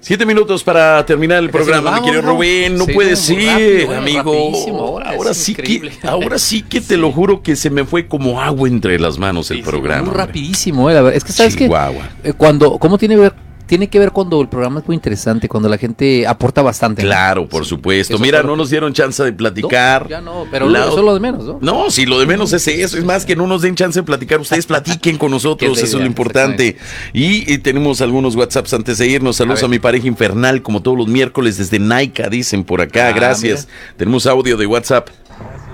Siete minutos para terminar el Que programa, mi querido ¿no? Rubén. No Sí, puede ser, rápido, amigo. rapidísimo, ahora, ahora sí increíble. que, ahora sí que te lo juro que se me fue como agua entre las manos el programa. Muy rapidísimo, eh, la verdad. Es que sabes que Chihuahua. eh, cuando, ¿cómo tiene ver? Tiene que ver cuando el programa es muy interesante, cuando la gente aporta bastante. ¿no? Claro, por supuesto. Mira, no nos dieron chance de platicar. No, ya no, pero La- eso es lo de menos, ¿no? No, si lo de menos es eso, es más que no nos den chance de platicar, ustedes platiquen con (laughs) nosotros, es eso es lo importante. Y, y tenemos algunos WhatsApps antes de irnos, saludos A mi pareja infernal, como todos los miércoles desde Naica, dicen por acá, Ah, gracias. Tenemos audio de WhatsApp,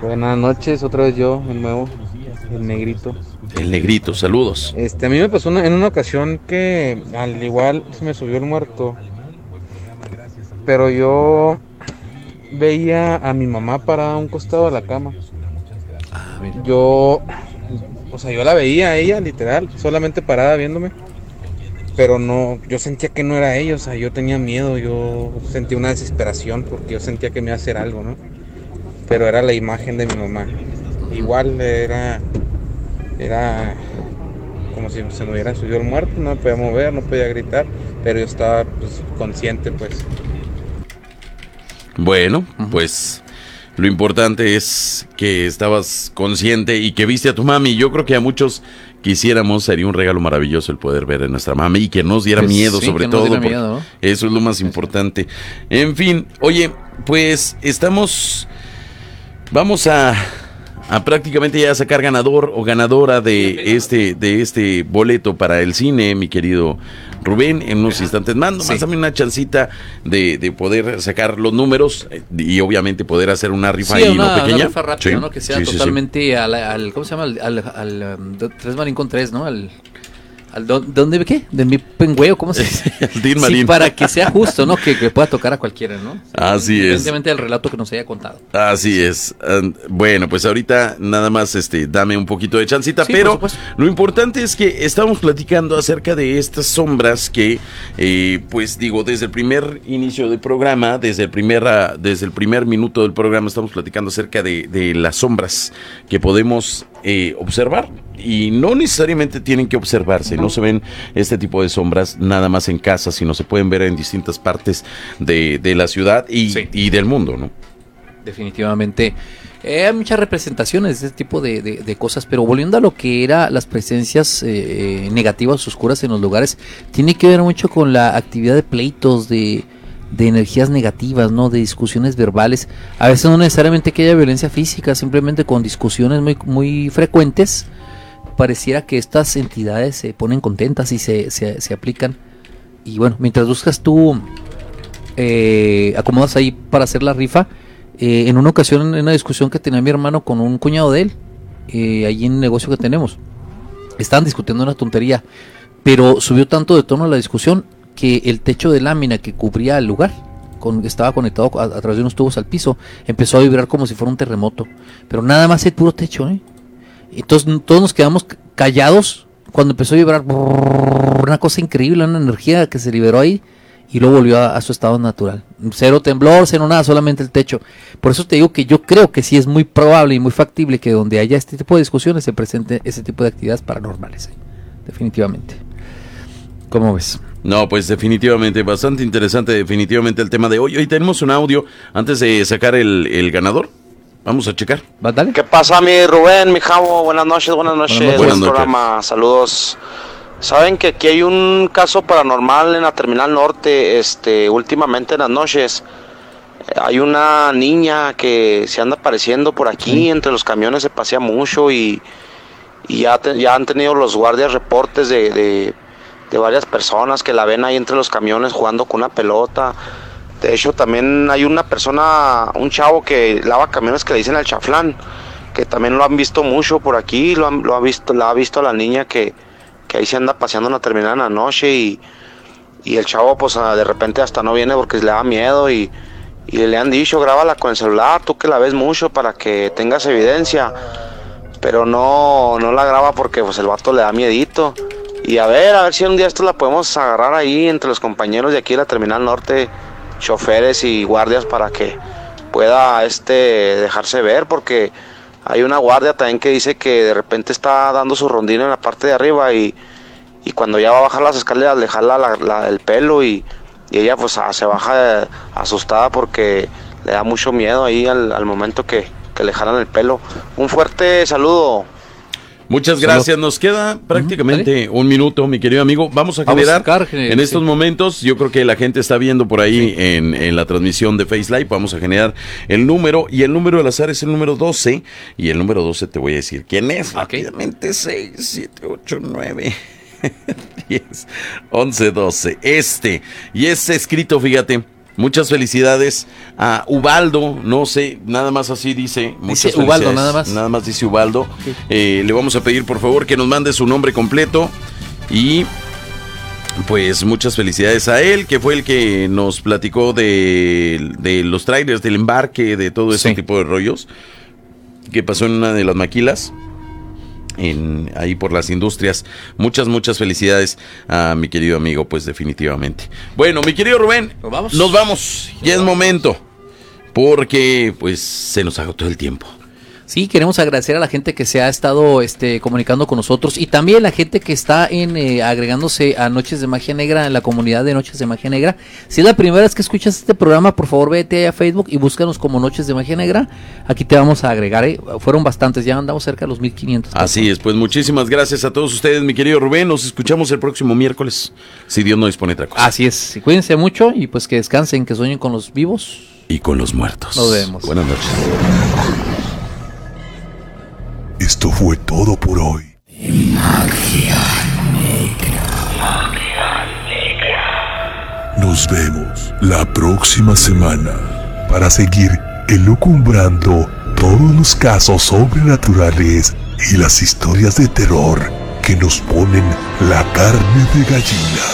Buenas noches, otra vez yo, de nuevo, el negrito. el negrito, saludos. Este, a mí me pasó una- en una ocasión que al igual se me subió el muerto, pero yo veía a mi mamá parada a un costado de la cama. Yo, o sea, yo la veía a ella, literal, solamente parada viéndome, pero no, yo sentía que no era ella, o sea, yo tenía miedo, yo sentía una desesperación porque yo sentía que me iba a hacer algo, ¿no? Pero era la imagen de mi mamá. Igual era, era como si se me hubiera subido el muerto, no me podía mover, no podía gritar, pero yo estaba pues, consciente, pues. Bueno, pues lo importante es que estabas consciente y que viste a tu mami. Yo creo que a muchos quisiéramos, sería un regalo maravilloso el poder ver a nuestra mami y que nos diera Pues miedo sí, sobre que nos todo. miedo, ¿no? Eso es lo más importante. En fin, oye, pues estamos, vamos a, a prácticamente ya sacar ganador o ganadora de este, de este boleto para el cine, mi querido Rubén, en unos instantes más. Nomás dame una chancita de, de poder sacar los números eh, y obviamente poder hacer una rifa Sí, ahí, una, ¿no? Pequeña. una rifa rápida, Sí, ¿no? Que sea sí, sí, sí. totalmente Al, al- ¿cómo se llama? Al, al, al, um, tres marín con tres, ¿no? Al, al do- ¿Dónde qué? ¿De mi pengüeo? ¿Cómo se (laughs) dice? El Dean Sí, Marín. para que sea justo, ¿no? Que, que pueda tocar a cualquiera, ¿no? Así es. Independientemente del relato que nos haya contado. Así es. Bueno, pues ahorita nada más este dame un poquito de chancita, Sí, pero lo importante es que estamos platicando acerca de estas sombras que eh, pues digo, desde el primer inicio del programa, desde el primer ah, desde el primer minuto del programa estamos platicando acerca de, de las sombras que podemos eh, observar y no necesariamente tienen que observarse, no se ven este tipo de sombras nada más en casa, sino se pueden ver en distintas partes de, de la ciudad y, y del mundo, ¿no? Definitivamente. Eh, hay muchas representaciones de este tipo de, de- de cosas, pero volviendo a lo que era las presencias eh, negativas, oscuras en los lugares, tiene que ver mucho con la actividad de pleitos, de, de energías negativas, ¿no? De discusiones verbales. A veces no necesariamente que haya violencia física, simplemente con discusiones muy, muy frecuentes. Pareciera que estas entidades se ponen contentas y se, se, se aplican. Y bueno, mientras buscas tú eh, acomodas ahí para hacer la rifa. Eh, en una ocasión, en una discusión que tenía mi hermano con un cuñado de él, eh, allí en el negocio que tenemos, estaban discutiendo una tontería, pero subió tanto de tono la discusión que el techo de lámina que cubría el lugar con, estaba conectado a, través de unos tubos al piso, empezó a vibrar como si fuera un terremoto. Pero nada más el puro techo, ¿eh? Entonces todos nos quedamos callados cuando empezó a vibrar una cosa increíble, una energía que se liberó ahí y luego volvió a, a su estado natural. Cero temblor, cero nada, solamente el techo. Por eso te digo que yo creo que sí es muy probable y muy factible que donde haya este tipo de discusiones se presente ese tipo de actividades paranormales. ¿eh? Definitivamente. ¿Cómo ves? No, pues definitivamente, bastante interesante definitivamente el tema de hoy. Hoy tenemos un audio antes de sacar el, el ganador. Vamos a checar. dale. ¿Qué pasa, mi Rubén, mi Javo? Buenas noches, buenas noches. Buenas Buen noches. programa, saludos. Saben que aquí hay un caso paranormal en la Terminal Norte, este, últimamente en las noches. Hay una niña que se anda apareciendo por aquí, entre los camiones se pasea mucho y, y ya, te- ya han tenido los guardias reportes de, de- de varias personas que la ven ahí entre los camiones jugando con una pelota. De hecho, también hay una persona, un chavo que lava camiones que le dicen al chaflán, que también lo han visto mucho por aquí, lo, han- ha visto, la ha visto la niña que, que ahí se anda paseando en la terminal en la noche y, y el chavo pues ah, de repente hasta no viene porque le da miedo y, y le han dicho, grábala con el celular, tú que la ves mucho para que tengas evidencia, pero no, no la graba porque pues el vato le da miedito. Y a ver, a ver si un día esto la podemos agarrar ahí entre los compañeros de aquí de la Terminal Norte, choferes y guardias para que pueda este dejarse ver porque hay una guardia también que dice que de repente está dando su rondín en la parte de arriba y, y cuando ya va a bajar las escaleras le jala la- la- el pelo y, y ella pues ah, se baja eh, asustada porque le da mucho miedo ahí al, al momento que, que le jalan el pelo. Un fuerte saludo. Muchas gracias. Nos queda prácticamente un minuto, mi querido amigo. Vamos a Vamos a generar sacar, en estos momentos. Yo creo que la gente está viendo por ahí en, en la transmisión de Face Live. Vamos a generar el número y el número del azar es el número 12. Y el número 12 te voy a decir quién es. Rápidamente 6, 7, 8, 9. 10, 11, 12. Este. Y es escrito, fíjate. Muchas felicidades a Ubaldo, no sé, nada más así dice. Muchas Ubaldo, felicidades. nada más. Nada más dice Ubaldo. Eh, le vamos a pedir por favor que nos mande su nombre completo y pues muchas felicidades a él, que fue el que nos platicó de, de los trailers, del embarque, de todo ese tipo de rollos que pasó en una de las maquilas. En, ahí por las industrias. Muchas, muchas felicidades a mi querido amigo, pues definitivamente. Bueno, mi querido Rubén, nos vamos. Nos vamos. Ya es momento. Porque pues se nos agotó el tiempo. Sí, queremos agradecer a la gente que se ha estado este, comunicando con nosotros y también la gente que está en eh, agregándose a Noches de Magia Negra en la comunidad de Noches de Magia Negra. Si es la primera vez que escuchas este programa, por favor vete ahí a Facebook y búscanos como Noches de Magia Negra. Aquí te vamos a agregar, ¿eh? fueron bastantes, ya andamos cerca de los 1500. Así es, pues muchísimas gracias a todos ustedes, mi querido Rubén. Nos escuchamos el próximo miércoles, si Dios no dispone otra cosa. Así es, cuídense mucho y pues que descansen, que sueñen con los vivos. Y con los muertos. Nos vemos. Buenas noches. Esto fue todo por hoy. Nos vemos la próxima semana para seguir elucumbrando todos los casos sobrenaturales y las historias de terror que nos ponen la carne de gallina.